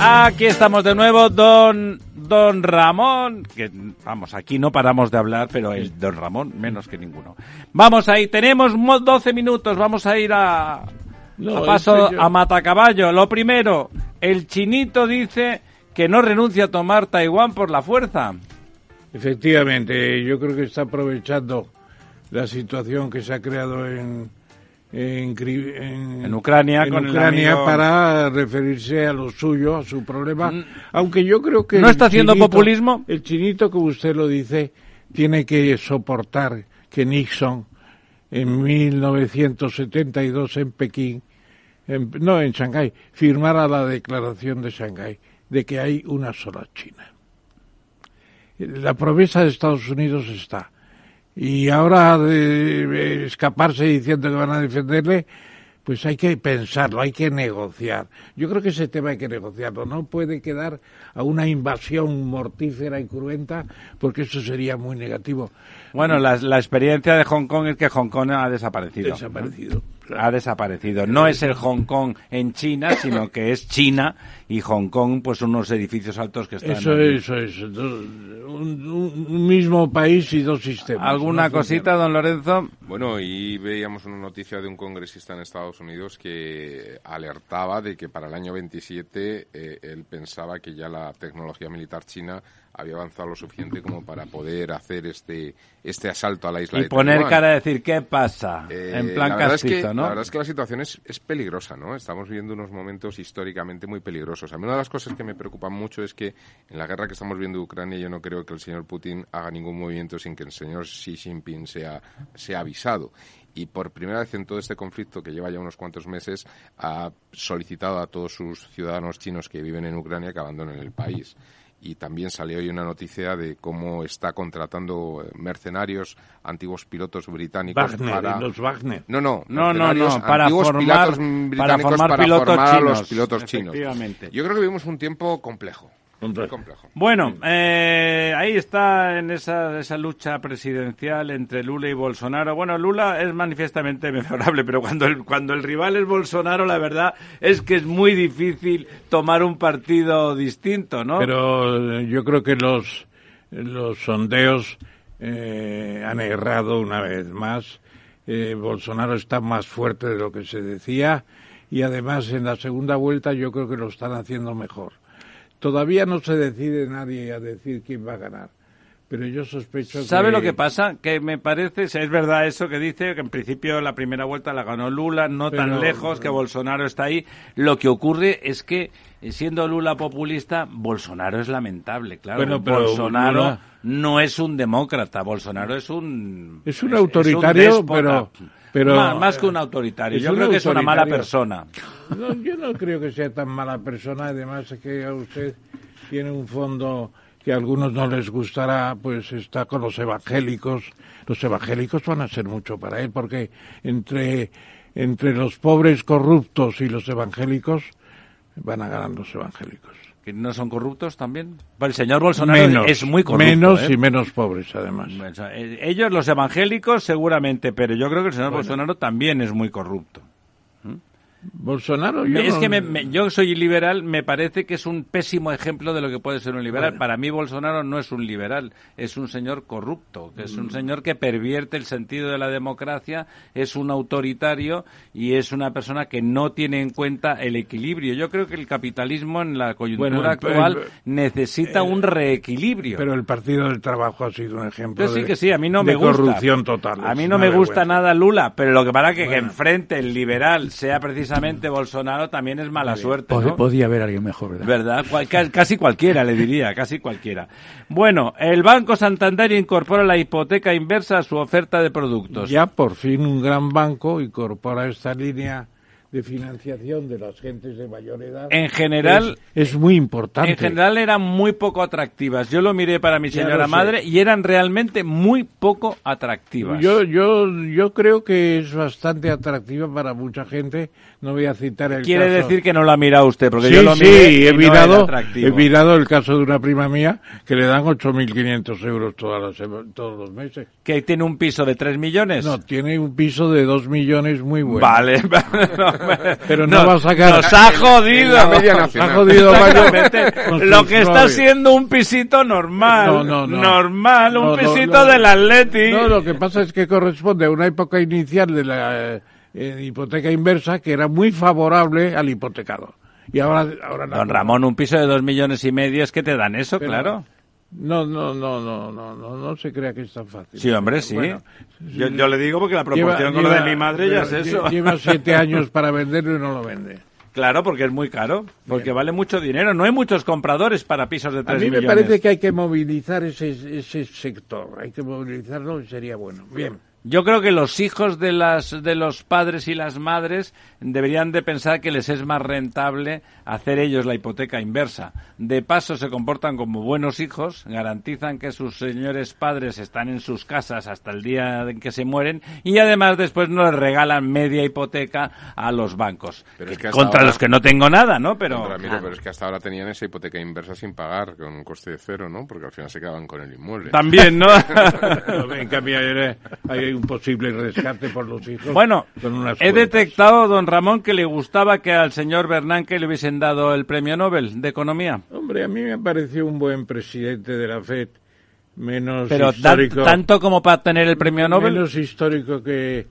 Aquí estamos de nuevo, don don Ramón, que vamos, aquí no paramos de hablar, pero el don Ramón menos que ninguno. Vamos ahí, tenemos 12 minutos, vamos a ir a, a paso a Matacaballo. Lo primero, el chinito dice que no renuncia a tomar Taiwán por la fuerza. Efectivamente, yo creo que está aprovechando la situación que se ha creado en, en, Ucrania, para referirse a lo suyo, a su problema. Mm. Aunque yo creo que. ¿No está haciendo populismo? El chinito, como usted lo dice, tiene que soportar que Nixon en 1972 en Pekín, no en Shanghái, firmara la declaración de Shanghái de que hay una sola China. la promesa de Estados Unidos está. Y ahora de escaparse diciendo que van a defenderle, pues hay que pensarlo, hay que negociar. Yo creo que ese tema hay que negociarlo, no puede quedar a una invasión mortífera y cruenta, porque eso sería muy negativo. Bueno, la, la experiencia de Hong Kong es que Hong Kong ha desaparecido. Desaparecido. Ha desaparecido. No es el Hong Kong en China, sino que es China y Hong Kong, pues unos edificios altos que están. Eso es, eso es. Un, un, mismo país y dos sistemas. ¿Alguna cosita, don Lorenzo? Bueno, y veíamos una noticia de un congresista en Estados Unidos que alertaba de que para el año 27 eh, él pensaba que ya la tecnología militar china había avanzado lo suficiente como para poder hacer este este asalto a la isla y poner cara a decir qué pasa eh, en plan castizo, es que, ¿no? La verdad es que la situación es, es peligrosa, ¿no? Estamos viviendo unos momentos históricamente muy peligrosos. A mí una de las cosas que me preocupan mucho es que en la guerra que estamos viendo en Ucrania yo no creo que el señor Putin haga ningún movimiento sin que el señor Xi Jinping sea, sea avisado y por primera vez en todo este conflicto que lleva ya unos cuantos meses ha solicitado a todos sus ciudadanos chinos que viven en Ucrania que abandonen el país y también salió hoy una noticia de cómo está contratando eh, mercenarios, antiguos pilotos británicos Wagner, para... los Wagner. No, no, No, no, no, para antiguos formar- pilotos para británicos formar para pilotos formar a los chinos, pilotos chinos. efectivamente. Yo creo que vivimos un tiempo complejo. Complejo. Bueno, eh, ahí está en esa, esa lucha presidencial entre Lula y Bolsonaro. Bueno, Lula es manifiestamente mejorable, pero cuando el, cuando el rival es Bolsonaro, la verdad es que es muy difícil tomar un partido distinto, ¿no? Pero eh, yo creo que los, los sondeos eh, han errado una vez más. Eh, Bolsonaro está más fuerte de lo que se decía y además en la segunda vuelta yo creo que lo están haciendo mejor. Todavía no se decide nadie a decir quién va a ganar, pero yo sospecho ¿Sabe que... lo que pasa? Que me parece, si es verdad eso que dice, que en principio la primera vuelta la ganó Lula, no tan Pero- lejos, que Bolsonaro está ahí. Lo que ocurre es que, eh, siendo Lula populista, Bolsonaro es lamentable, claro. Bueno, pero Bolsonaro Lula- no es un demócrata, Bolsonaro es un... Es un autoritario, pero- pero- Más, más que un autoritario, yo un creo que es una mala persona. No, yo no creo que sea tan mala persona, además es que a usted tiene un fondo que a algunos no les gustará, pues está con los evangélicos. Los evangélicos van a ser mucho para él, porque entre, entre los pobres corruptos y los evangélicos van a ganar los evangélicos. ¿Que no son corruptos también? Bueno, el señor Bolsonaro menos, es muy corrupto. menos ¿eh? y menos pobres, además. Eh, Ellos, los evangélicos, seguramente, pero yo creo que el señor Bolsonaro también es muy corrupto. Bolsonaro, yo es no- que me- me- yo soy liberal, me parece que es un pésimo ejemplo de lo que puede ser un liberal. Para mí Bolsonaro no es un liberal, es un señor corrupto, que es Mm. un señor que pervierte el sentido de la democracia, es un autoritario y es una persona que no tiene en cuenta el equilibrio. Yo creo que el capitalismo en la coyuntura Bueno, actual el- necesita un reequilibrio. Pero el Partido del Trabajo ha sido un ejemplo Yo sí de, que sí, a mí no me gusta. corrupción total. A mí no me gusta nada Lula, pero lo que pasa que, que Bueno. enfrente el liberal sea precisamente Bolsonaro también es mala suerte, ¿no? Podía haber alguien mejor, ¿verdad? ¿Verdad? Cual- ca- casi cualquiera, le diría, casi cualquiera. Bueno, el Banco Santander incorpora la hipoteca inversa a su oferta de productos. Ya por fin un gran banco incorpora esta línea de financiación de las gentes de mayor edad. En general- es, es muy importante. En general eran muy poco atractivas. Yo lo miré para mi señora madre y eran realmente muy poco atractivas. Yo, yo, yo creo que es bastante atractiva para mucha gente. No voy a citar el Quiere caso. decir que no lo ha mirado usted, porque sí, yo lo sí, miré y he no mirado, he mirado el caso de una prima mía que le dan 8.500 euros todas las todos los meses. Que tiene un piso de 3 millones. No, tiene un piso de 2 millones muy bueno. Vale, Pero no, va a sacar... Nos ha jodido. La media nacional. Ha jodido Lo que está siendo un pisito normal. No, no, no. Normal, un pisito no. del Atleti. No, lo que pasa es que corresponde a una época inicial de la eh, eh, hipoteca inversa que era muy favorable al hipotecado. Y ahora, ahora Don Ramón, un piso de dos millones y medio es que te dan eso, Pero- claro. No, no, no, no, no, no, no se crea que es tan fácil. Sí, hombre, sí. Bueno, yo, yo le digo porque la proporción con lo de mi madre ya es eso. Lleva siete años para venderlo y no lo vende. Claro, porque es muy caro, porque vale mucho dinero. No hay muchos compradores para pisos de A tres mí me millones. parece que hay que movilizar ese, ese sector, hay que movilizarlo y sería bueno. Bien. Yo creo que los hijos de, las, de los padres y las madres deberían de pensar que les es más rentable hacer ellos la hipoteca inversa. De paso se comportan como buenos hijos, garantizan que sus señores padres están en sus casas hasta el día en que se mueren y además después no les regalan media hipoteca a los bancos. contra los que no tengo nada, ¿no? Pero, pero es que hasta ahora tenían esa hipoteca inversa sin pagar, con un coste de cero, ¿no? Porque al final se quedaban con el inmueble. También, ¿no? en cambio, hay un posible rescate por los hijos. Bueno, he detectado, don Ramón, que le gustaba que al señor Bernanke le hubiesen dado el premio Nobel de Economía. Hombre, a mí me pareció un buen presidente de la FED, menos Pero histórico. tanto como para tener el premio Nobel. Menos histórico que,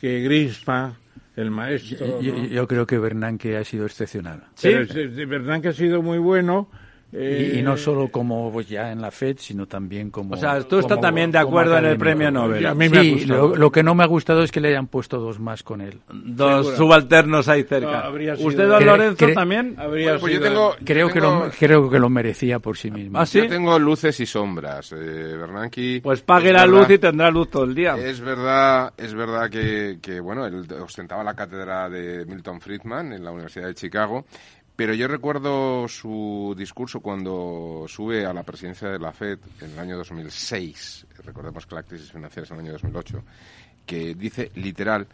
que Grispa, el maestro. Yo, creo que Bernanke ha sido excepcional. Sí, Bernanke ha sido muy bueno y, no eh, solo como pues, ya en la FED, sino también como... O sea, tú estás también de acuerdo en el premio Nobel. A mí me sí, lo, que no me ha gustado es que le hayan puesto dos más con él. Dos subalternos ahí cerca. ¿Usted, don Lorenzo, también? Habría pues yo tengo, creo, Que lo, creo que lo merecía por sí mismo. ¿Ah, sí? Yo tengo luces y sombras. Eh, Bernanke... Pues pague la luz y tendrá luz todo el día. Es verdad, es verdad que, que, bueno, él ostentaba la cátedra de Milton Friedman en la Universidad de Chicago pero yo recuerdo su discurso cuando sube a la presidencia de la FED en el año 2006, recordemos que la crisis financiera es en el año 2008, que dice literal,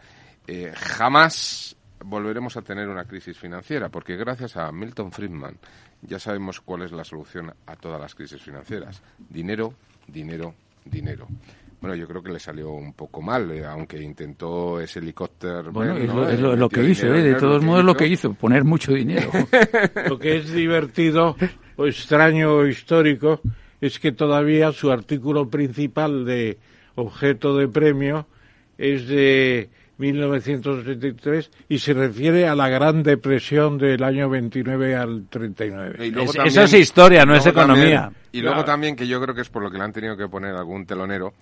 eh, jamás volveremos a tener una crisis financiera, porque gracias a Milton Friedman ya sabemos cuál es la solución a todas las crisis financieras. Dinero, dinero, dinero. Bueno, yo creo que le salió un poco mal, eh, aunque intentó ese helicóptero. Bueno, es, lo, que hizo, ¿eh? de todos modos lo que hizo, poner mucho dinero. lo que es divertido o extraño o histórico es que todavía su artículo principal de objeto de premio es de 1973 y se refiere a la Gran Depresión del año 29 al 39. eso es historia, no es economía. y luego también, que yo creo que es por lo que le han tenido que poner algún telonero,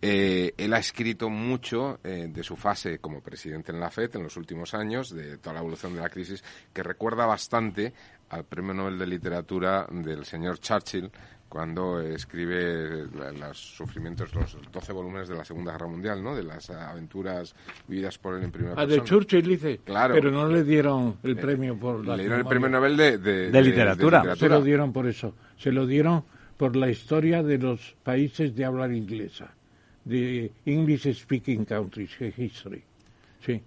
eh, él ha escrito mucho eh, de su fase como presidente en la FED en los últimos años, de toda la evolución de la crisis, que recuerda bastante al Premio Nobel de Literatura del señor Churchill, cuando escribe los sufrimientos, los 12 volúmenes de la Segunda Guerra Mundial, ¿no? De las aventuras vividas por él en primera persona. Ah, de Churchill dice. Claro. Pero no le dieron el eh, premio por la... Le dieron el premio Nobel de, de, literatura. Se lo dieron por eso. Se lo dieron por la historia de los países de habla inglesa. De English Speaking Countries, History. Sí.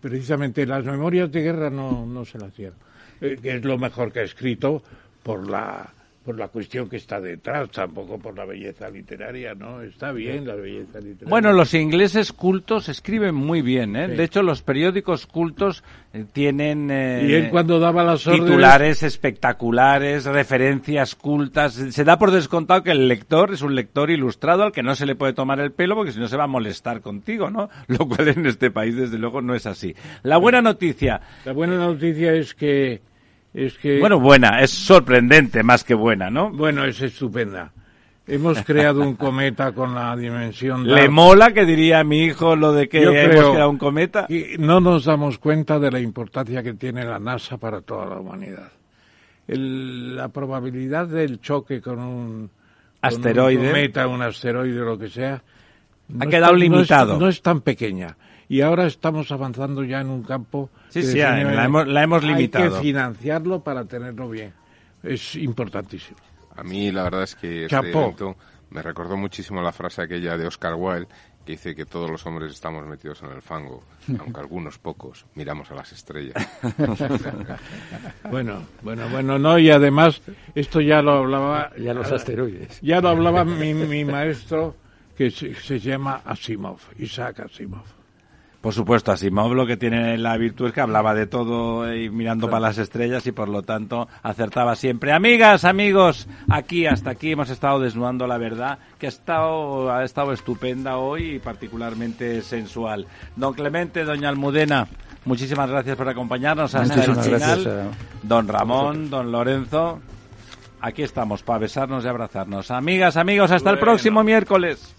Precisamente las memorias de guerra no, no se las dieron. Eh, que es lo mejor que ha escrito por la por la cuestión que está detrás, tampoco por la belleza literaria, ¿no? Está bien la belleza literaria. Bueno, los ingleses cultos escriben muy bien, ¿eh? De hecho, los periódicos cultos eh, tienen eh, y él cuando daba las titulares espectaculares, referencias cultas. Se da por descontado que el lector es un lector ilustrado al que no se le puede tomar el pelo porque si no se va a molestar contigo, ¿no? Lo cual en este país, desde luego, no es así. La buena noticia. La buena noticia es que es que... Bueno, buena, es sorprendente más que buena, ¿no? Bueno, es estupenda. Hemos creado un cometa con la dimensión... ¿Le mola que diría mi hijo lo de que hemos creado un cometa? Y no nos damos cuenta de la importancia que tiene la NASA para toda la humanidad. la probabilidad del choque con un, asteroide, un cometa, un asteroide o lo que sea, ha quedado limitado. no es tan pequeña y ahora estamos avanzando ya en un campo. Sí, sí, la hemos, la hemos limitado. Hay que financiarlo para tenerlo bien. Es importantísimo. A mí la verdad es que este evento me recordó muchísimo la frase aquella de Oscar Wilde que dice que todos los hombres estamos metidos en el fango, aunque algunos pocos miramos a las estrellas. bueno, bueno, bueno, no, y además esto ya lo hablaba... Ya los asteroides. Ya lo hablaba mi, mi maestro, que se llama Asimov, Isaac Asimov. Por supuesto, Asimov lo que tiene la virtud es que hablaba de todo y mirando para las estrellas y por lo tanto acertaba siempre. Amigas, amigos, aquí hasta aquí hemos estado desnudando la verdad que ha estado, ha estado estupenda hoy y particularmente sensual. Don Clemente, doña Almudena, muchísimas gracias por acompañarnos hasta el final. Don Ramón, don Lorenzo, aquí estamos para besarnos y abrazarnos. Amigas, amigos, hasta el próximo miércoles.